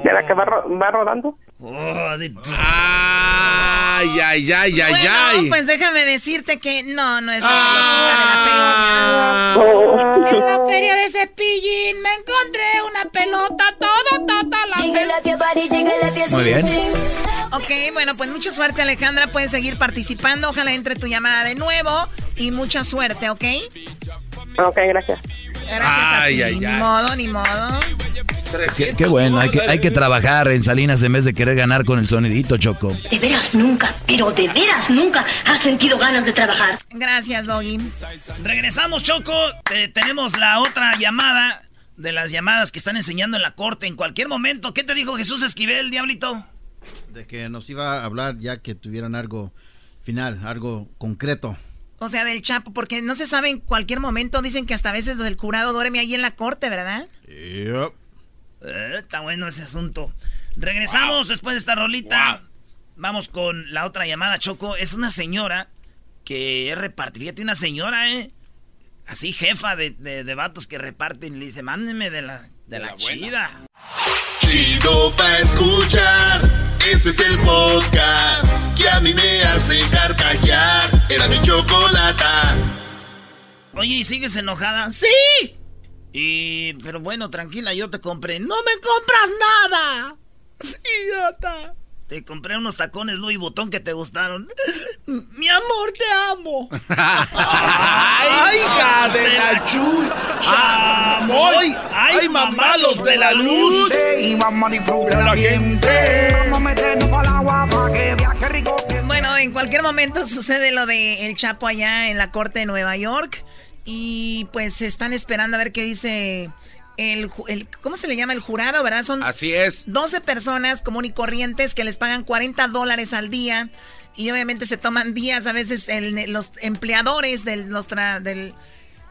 de la que va, ro- va rodando. Oh, así. Ay, ay, ay, ay, bueno, ay. pues déjame decirte que no, no es la Ah. pelota de la feria. En la feria de Cepillín me encontré una pelota toda, toda la Muy bien. Ok, bueno, pues mucha suerte Alejandra, puedes seguir participando, ojalá entre tu llamada de nuevo y mucha suerte, ¿ok? Ok, gracias. Gracias a Ay, ti, ay, ni ay. modo, ni modo. Qué, qué bueno, hay que, hay que trabajar en Salinas en vez de querer ganar con el sonidito, Choco. De veras nunca, pero de veras nunca has sentido ganas de trabajar. Gracias, Doggy. Regresamos, Choco. Te- tenemos la otra llamada de las llamadas que están enseñando en la corte en cualquier momento. ¿Qué te dijo Jesús Esquivel, diablito? De que nos iba a hablar ya que tuvieran algo final, algo concreto. O sea, del Chapo, porque no se sabe en cualquier momento, dicen que hasta a veces el jurado duerme ahí en la corte, ¿verdad? Eh, está bueno ese asunto. Regresamos después de esta rolita. Vamos con la otra llamada, Choco. Es una señora que es repartir. Fíjate, una señora, ¿eh? Así, jefa de, de, de vatos que reparten. Le dice, mándenme de la, de, la, chida. Chido pa' escuchar. Este es el podcast que a mí me hace carcajear. Era mi chocolata. Oye, ¿y sigues enojada? ¡Sí! Y, pero bueno, tranquila, yo te compré. ¡No me compras nada! ¡Idiota! Te compré unos tacones Louis Vuitton que te gustaron. Mi amor, te amo. ¡Ay, hija de la chucha! ¡Ay, ay, mamá, los de la luz! Y vamos a disfrutar el ambiente. Vamos a meternos para el agua para que vea qué rico se Bueno, en cualquier momento sucede lo de El Chapo allá en la corte de Nueva York. Y pues están esperando a ver qué dice el, ¿cómo se le llama? El jurado, ¿verdad? Son Así es. 12 personas común y corrientes que les pagan 40 dólares al día. Y obviamente se toman días, a veces el- los empleadores del, los tra- del...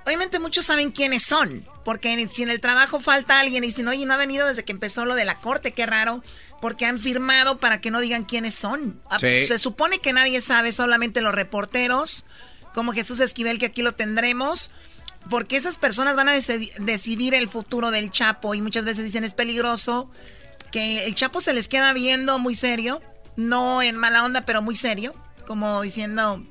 Obviamente muchos saben quiénes son, porque si en el trabajo falta alguien y dicen, oye, no ha venido desde que empezó lo de la corte, qué raro, porque han firmado para que no digan quiénes son. Ah, Sí. Se supone que nadie sabe, solamente los reporteros, como Jesús Esquivel, que aquí lo tendremos, porque esas personas van a deci- decidir el futuro del Chapo y muchas veces dicen es peligroso, que el Chapo se les queda viendo muy serio. no en mala onda, pero muy serio, como diciendo,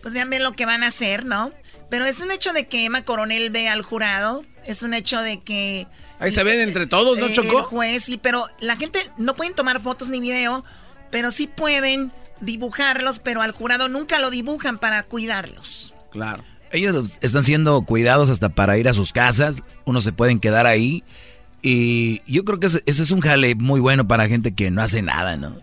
pues vean bien lo que van a hacer, ¿no? Pero es un hecho de que Emma Coronel ve al jurado, es un hecho de que... Ahí se ven entre todos, ¿no, Chocó? El juez, sí, pero la gente no pueden tomar fotos ni video, pero sí pueden dibujarlos, pero al jurado nunca lo dibujan para cuidarlos. Claro. Ellos están siendo cuidados hasta para ir a sus casas, unos se pueden quedar ahí. Y yo creo que ese, ese es un jale muy bueno para gente que no hace nada, ¿no?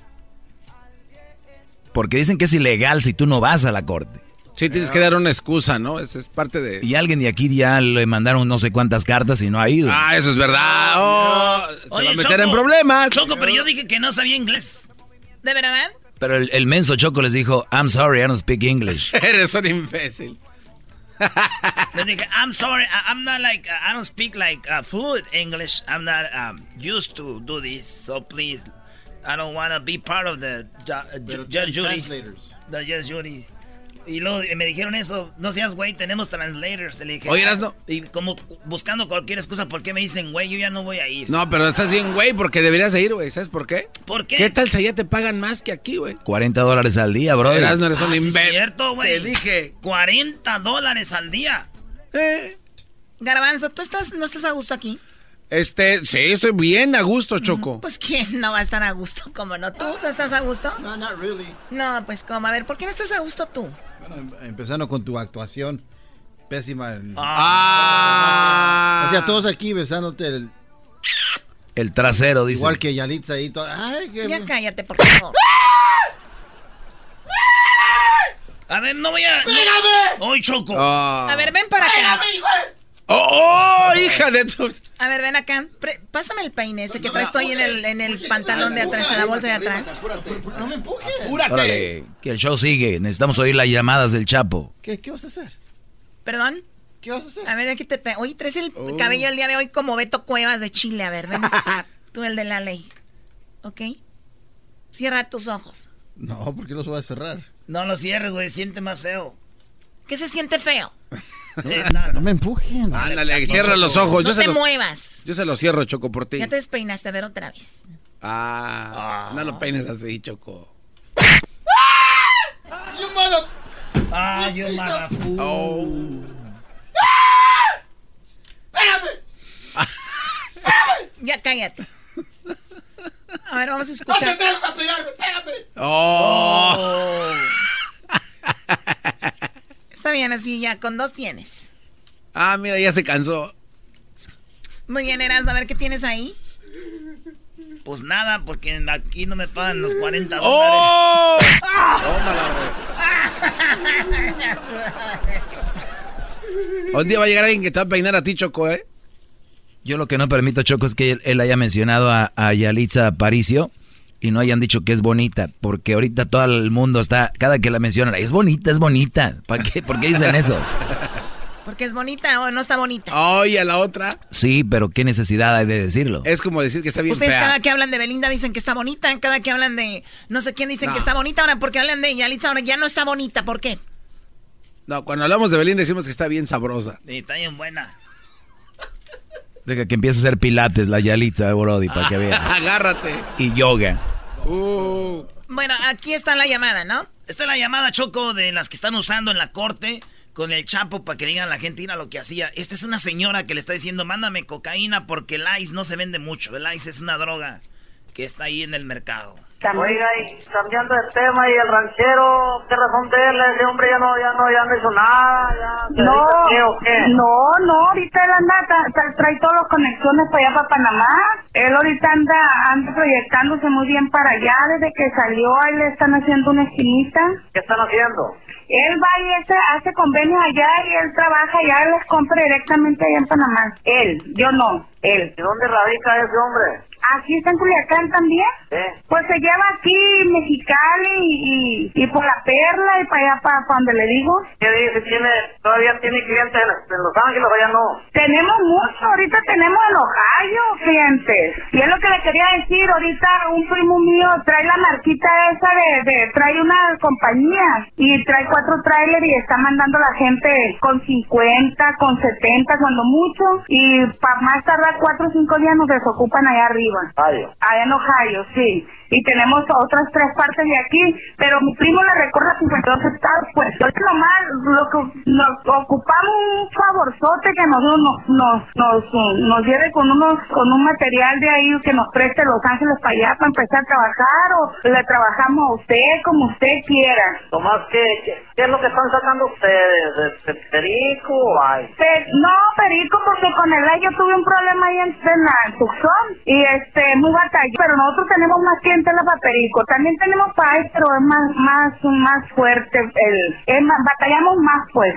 Porque dicen que es ilegal si tú no vas a la corte. Sí, tienes que dar una excusa, ¿no? Eso es parte de... Y alguien de aquí ya le mandaron no sé cuántas cartas y no ha ido. Ah, eso es verdad. Oh, se Oye, va a meter Choco, en problemas. Choco, pero yo dije que no sabía inglés. ¿De verdad? Pero el, el menso Choco les dijo, I'm sorry, I don't speak English. Eres un imbécil. Le dije, I'm sorry, I- I'm not like, uh, I don't speak like uh, fluent English. I'm not um, used to do this, so please, I don't want to be part of the ju- uh, Judge Judy. translators. The Judge Judy. Y luego me dijeron eso, no seas güey, tenemos translators. Le dije, Oye, Erasno. Y como buscando cualquier excusa, ¿por qué me dicen güey? Yo ya no voy a ir. No, pero estás bien, güey, porque deberías de ir, güey. ¿Sabes por qué? ¿Por qué? ¿Qué tal si allá te pagan más que aquí, güey? 40 dólares al día, eres un Ah, sí, imbécil. cierto, güey. Te dije. 40 dólares al día. Eh. Garbanzo, ¿tú estás, no estás a gusto aquí? Este, sí, estoy bien a gusto, Choco. Pues quién no va a estar a gusto, como no tú, ¿tú estás a gusto? No, not really. No, pues como, a ver, ¿por qué no estás a gusto tú? Bueno, em- empezando con tu actuación pésima. en- Ah. O sea, todos aquí besándote el, El trasero, dice. igual que Yalitza ahí. to- Ay, qué... Ya cállate, por favor. A ver, no voy a. ¡Pégame! Hoy choco. A ver, ven para acá. ¡Oh, oh, hija de tu... A ver, ven acá. Pre- pásame el peine ese que traes tú ahí en el, en el pantalón de atrás, en la bolsa de atrás. No me empujes. Órale, que el show sigue. Necesitamos oír las llamadas del Chapo. ¿Qué, ¿Qué vas a hacer? ¿Perdón? ¿Qué vas a hacer? A ver, aquí te pe- Oye, traes el Oh. cabello el día de hoy como Beto Cuevas de Chile. A ver, ven. tú el de la ley. ¿Ok? Cierra tus ojos. No, ¿por qué los voy a cerrar? No lo cierres, güey, siente más feo. ¿Qué se siente feo? Eh. No me empujen. Ándale, cierra los ojos. no Yo se te los, muevas. yo se los cierro, Choco, por ti. Ya te despeinaste, a ver otra vez. Ah, no lo peines así, Choco. You mother... Ah, yo marafu. Oh. ¡Pégame! Ya cállate. A ver, vamos a ¡No te escuchar. atreves a pegarme! ¡Pégame! Oh. Bien, así ya, con dos tienes. Ah, mira, ya se cansó. Muy bien, Eras, a ver qué tienes ahí. Pues nada, porque aquí no me pagan los 40 dólares. ¡Oh! Un día va a llegar alguien que te va a peinar a ti, Choco, ¿eh? Yo lo que no permito, Choco, es que él, él haya mencionado a, a Yalitza Aparicio y no hayan dicho que es bonita, porque ahorita todo el mundo está, cada que la mencionan, es bonita, es bonita. ¿Para qué? ¿Por qué dicen eso? Porque es bonita o no está bonita. Oye, a la otra. Sí, pero qué necesidad hay de decirlo. Es como decir que está bien Ustedes fea. cada que hablan de Belinda dicen que está bonita, cada que hablan de no sé quién dicen No. que está bonita, ahora porque hablan de Yalitza ahora ya no está bonita, ¿por qué? No, cuando hablamos de Belinda decimos que está bien sabrosa. Sí, está bien buena. Deja que empiece a hacer pilates la Yalitza, Brody, para que vea. Agárrate. Y yoga. Uh. Bueno, aquí está la llamada, ¿no? Esta es la llamada Choco de las que están usando en la corte con el Chapo para que digan a la gente lo que hacía. Esta es una señora que le está diciendo, mándame cocaína porque el ice no se vende mucho. El ice es una droga que está ahí en el mercado. Oiga, y cambiando de tema, y el ranchero, ¿qué razón de él? Ese hombre ya no, ya no, ya no hizo nada, ya No, qué o qué. no, no, ahorita él anda, tra- tra- trae todas las conexiones para allá, para Panamá. Él ahorita anda, anda proyectándose muy bien para allá, desde que salió, ahí le están haciendo una esquinita. ¿Qué están haciendo? Él va y hace, hace convenios allá y él trabaja allá, él les compra directamente allá en Panamá. Él, yo no, él. ¿Y dónde radica ese hombre? Aquí está en Culiacán también. Pues se lleva aquí Mexicali y, y por la perla y para allá, para, donde le digo. ¿Qué dice? ¿Tiene, todavía tiene clientes en, en Los Ángeles o allá no? Tenemos mucho, ahorita tenemos en Ohio clientes. Y es lo que le quería decir, ahorita un primo mío trae la marquita esa de, de trae una compañía y trae cuatro trailers y está mandando a la gente con 50, con 70, cuando mucho. Y para más tardar cuatro o cinco días nos desocupan allá arriba. Ohio. Allá en Ohio, sí. see Y tenemos otras tres partes de aquí, pero mi primo le recorre a 52 estados, pues. Entonces nomás lo que nos ocupamos un favorzote que nos, nos, nos, nos, nos lleve con unos, con un material de ahí que nos preste Los Ángeles para allá para empezar a trabajar o le trabajamos a usted como usted quiera. Tomás, ¿qué, qué, qué es lo que están sacando ustedes? ¿De, de perico o hay? Pe- no, perico, porque con el yo tuve un problema ahí en, en la en Tucson y este, muy batallé, pero nosotros tenemos más clientela para perico. También tenemos para pero es más, más, más fuerte, el, es más, batallamos más pues.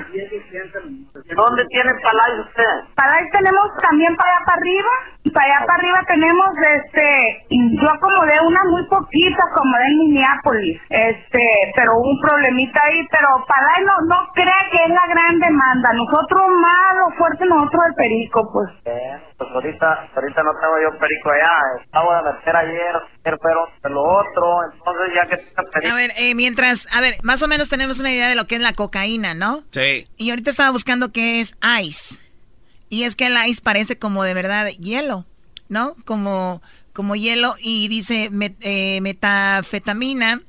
¿Dónde tiene palay usted? Para ahí tenemos también para allá para arriba, y para allá para arriba tenemos este, y yo acomodé una muy poquita, acomodé en Minneapolis, este, pero hubo un problemita ahí, pero para no, no crea que es la gran demanda, nosotros más lo fuerte nosotros el perico, pues. Eh, pues ahorita, ahorita no tengo yo perico allá. Acabo de meter ayer, ayer pero de lo otro. Entonces ya que perico. A ver, eh, mientras, a ver, más o menos tenemos una idea de lo que es la cocaína, ¿no? Sí. Y ahorita estaba buscando qué es ice. Y es que el ice parece como de verdad hielo, ¿no? Como, como hielo y dice eh, metafetamina,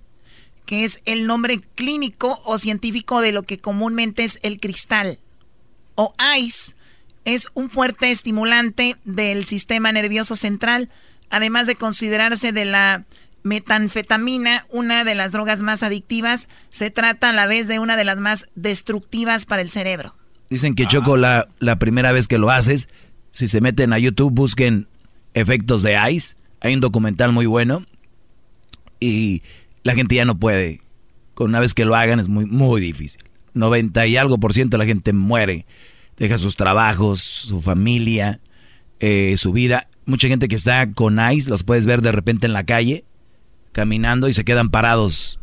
que es el nombre clínico o científico de lo que comúnmente es el cristal. O ice es un fuerte estimulante del sistema nervioso central, además de considerarse de la metanfetamina, una de las drogas más adictivas, se trata a la vez de una de las más destructivas para el cerebro. Dicen que Choco, la, la primera vez que lo haces, si se meten a YouTube, busquen efectos de Ice. Hay un documental muy bueno. Y la gente ya no puede. Con una vez que lo hagan es muy, muy difícil. 90 y algo por ciento de la gente muere. Deja sus trabajos, su familia, eh, su vida. Mucha gente que está con Ice, los puedes ver de repente en la calle, caminando y se quedan parados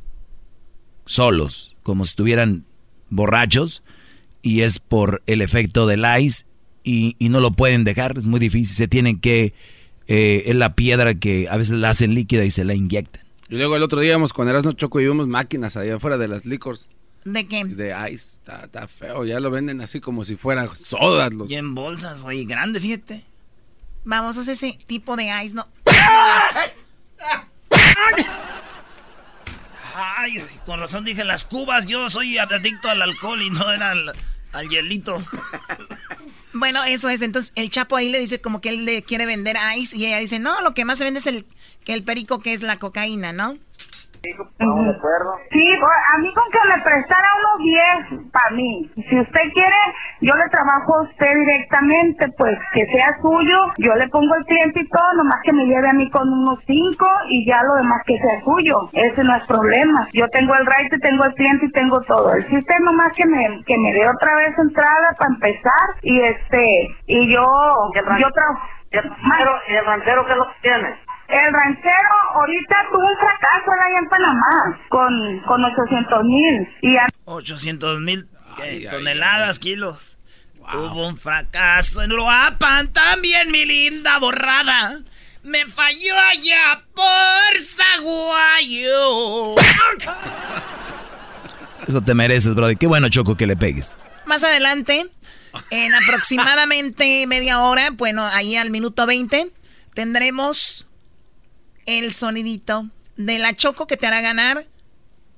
solos, como si estuvieran borrachos y es por el efecto del ice y, y no lo pueden dejar, es muy difícil, se tienen que, eh, es la piedra que a veces la hacen líquida y se la inyectan. Y luego el otro día íbamos con Erasmo Choco y vimos máquinas allá afuera de las licors ¿De qué? de ice. Está, está feo, ya lo venden así como si fueran sodas los. Y en bolsas, oye, grande, fíjate. Vamos a hacer ese tipo de ice, ¿no? Ay, con razón dije las cubas. Yo soy adicto al alcohol y no era al, hielito. Bueno, eso es. Entonces, el Chapo ahí le dice como que él le quiere vender ice y ella dice, no, lo que más se vende es el, que el perico, que es la cocaína, ¿no? Estamos de acuerdo. Sí, pues, a mí con que me prestara unos 10 para mí. Si usted quiere, yo le trabajo a usted directamente, pues que sea suyo, yo le pongo el cliente y todo, nomás que me lleve a mí con unos 5 y ya lo demás que sea suyo. Ese no es problema. Yo tengo el right, tengo el cliente y tengo todo. El sistema nomás que me, que me dé otra vez entrada para empezar y este, y yo, yo trabajo. ¿Y el ranchero, y el ranchero qué es lo que tiene? El ranchero ahorita tuvo un fracaso allá en Panamá con, con 800 mil y a 800 mil eh, toneladas, kilos. Hubo un fracaso en Uruapan también, mi linda borrada. Me falló allá por Zaguayo. Eso te mereces, brother. Qué bueno, Choco, que le pegues. Más adelante, en aproximadamente media hora, bueno, ahí al minuto 20, tendremos el sonidito de la Choco que te hará ganar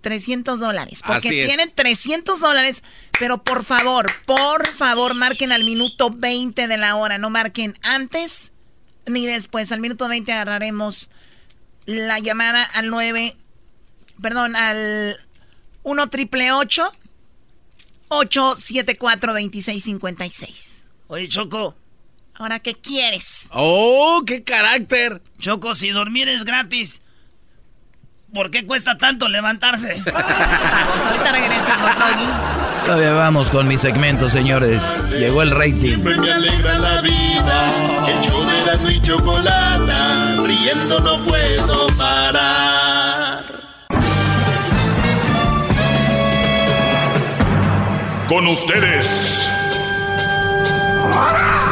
300 dólares. Porque Así es. tienen 300 dólares, pero por favor, por favor, marquen al minuto 20 de la hora, no marquen antes ni después. Al minuto 20 agarraremos la llamada al 9, perdón, al 1 triple 8 874 2656. Oye, Choco. Ahora, ¿qué quieres? ¡Oh, qué carácter! Choco, si dormir es gratis, ¿por qué cuesta tanto levantarse? Vamos, ahorita regresamos, Doggy. Todavía vamos con mi segmento, señores. Llegó el rating. Siempre me alegra la vida. El show de Erasmo y Chocolata. Riendo no puedo parar. Con ustedes. El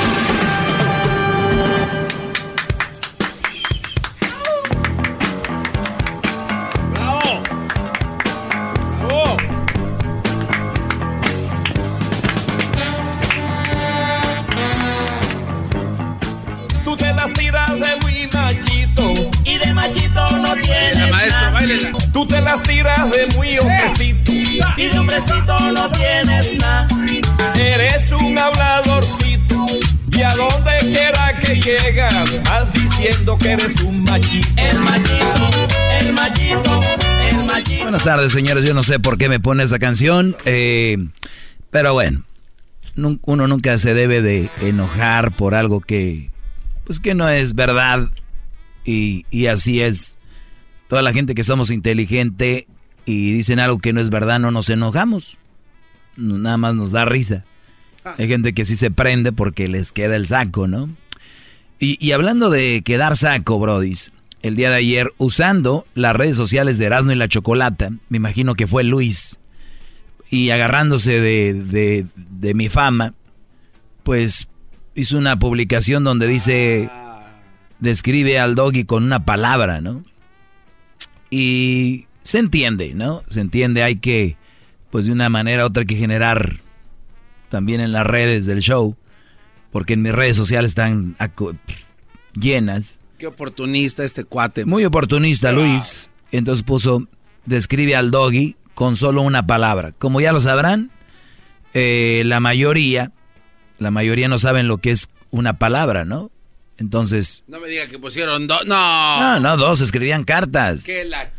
Las tiras de muy hombrecito. Y de hombrecito no tienes nada. Eres un habladorcito. Y a donde quiera que llegas, vas diciendo que eres un machito. El machito, el machito, el machito. Buenas tardes, señores. Yo no sé por qué me pone esa canción. eh, pero bueno, uno nunca se debe de enojar por algo que, pues que no es verdad. Y, y así es. Toda la gente que somos inteligente y dicen algo que no es verdad, no nos enojamos. No- Nada más nos da risa. Hay gente que sí se prende porque les queda el saco, ¿no? Y, y hablando de quedar saco, brodis, el día de ayer, usando las redes sociales de Erasmo y la Chocolata, me imagino que fue Luis, y agarrándose de, de- de mi fama, pues hizo una publicación donde dice, describe al doggy con una palabra, ¿no? Y se entiende, ¿no? Se entiende, hay que, pues de una manera u otra, que generar también en las redes del show, porque en mis redes sociales están llenas. Qué oportunista este cuate. Muy oportunista, Luis. Entonces puso, describe al doggy con solo una palabra. Como ya lo sabrán, eh, la mayoría, la mayoría no saben lo que es una palabra, ¿no? Entonces, No me diga que pusieron dos. No. no, no, dos escribían cartas. Que la-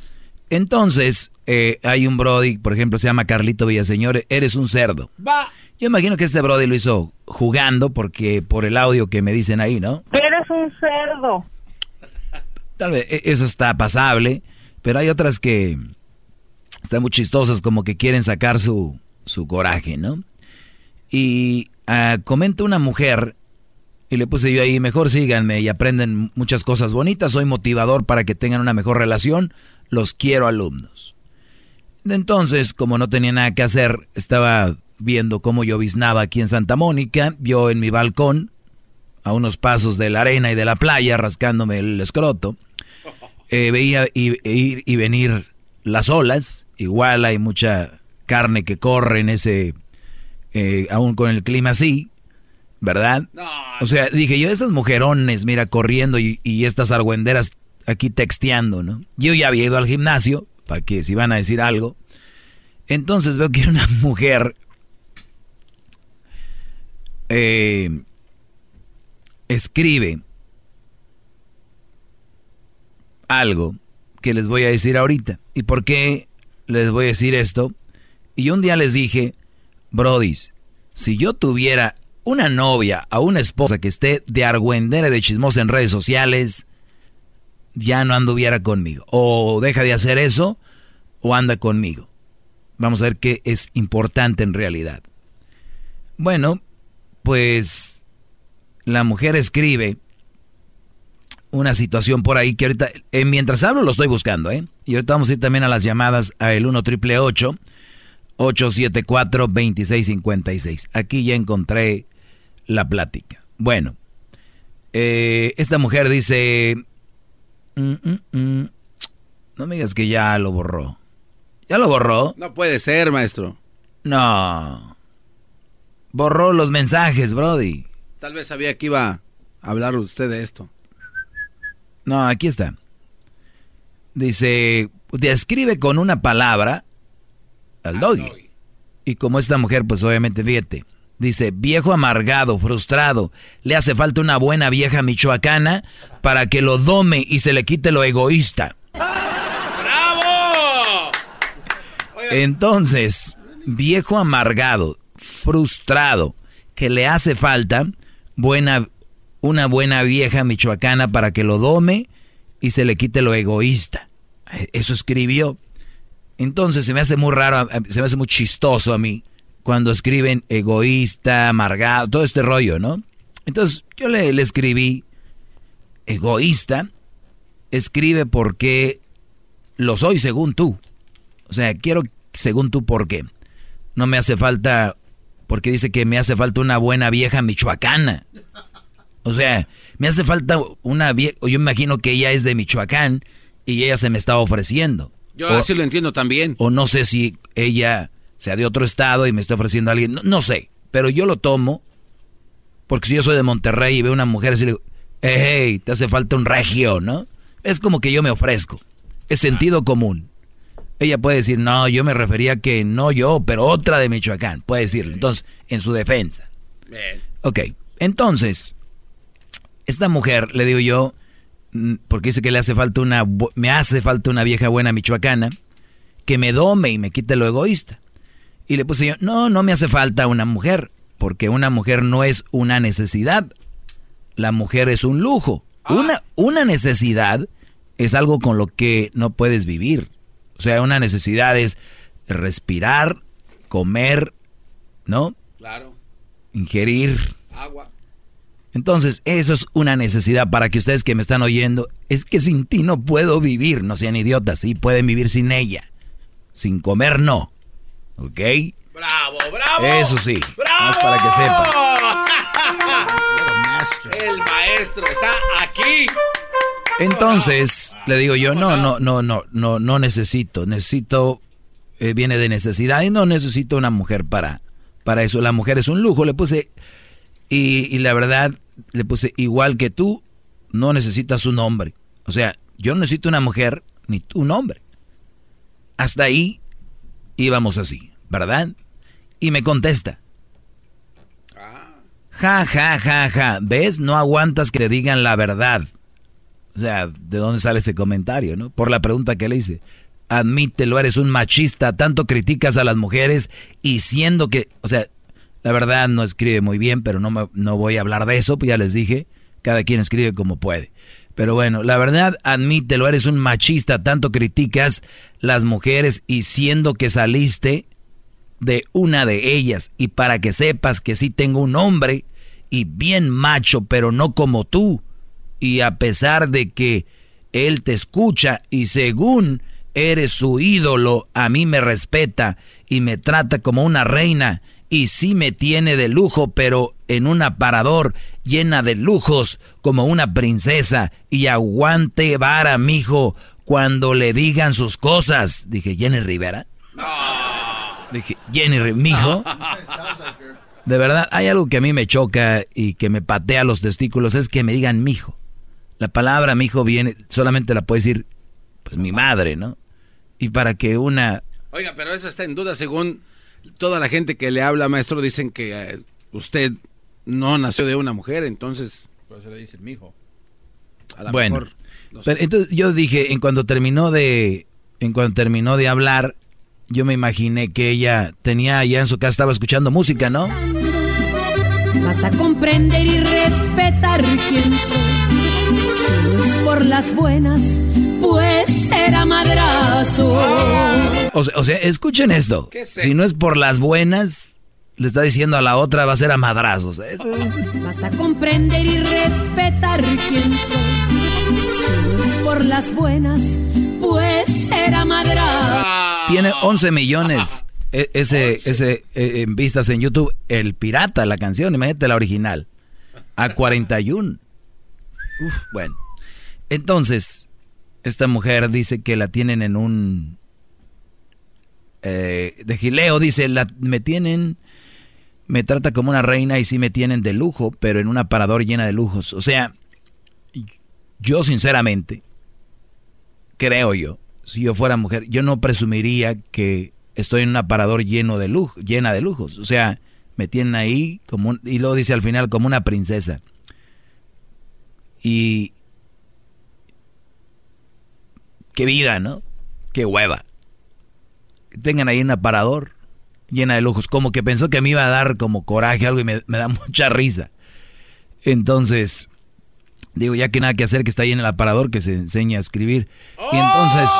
Entonces, eh, hay un Brody, por ejemplo, se llama Carlito Villaseñor, eres un cerdo. Va. Yo imagino que este Brody lo hizo jugando porque por el audio que me dicen ahí, ¿no? Eres un cerdo. Tal vez e- eso está pasable, pero hay otras que están muy chistosas, como que quieren sacar su, su coraje, ¿no? Y ah, comenta una mujer, y le puse yo ahí, mejor síganme y aprenden muchas cosas bonitas, soy motivador para que tengan una mejor relación, los quiero alumnos. Entonces, como no tenía nada que hacer, estaba viendo cómo lloviznaba aquí en Santa Mónica, yo en mi balcón, a unos pasos de la arena y de la playa, rascándome el escroto. Eh, veía ir y venir las olas, igual hay mucha carne que corre en ese, eh, aún con el clima así, ¿verdad? o sea, dije yo, esas mujerones, mira, corriendo y, y estas argüenderas aquí texteando, ¿no? Yo ya había ido al gimnasio, para que si van a decir algo. Entonces veo que una mujer eh, escribe algo que les voy a decir ahorita. ¿Y por qué les voy a decir esto? Y un día les dije, Brodis, si yo tuviera una novia o una esposa que esté de argüendera y de chismosa en redes sociales, ya no anduviera conmigo. O deja de hacer eso o anda conmigo. Vamos a ver qué es importante en realidad. Bueno, pues la mujer escribe una situación por ahí que ahorita, eh, mientras hablo lo estoy buscando, ¿eh? Y ahorita vamos a ir también a las llamadas a el 1 triple 874 2656. Aquí ya encontré la plática. Bueno, eh, esta mujer dice, "Mm, mm, mm, no me digas que ya lo borró. ¿Ya lo borró? No puede ser, maestro. No. Borró los mensajes, Brody. Tal vez sabía que iba a hablar usted de esto. No, aquí está. Dice, describe con una palabra al doggy. Y como esta mujer, pues obviamente, fíjate. Dice, viejo amargado, frustrado, le hace falta una buena vieja michoacana para que lo dome y se le quite lo egoísta. ¡Bravo! Entonces, viejo amargado, frustrado, que le hace falta buena, una buena vieja michoacana para que lo dome y se le quite lo egoísta. Eso escribió. Entonces se me hace muy raro, se me hace muy chistoso a mí cuando escriben egoísta, amargado, todo este rollo, ¿no? Entonces yo le, le escribí egoísta, escribe porque lo soy según tú. O sea, quiero según tú por qué. No me hace falta, porque dice que me hace falta una buena vieja michoacana. O sea, me hace falta una vieja, yo imagino que ella es de Michoacán y ella se me está ofreciendo. Yo O- así lo entiendo también. o no sé si ella sea de otro estado y me está ofreciendo a alguien, no, no sé, pero yo lo tomo porque si yo soy de Monterrey y veo una mujer así, le digo, hey, te hace falta un regio, ¿no? Es como que yo me ofrezco. Es sentido común. Ella puede decir, no, yo me refería que no yo, pero otra de Michoacán. Puede decirlo. Entonces, en su defensa. Ok, entonces, esta mujer, le digo yo, mm, porque dice que le hace falta una, me hace falta una vieja buena michoacana, que me dome y me quite lo egoísta. Y le puse yo, no, no me hace falta una mujer, porque una mujer no es una necesidad. La mujer es un lujo. Ah. Una, una necesidad es algo con lo que no puedes vivir. O sea, una necesidad es respirar, comer, ¿no? Claro. Ingerir. Agua. Entonces, eso es una necesidad para que ustedes que me están oyendo, es que sin ti no puedo vivir. No sean idiotas, sí pueden vivir sin ella. Sin comer, no. ¿Ok? Bravo, bravo. Eso sí. Bravo. para que sepan. El maestro está aquí. Entonces, le digo yo, no, no, no, no, no, no necesito, necesito, eh, viene de necesidad y no necesito una mujer para, para eso. La mujer es un lujo, le puse, y, y la verdad, le puse, igual que tú, no necesitas un hombre. O sea, yo no necesito una mujer, ni un hombre. Hasta ahí íbamos así, ¿verdad? Y me contesta. Ja, ja, ja, ja. ¿Ves? No aguantas que te digan la verdad. O sea, ¿de dónde sale ese comentario, no? Por la pregunta que le hice. Admítelo, eres un machista, tanto criticas a las mujeres y siendo que, o sea, la verdad no escribe muy bien, pero no, me, no voy a hablar de eso, pues ya les dije, cada quien escribe como puede. Pero bueno, la verdad, admítelo, eres un machista, tanto criticas las mujeres y siendo que saliste de una de ellas y para que sepas que sí tengo un hombre y bien macho, pero no como tú y a pesar de que él te escucha y según eres su ídolo, a mí me respeta y me trata como una reina y sí me tiene de lujo, pero en un aparador llena de lujos como una princesa y aguante vara, mijo, cuando le digan sus cosas. Dije, Jenny Rivera. Dije, Jenny mijo. De verdad, hay algo que a mí me choca y que me patea los testículos, es que me digan mijo. La palabra mi hijo viene, solamente la puede decir, pues mi madre, ¿no? Y para que una... Oiga, pero eso está en duda según toda la gente que le habla, maestro, dicen que eh, usted no nació de una mujer, entonces... Por eso le dicen mi hijo. bueno, pero entonces yo dije, en cuanto terminó de, en cuanto terminó de hablar, yo me imaginé que ella tenía ya en su casa, estaba escuchando música, ¿no? Vas a comprender y respetar quién soy por las buenas, pues será madrazo. O sea, escuchen esto. Si no es por las buenas, le está diciendo a la otra va a ser a madrazos. Vas a comprender y respetar quién soy. Si no es por las buenas, pues será madrazo. Tiene 11 millones e, ese, ese eh, en vistas en YouTube. El pirata, la canción, imagínate la original. A 41. Uf, bueno. Entonces, esta mujer dice que la tienen en un... Eh, de gileo, dice, la, me tienen... Me trata como una reina y sí me tienen de lujo, pero en un aparador llena de lujos. O sea, yo sinceramente, creo yo, si yo fuera mujer, yo no presumiría que estoy en un aparador lleno de lujo, llena de lujos. O sea, me tienen ahí como y luego dice al final como una princesa. Y Qué vida, ¿no? Qué hueva. Que tengan ahí un aparador llena de lujos. Como que pensó que me iba a dar como coraje algo y me, da mucha risa. Entonces, digo, ya que nada que hacer, que está ahí en el aparador, que se enseña a escribir. Y entonces,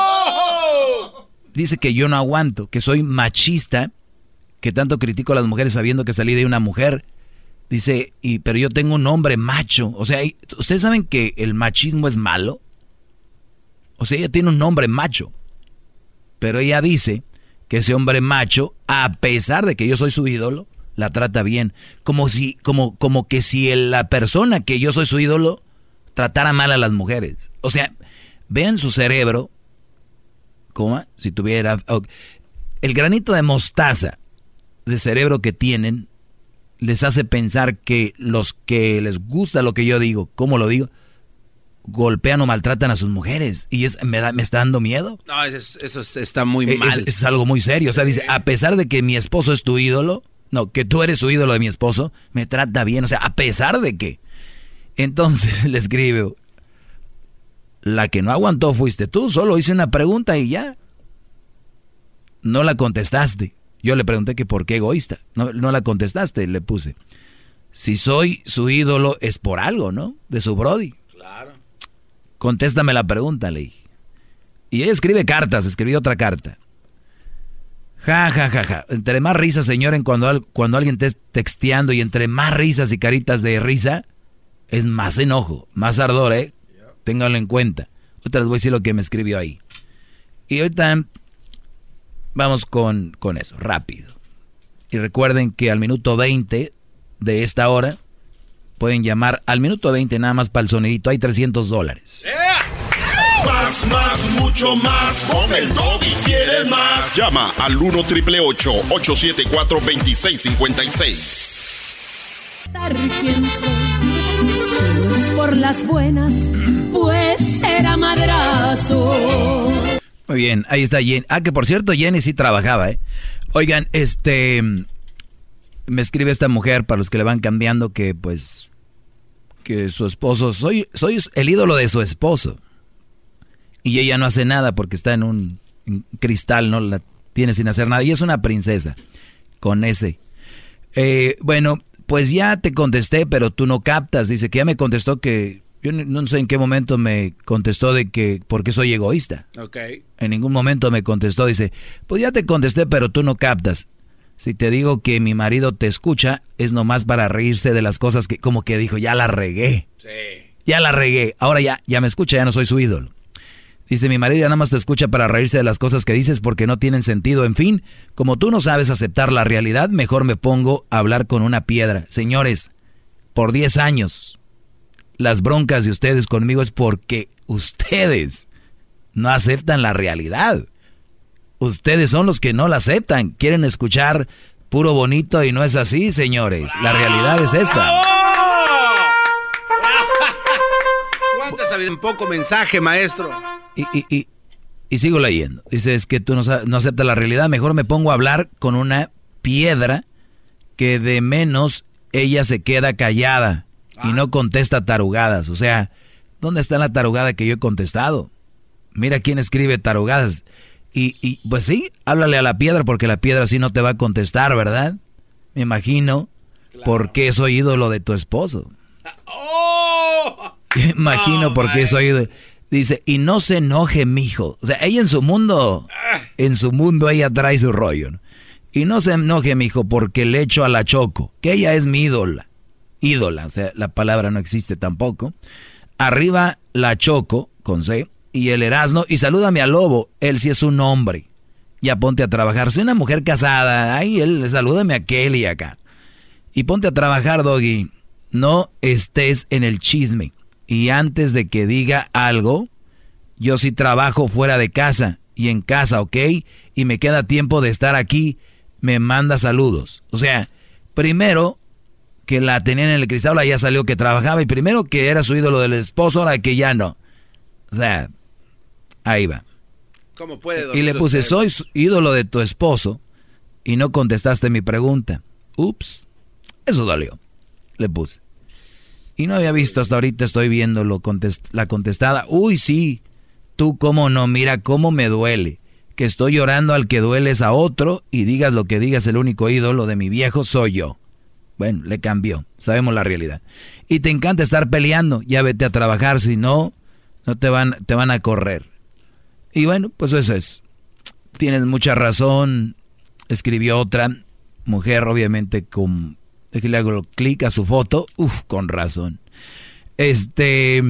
dice que yo no aguanto, que soy machista, que tanto critico a las mujeres sabiendo que salí de una mujer. Dice, y, pero yo tengo un hombre macho. O sea, ¿ustedes saben que el machismo es malo? O sea, ella tiene un nombre macho. Pero ella dice que ese hombre macho, a pesar de que yo soy su ídolo, la trata bien. Como si, como, como que si la persona que yo soy su ídolo tratara mal a las mujeres. O sea, vean su cerebro, como si tuviera el granito de mostaza de cerebro que tienen, les hace pensar que los que les gusta lo que yo digo, ¿cómo lo digo? Golpean o maltratan a sus mujeres. Y es, me, da, me está dando miedo. No, eso, eso está muy Eh, mal. Es, es algo muy serio. O sea, dice, a pesar de que mi esposo es tu ídolo, no, que tú eres su ídolo de mi esposo, me trata bien. O sea, a pesar de que. Entonces le escribe, la que no aguantó fuiste tú, solo hice una pregunta y ya. No la contestaste. Yo le pregunté que por qué egoísta. No, no la contestaste, le puse. Si soy su ídolo es por algo, ¿no? De su Brody. Claro. Contéstame la pregunta, le. Y ella escribe cartas, escribió otra carta. Ja, ja, ja, ja. Entre más risas, señor, en cuando, cuando alguien te esté texteando y entre más risas y caritas de risa, es más enojo, más ardor, ¿eh? Ténganlo en cuenta. Ahorita les voy a decir lo que me escribió ahí. Y ahorita vamos con, con eso, rápido. Y recuerden que al minuto 20 de esta hora pueden llamar al minuto 20 nada más para el sonidito. Hay 300 dólares. Más, más, mucho más. Con el y quieres más. Llama al 1 triple 874 2656. Dar quién soy. Si no es por las buenas, pues será madrazo. Muy bien, ahí está Jenny. Ah, que por cierto, Jenny sí trabajaba, ¿eh? Oigan, este. Me escribe esta mujer, para los que le van cambiando, que pues. Que su esposo. Soy, soy el ídolo de su esposo. Y ella no hace nada porque está en un en cristal, no la tiene sin hacer nada. Y es una princesa. Con ese. Eh, bueno, pues ya te contesté, pero tú no captas. Dice que ya me contestó que. Yo no- no sé en qué momento me contestó de que. porque soy egoísta. Ok. En ningún momento me contestó, dice, pues ya te contesté, pero tú no captas. Si te digo que mi marido te escucha, es nomás para reírse de las cosas que, como que dijo, ya la regué. Ya la regué. Ahora ya, ya me escucha, ya no soy su ídolo. Dice, mi marido ya nada más te escucha para reírse de las cosas que dices porque no tienen sentido. En fin, como tú no sabes aceptar la realidad, mejor me pongo a hablar con una piedra. Señores, por 10 años, las broncas de ustedes conmigo es porque ustedes no aceptan la realidad. Ustedes son los que no la aceptan. Quieren escuchar puro bonito y no es así, señores. La realidad es esta. ¿Cuánta sabiduría en poco mensaje, maestro? Y, y, y, y sigo leyendo. Dice, es que tú no, no aceptas la realidad. Mejor me pongo a hablar con una piedra que de menos ella se queda callada y no contesta tarugadas. O sea, ¿dónde está la tarugada que yo he contestado? Mira quién escribe tarugadas. Y, y pues sí, háblale a la piedra porque la piedra sí no te va a contestar, ¿verdad? Me imagino por qué soy ídolo de tu esposo. Me imagino por qué soy ídolo. Dice, y no se enoje, mijo. O sea, ella en su mundo, en su mundo ella trae su rollo. ¿no? Y no se enoje, mijo, porque le echo a la Choco, que ella es mi ídola. Ídola, o sea, la palabra no existe tampoco. Arriba la Choco, con C, y el Erasno, y salúdame al lobo, él sí es un hombre. Ya ponte a trabajar. Soy una mujer casada, ay, él, salúdame a aquel y acá. Y ponte a trabajar, Doggy. No estés en el chisme. Y antes de que diga algo, yo sí trabajo fuera de casa y en casa, ¿ok? Y me queda tiempo de estar aquí, me manda saludos. O sea, primero que la tenían en el cristal, ya salió que trabajaba y primero que era su ídolo del esposo, ahora que ya no. O sea, ahí va. ¿Cómo puede Y le puse, soy ídolo de tu esposo y no contestaste mi pregunta. Ups, eso dolió. Le puse. Y no había visto hasta ahorita, estoy viendo lo contest- la contestada. Uy, sí, tú cómo no, mira cómo me duele. Que estoy llorando al que dueles a otro y digas lo que digas, el único ídolo de mi viejo soy yo. Bueno, le cambió, sabemos la realidad. Y te encanta estar peleando, ya vete a trabajar, si no, no te van, te van a correr. Y bueno, pues eso es. Tienes mucha razón. Escribió otra mujer, obviamente, con. Déjale hago clic a su foto. Uf, con razón. Este.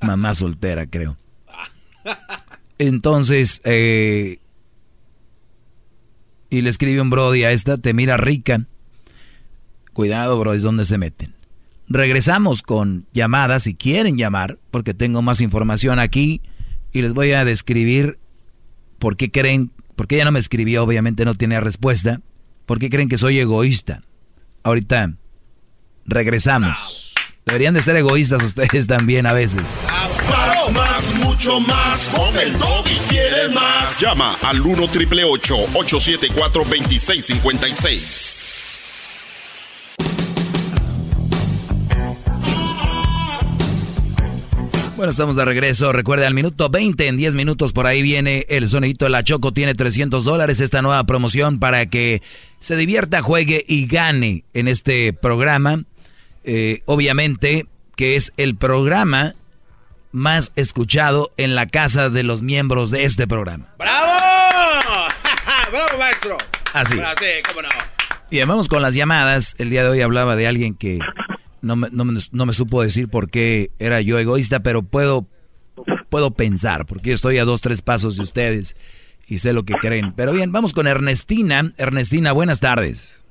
Mamá soltera, creo. Entonces, eh, y le escribe un Brody a esta, te mira rica. Cuidado, bro, es donde se meten. Regresamos con llamadas, si quieren llamar, porque tengo más información aquí y les voy a describir por qué creen, porque ella no me escribió, obviamente no tenía respuesta, por qué creen que soy egoísta. Ahorita regresamos. Deberían de ser egoístas ustedes también a veces. Más, más, mucho más. Con el y quieres más. Llama al 1 triple 874 2656. Bueno, estamos de regreso. Recuerde, al minuto 20, en 10 minutos por ahí viene el sonidito de la Choco. Tiene 300 dólares esta nueva promoción para que se divierta, juegue y gane en este programa. Eh, obviamente que es el programa más escuchado en la casa de los miembros de este programa. ¡Bravo! ¡Bravo, maestro! Así. sí, cómo no. Bien, vamos con las llamadas. El día de hoy hablaba de alguien que no me, no, me, supo decir por qué era yo egoísta, pero puedo, puedo pensar, porque yo estoy a dos, tres pasos de ustedes y sé lo que creen. Pero bien, vamos con Ernestina. Ernestina, buenas tardes.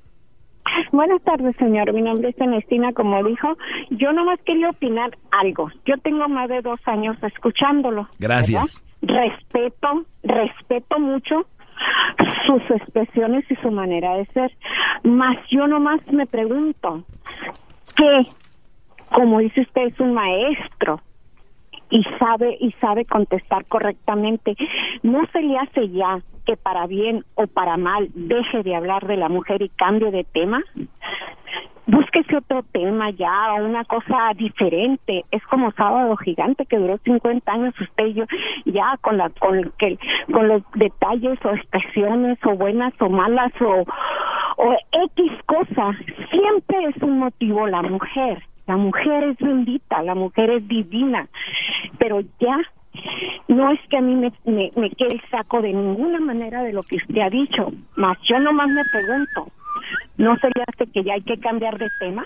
Buenas tardes, señor. Mi nombre es Ernestina, como dijo. Yo nomás quería opinar algo. Yo tengo más de dos años escuchándolo. Gracias. Respeto, respeto mucho sus expresiones y su manera de ser. Más yo nomás me pregunto, ¿qué? Como dice usted, es un maestro y sabe y sabe contestar correctamente. ¿No se le hace ya que para bien o para mal deje de hablar de la mujer y cambie de tema? Búsquese otro tema ya, una cosa diferente. Es como Sábado Gigante que duró 50 años usted y yo ya con la con que con los detalles o expresiones o buenas o malas o o X cosa, siempre es un motivo la mujer. La mujer es bendita, la mujer es divina, pero ya no es que a mí me, me, quede el saco de ninguna manera de lo que usted ha dicho, más yo nomás me pregunto, ¿no sería hace que ya hay que cambiar de tema?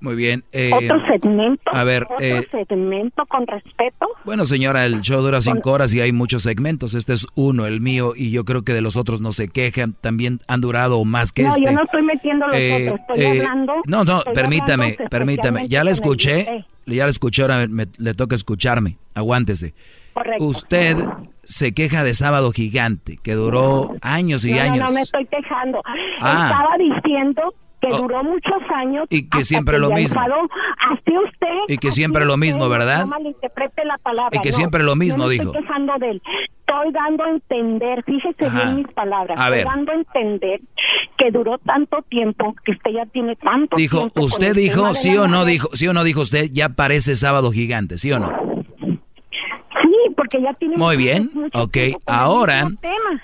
Muy bien. Eh, ¿Otro segmento? A ver, ¿Otro eh, segmento con respeto? Bueno, señora, el show dura cinco horas y hay muchos segmentos. Este es uno, el mío, y yo creo que de los otros no se quejan. También han durado más que este. No, yo no estoy metiendo los eh, otros. Estoy hablando. No, no, permítame, permítame. Ya la escuché. Ya la escuché, ahora le toca escucharme. Aguántese. Correcto. Usted se queja de Sábado Gigante, que duró años y años. No, no me estoy quejando. Ah. Estaba diciendo que oh. duró muchos años. Y que siempre lo mismo. usted, y que siempre lo mismo, ¿verdad? No malinterprete la palabra. Y que siempre lo mismo, no dijo. Estoy quejando de él. Estoy dando a entender, fíjese bien mis palabras. A estoy dando a entender que duró tanto tiempo, que usted ya tiene tanto dijo, tiempo. ¿Usted dijo, sí o no dijo, sí o no dijo usted, ya parece sábado gigante, sí o no? Porque ya tiene Muy bien, ok. Ahora,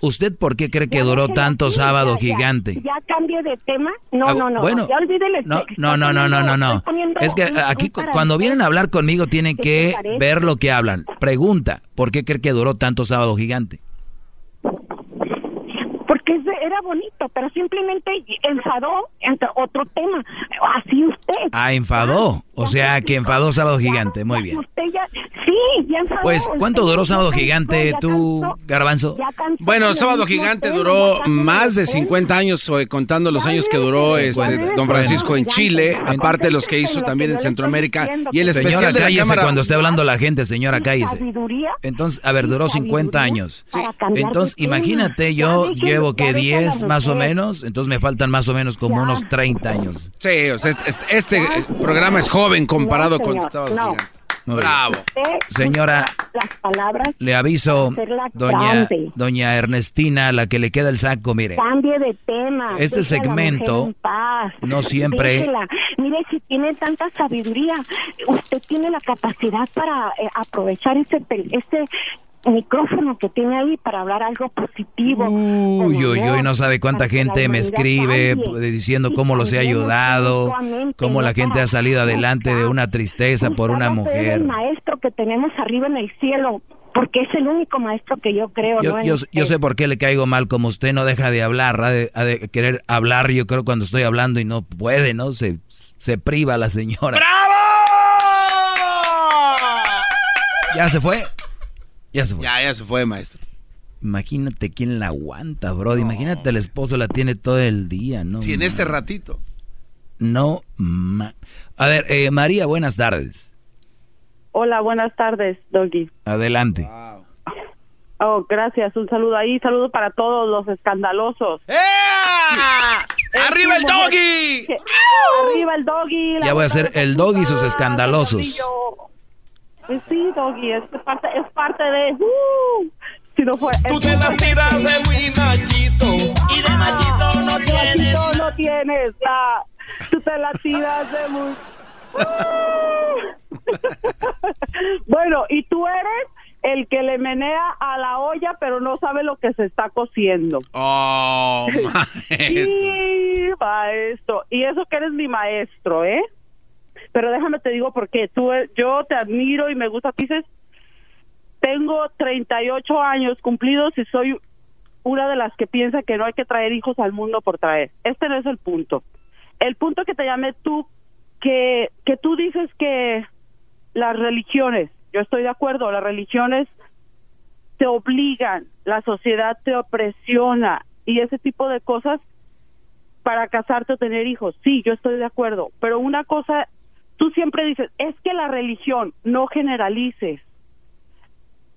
¿usted por qué cree que duró tanto sábado gigante? Ya, cambio de tema. No, ah, no, no. Bueno, ya olvide el no, no, no, no, no, no, no. Es que aquí cuando vienen a hablar conmigo tienen que ver lo que hablan. Pregunta, ¿por qué cree que duró tanto sábado gigante? porque era bonito, pero simplemente enfadó entre otro tema. Así usted. Ah, enfadó. O sea, que enfadó Sábado Gigante. Muy bien. Usted ya, ya enfadó. Pues, ¿cuánto duró Sábado Gigante tú, Garbanzo? Bueno, Sábado Gigante duró más de 50 años, contando los años que duró este, Don Francisco en Chile, aparte de los que hizo también en Centroamérica. Y el especial señora, de la cámara... cuando esté hablando la gente, señora, cállese. Entonces, a ver, duró 50 años. Entonces, imagínate, yo llevo que 10 más o menos, entonces me faltan más o menos como unos 30 años. Sí, o sea, este, este programa es joven comparado con Bravo. Señora, le aviso, doña, doña Ernestina, la que le queda el saco, mire. Cambie de tema. Este segmento no siempre... Mire, si tiene tanta sabiduría, usted tiene la capacidad para eh, aprovechar ese, ese micrófono que tiene ahí para hablar algo positivo. Uy, uy, uy, no sabe cuánta gente me escribe diciendo cómo los he ayudado, cómo la gente ha salido adelante de una tristeza por una mujer. el maestro que tenemos arriba en el cielo, porque es el único maestro que yo creo. Yo, yo, sé por qué le caigo mal, como usted no deja de hablar, ha de, querer hablar, yo creo cuando estoy hablando y no puede, ¿no? Se, se priva la señora. ¡Bravo! ¿Ya se fue? Ya se fue. Ya, ya se fue, maestro. Imagínate quién la aguanta, bro. Imagínate el esposo la tiene todo el día, ¿no? Sí, en este ratito. No, a ver, eh, María, buenas tardes. Hola, buenas tardes, Doggy. Adelante. Oh, gracias. Un saludo ahí, saludo para todos los escandalosos. ¡Arriba el doggy! ¡Arriba el doggy! Ya voy a hacer el doggy y sus escandalosos. Sí, doggy, es parte, es parte de... Uh, si no fue, Tú te las tiras de muy machito y de machito no de tienes. machito no tienes la... Tú te las tiras de muy... bueno, y tú eres el que le menea a la olla, pero no sabe lo que se está cociendo. Oh, Sí, maestro. Y eso que eres mi maestro, ¿eh? Pero déjame te digo porque tú, yo te admiro y me gusta. Dices, tengo 38 años cumplidos y soy una de las que piensa que no hay que traer hijos al mundo por traer. Este no es el punto. El punto que te llamé tú, que, que tú dices que las religiones, yo estoy de acuerdo, las religiones te obligan, la sociedad te opresiona y ese tipo de cosas para casarte o tener hijos. Sí, yo estoy de acuerdo, pero una cosa, tú siempre dices, es que la religión, no generalices.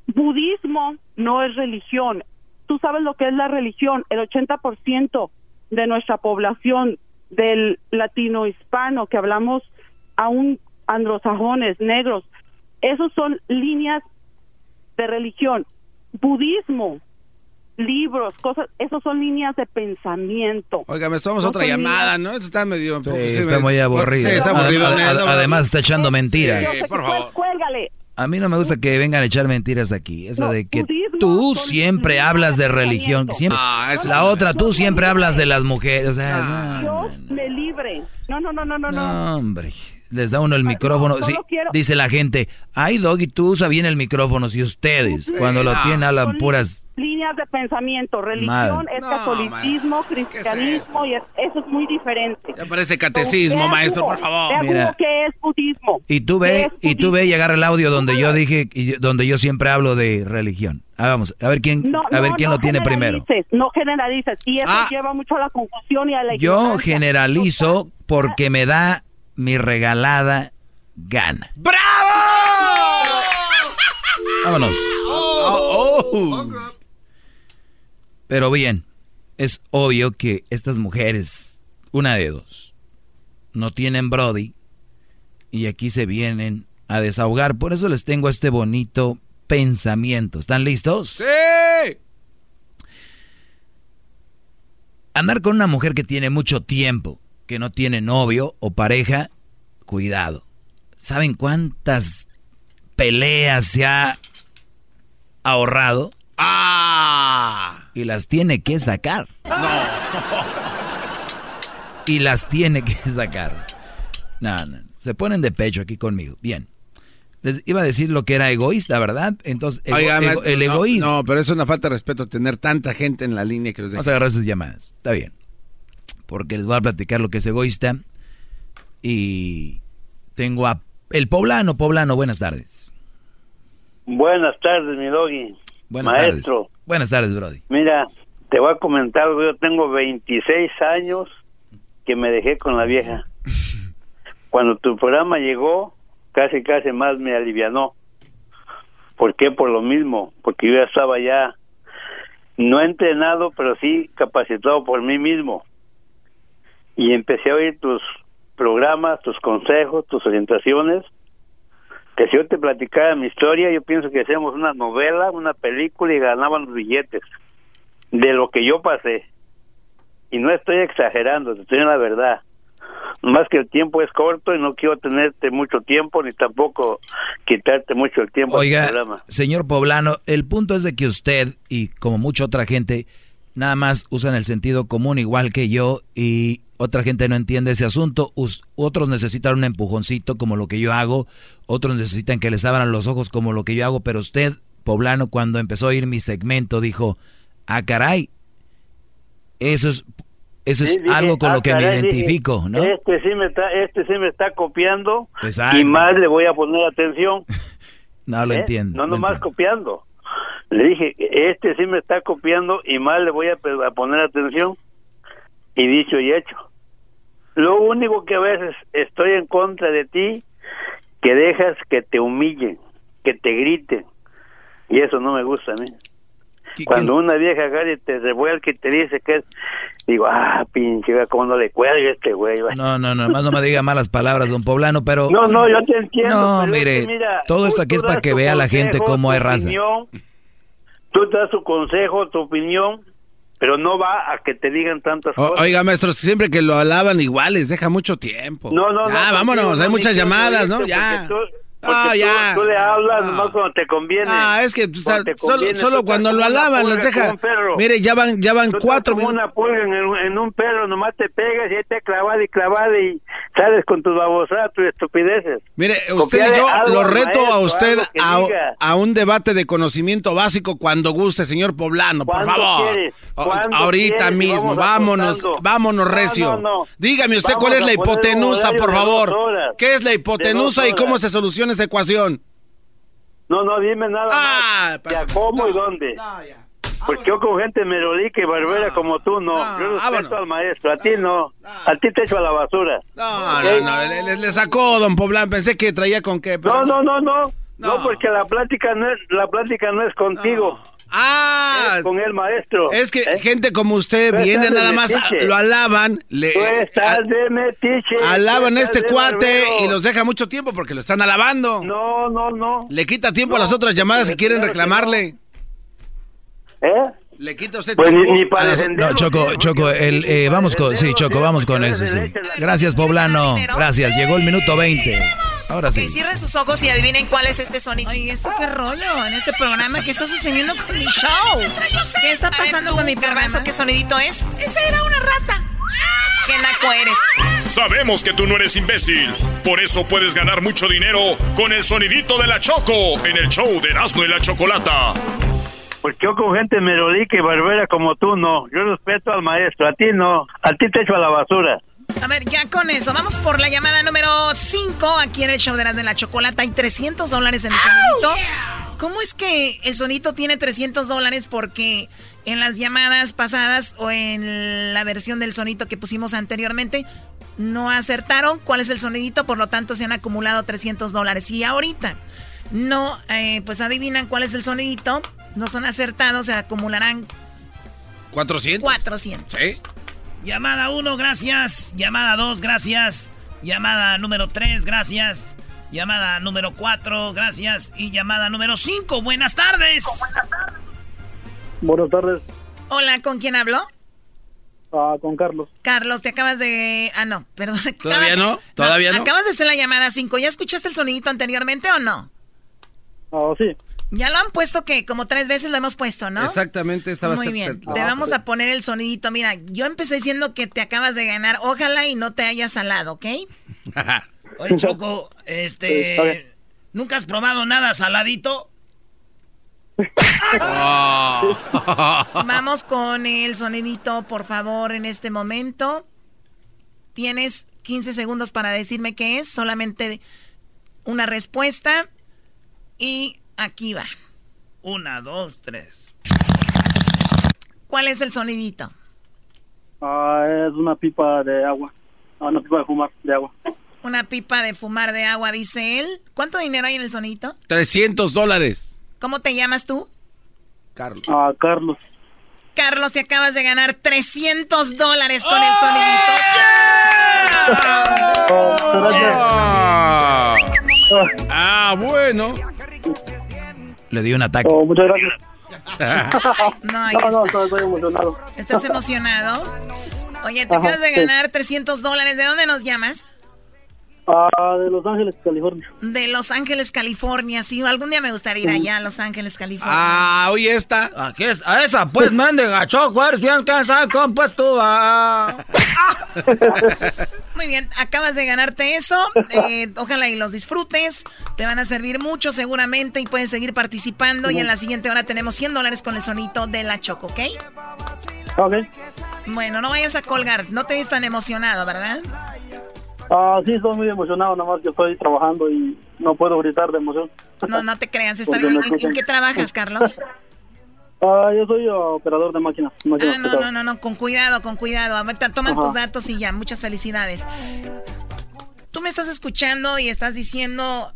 Budismo no es religión. Tú sabes lo que es la religión. El 80% de nuestra población del latino hispano que hablamos aún anglosajones, negros, esos son líneas de religión. Budismo, libros, cosas, esos son líneas de pensamiento. Oiga, me tomamos No otra llamada, líneas- ¿no? Eso está medio... Sí, sí, está me- muy aburrido. Sí, está aburrido. Ad- neta, ad- además está echando mentiras. sé que tú- Cuélgale. A mí no me gusta que vengan a echar mentiras aquí. Esa de que tú siempre hablas de religión. Siempre, Ah, la sí. otra, tú siempre hablas de las mujeres. O sea, no, Dios me libre. No, no, no, no, no, no. no, hombre. Les da uno el micrófono. Sí, quiero- dice la gente, ay, Doggy, tú usa bien el micrófono. Si ustedes, cuando lo tienen, hablan puras... líneas de pensamiento. Religión Madre. es catolicismo, cristianismo, y es- eso es muy diferente. Ya parece catecismo, maestro, por favor. Mira. Qué es budismo. Y tú ¿Qué ve, y tú ve y agarra el audio donde yo dije, y yo- donde yo siempre hablo de religión. Ah, vamos, a ver quién, No, a ver no, quién no lo tiene primero. generalices, No generalices. Y eso Ah. lleva mucho a la confusión y a la Yo generalizo porque me da mi regalada gana. Vámonos. Pero bien, es obvio que estas mujeres, una de dos, no tienen Brody y aquí se vienen a desahogar. Por eso les tengo este bonito pensamiento. ¿Están listos? ¡Sí! Andar con una mujer que tiene mucho tiempo, que no tiene novio o pareja, cuidado. ¿Saben cuántas peleas se ha ahorrado? ¡Ah! Y las tiene que sacar. Y las tiene que sacar. No, no, no. Se ponen de pecho aquí conmigo. Bien. Les iba a decir lo que era egoísta, ¿verdad? Entonces, ego- Oiga, ego- maestro, el no, egoísmo. No, pero es una falta de respeto tener tanta gente en la línea que los Vamos a agarrar esas llamadas. Está bien. Porque les voy a platicar lo que es egoísta. Y tengo a el poblano. Poblano, buenas tardes. Buenas tardes, mi doggy. Buenas Maestro, tardes. Buenas tardes, Brody. mira, te voy a comentar, yo tengo 26 años que me dejé con la vieja. Cuando tu programa llegó, casi casi más me alivianó. ¿Por qué? Por lo mismo, porque yo ya estaba ya no entrenado, pero sí capacitado por mí mismo. Y empecé a oír tus programas, tus consejos, tus orientaciones, que si yo te platicara mi historia, yo pienso que hacemos una novela, una película y ganaban los billetes de lo que yo pasé. Y no estoy exagerando, te estoy en la verdad. Más que el tiempo es corto y no quiero tenerte mucho tiempo ni tampoco quitarte mucho el tiempo del programa. señor Poblano, el punto es de que usted y como mucha otra gente nada más usan el sentido común igual que yo y otra gente no entiende ese asunto. Us- otros necesitan un empujoncito como lo que yo hago, otros necesitan que les abran los ojos como lo que yo hago, pero usted, Poblano, cuando empezó a oír mi segmento dijo, ah, caray, eso es, eso Sí, es dije, algo con "Ah, lo que me caray", dije, identifico, ¿no? Este sí me está, este sí me está copiando Exacto. y más le voy a poner atención. No lo ¿eh? entiendo. No nomás copiando. Le dije, este sí me está copiando y más le voy a, poner atención. Y dicho y hecho. Lo único que a veces estoy en contra de ti, que dejas que te humillen, que te griten. Y eso no me gusta a mí. Cuando una vieja agarra y te revuelca y te dice que es, digo, ah, pinche, cómo no le cuelga este güey. No, no, no, más no me diga malas palabras, don Poblano, pero... No, no, yo te entiendo. No, mire, todo esto aquí es para que vea la gente cómo hay raza. tú das tu consejo, tu opinión, pero no va a que te digan tantas cosas. Oiga, maestros, siempre que lo alaban iguales, deja mucho tiempo. No, no, ya, vámonos, hay muchas llamadas, ¿no? Ya. Ah, ya. Tú, le hablas nomás cuando te conviene. Ah, es que solo, solo cuando lo alaban les deja. Mire, ya van, ya van cuatro minutos. una pulga en, un perro, nomás te pegas y ahí te clavas y clavas y sales con tus babosadas, tus estupideces. Mire, usted yo lo reto a usted a, a, un debate de conocimiento básico cuando guste, señor Poblano, por favor. Ahorita mismo, vámonos, vámonos, recio. Dígame usted cuál es la hipotenusa, por favor. ¿Qué es la hipotenusa y cómo se soluciona esa ecuación? No, no, dime nada ah, más. Ya, ¿Cómo y dónde? Porque yo con gente merolica y barbera como tú, no. yo respeto al maestro, a ti no. A ti te echo a la basura. No, no, no, le, sacó, don Poblán. Pensé que traía con qué. No, no, no, no. No, porque la plática no es, la plática no es contigo. Ah, con el maestro. Es que ¿eh? gente como usted viene nada más, lo alaban, le Tú estás de metiche, alaban a este cuate y los deja mucho tiempo porque lo están alabando. No, no, no. Le quita tiempo a las otras llamadas si quieren reclamarle. ¿Eh? Le quita usted pues. Ni, para ah, no, Choco, Choco, el, eh, vamos con, sí, Choco, vamos con eso, sí. Gracias, Poblano. Gracias, llegó el minuto 20. Ahora sí. Cierren sus ojos y adivinen cuál es este sonido. Ay, ¿esto qué rollo? En este programa, ¿qué está sucediendo con mi show? ¿Qué está pasando con mi programa? ¿Qué sonidito es? Esa era una rata. ¡Qué naco eres! Sabemos que tú no eres imbécil. Por eso puedes ganar mucho dinero con el sonidito de la Choco en el show de Erasmo y la Chocolata. Pues yo con gente merolica y barbera como tú no. Yo respeto al maestro, a ti no. A ti te echo a la basura. A ver, ya con eso, vamos por la llamada número 5 aquí en el show de la, de la chocolata. Hay 300 dólares en el sonidito. ¿Cómo es que el sonito tiene 300 dólares? Porque en las llamadas pasadas o en la versión del sonito que pusimos anteriormente no acertaron cuál es el sonidito, por lo tanto se han acumulado 300 dólares. Y ahorita no, eh, pues adivinan cuál es el sonidito, no son acertados, se acumularán 400. 400. Sí. Llamada 1, gracias. Llamada 2, gracias. Llamada número 3, gracias. Llamada número 4, gracias. Y llamada número 5, buenas tardes. Buenas tardes. Hola, ¿con quién hablo? Ah, con Carlos. Carlos, te acabas de... Ah, no, perdón. ¿Todavía no? ¿Todavía no? Acabas de hacer la llamada 5. ¿Ya escuchaste el sonidito anteriormente o no? Ah, sí. Ya lo han puesto que como tres veces lo hemos puesto, ¿no? Exactamente, estaba Muy bien. Te vamos a poner el sonidito. Mira, yo empecé diciendo que te acabas de ganar. Ojalá y no te hayas salado, ¿ok? Oye, Choco, este. ¿Nunca has probado nada saladito? Vamos con el sonidito, por favor, en este momento. Tienes 15 segundos para decirme qué es. Solamente una respuesta. Y Aquí va. Una, dos, tres. ¿Cuál es el sonidito? Ah, es una pipa de agua. Ah, una pipa de fumar de agua. Una pipa de fumar de agua, dice él. ¿Cuánto dinero hay en el sonidito? 300 dólares. ¿Cómo te llamas tú? Carlos. Ah, Carlos. Carlos, te acabas de ganar 300 dólares con el sonidito. ¡Oh! ah, bueno. Le dio un ataque. Oh, muchas gracias. no, no, no, estoy emocionado. ¿Estás emocionado? Oye, te acabas de ganar 300 dólares. ¿De dónde nos llamas? Ah, de Los Ángeles, California. De Los Ángeles, California. Sí, algún día me gustaría ir allá a Los Ángeles, California. Ah, oye, esta. Aquí es, a esa, pues, mande gacho, eres bien cansado, ¿cómo pues tú? Ah. Muy bien, acabas de ganarte eso. Eh, ojalá y los disfrutes. Te van a servir mucho seguramente y puedes seguir participando. Y en la siguiente hora tenemos 100 dólares con el sonito de la Choco, ¿ok? Ok. Bueno, no vayas a colgar. No te ves tan emocionado, ¿verdad? Ah, sí, estoy muy emocionado, nada más que estoy trabajando y no puedo gritar de emoción. No, no te creas, está bien. ¿En, qué trabajas, Carlos? Ah, yo soy operador de máquinas. ah, no, no, no, no, con cuidado, con cuidado. A ver, toman tus datos y ya, muchas felicidades. Tú me estás escuchando y estás diciendo,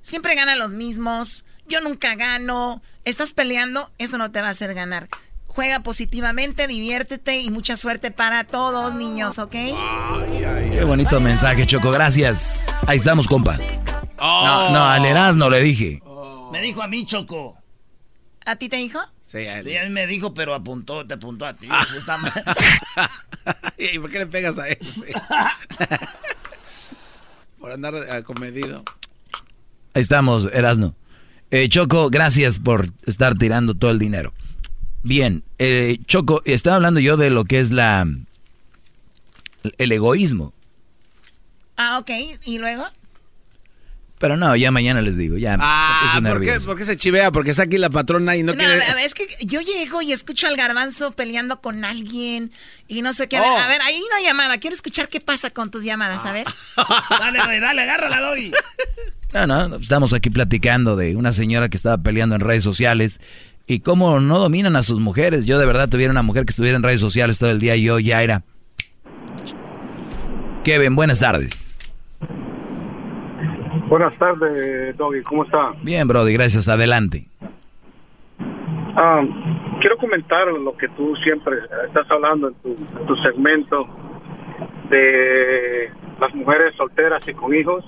siempre ganan los mismos, yo nunca gano. Estás peleando, eso no te va a hacer ganar. Juega positivamente, diviértete y mucha suerte para todos, niños, ¿ok? Qué bonito mensaje, Choco. Gracias. Ahí estamos, compa. No, no, al Erasmo le dije. Me dijo a mí, Choco. ¿A ti te dijo? Sí, a él. me dijo, pero apuntó, te apuntó a ti. Está mal. ¿Y por qué le pegas a él? por andar acomedido. Ahí estamos, Erasno. Eh, Choco, gracias por estar tirando todo el dinero. Bien, eh, Choco, estaba hablando yo de lo que es la el egoísmo. Ah, ok. ¿Y luego? Pero no, ya mañana les digo, ya. Ah, ¿por qué, ¿por qué, se chivea? Porque está aquí la patrona y no, no quiere... Es que yo llego y escucho al garbanzo peleando con alguien y no sé qué. A, ver, Oh. a ver, hay una llamada. Quiero escuchar qué pasa con tus llamadas, a ver. dale, Doggy, dale, agárrala, Doggy. No, no, estamos aquí platicando de una señora que estaba peleando en redes sociales y cómo no dominan a sus mujeres. Yo de verdad tuviera una mujer que estuviera en redes sociales todo el día y yo ya era... Kevin, buenas tardes. Buenas tardes, Doggy, ¿cómo está? Bien, Brody, gracias. Adelante. Ah, quiero comentar lo que tú siempre estás hablando en tu, en tu segmento de las mujeres solteras y con hijos.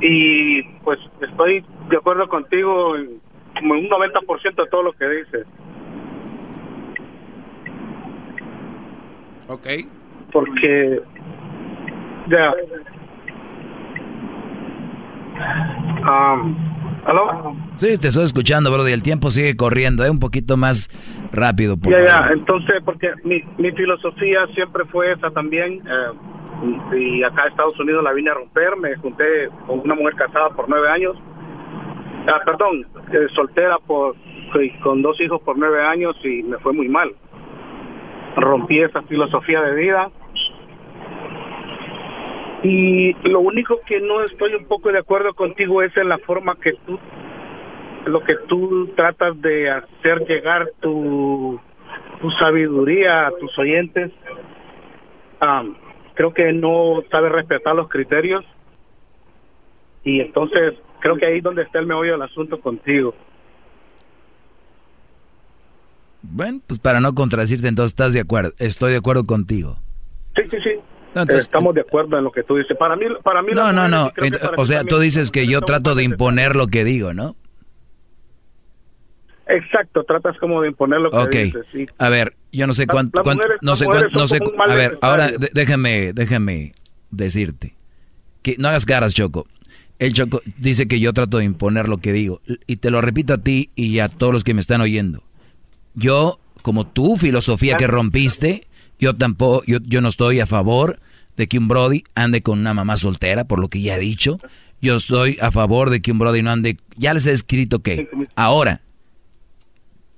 Y pues estoy de acuerdo contigo en, como un 90% de todo lo que dices. Ok. Porque, ya. Um, ¿Aló? Sí, te estoy escuchando, Brody. El tiempo sigue corriendo. Es un poquito más rápido, Ya, ya, favor. entonces, porque mi, mi filosofía siempre fue esa también. eh, y acá en Estados Unidos la vine a romper. Me junté con una mujer casada por nueve años. Ah, perdón, eh, soltera por con dos hijos por nueve años y me fue muy mal. Rompí esa filosofía de vida. Y lo único que no estoy un poco de acuerdo contigo es en la forma que tú lo que tú tratas de hacer llegar tu, tu sabiduría a tus oyentes, am, creo que no sabes respetar los criterios y entonces creo que ahí es donde está el meollo del asunto contigo. Bueno, pues para no contradecirte, entonces estás de acuerdo. Estoy de acuerdo contigo. Sí, sí, sí. entonces- Estamos de acuerdo en lo que tú dices. Para mí, para mí No, no, no. O sea, tú dices que yo trato de imponer lo que digo, ¿no? Exacto, tratas como de imponer lo que Ok. dices. sí. A ver, yo no sé cuánto, cuánto- mujeres- no sé cuánto, no sé. A ver, ahora necesario. déjame, déjame decirte que no hagas caras, Choco. El Choco dice que yo trato de imponer lo que digo y te lo repito a ti y a todos los que me están oyendo. Yo, como tu filosofía que rompiste, yo tampoco, yo, yo no estoy a favor de que un Brody ande con una mamá soltera, por lo que ya he dicho. Yo estoy a favor de que un Brody no ande. Ya les he escrito que ahora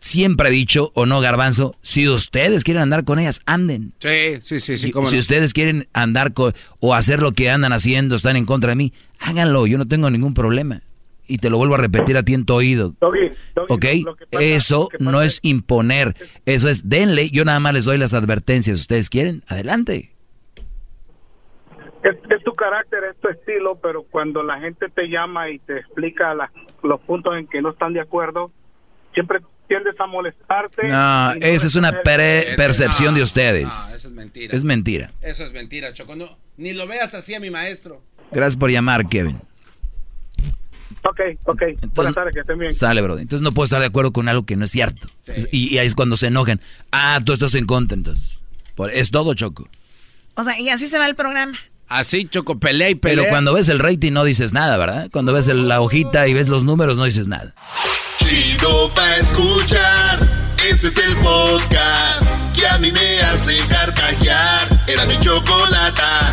siempre he dicho, o no, Garbanzo, si ustedes quieren andar con ellas, anden. Sí, sí, sí, sí, cómo si no. ustedes quieren andar con, o hacer lo que andan haciendo, están en contra de mí, háganlo, yo no tengo ningún problema. Y te lo vuelvo a repetir a ti en tu oído. Doggy, Doggy, ¿Ok? pasa- Eso no es imponer, eso es denle, yo nada más les doy las advertencias. ¿Ustedes quieren? Adelante. Es, es tu carácter, es tu estilo, pero cuando la gente te llama y te explica la- los puntos en que no están de acuerdo, siempre tiendes a molestarte. No, esa es una pere- percepción de ustedes. no, eso es mentira. Es mentira. Eso es mentira, Choco. No, ni lo veas así a mi maestro. Gracias por llamar, Kevin. Ok, ok. Buenas tardes, que estén bien. Sale, bro. Entonces no puedo estar de acuerdo con algo que no es cierto. Y, y ahí es cuando se enojan. Ah, tú estás en contra, entonces. Por- es todo, Choco. O sea, y así se va el programa. Así, Choco, pelea y pelea. Pero cuando ves el rating no dices nada, ¿verdad? Cuando ves el- la hojita y ves los números no dices nada. Chido pa' escuchar. Este es el podcast que a mí me hace carcajear. Era mi chocolata.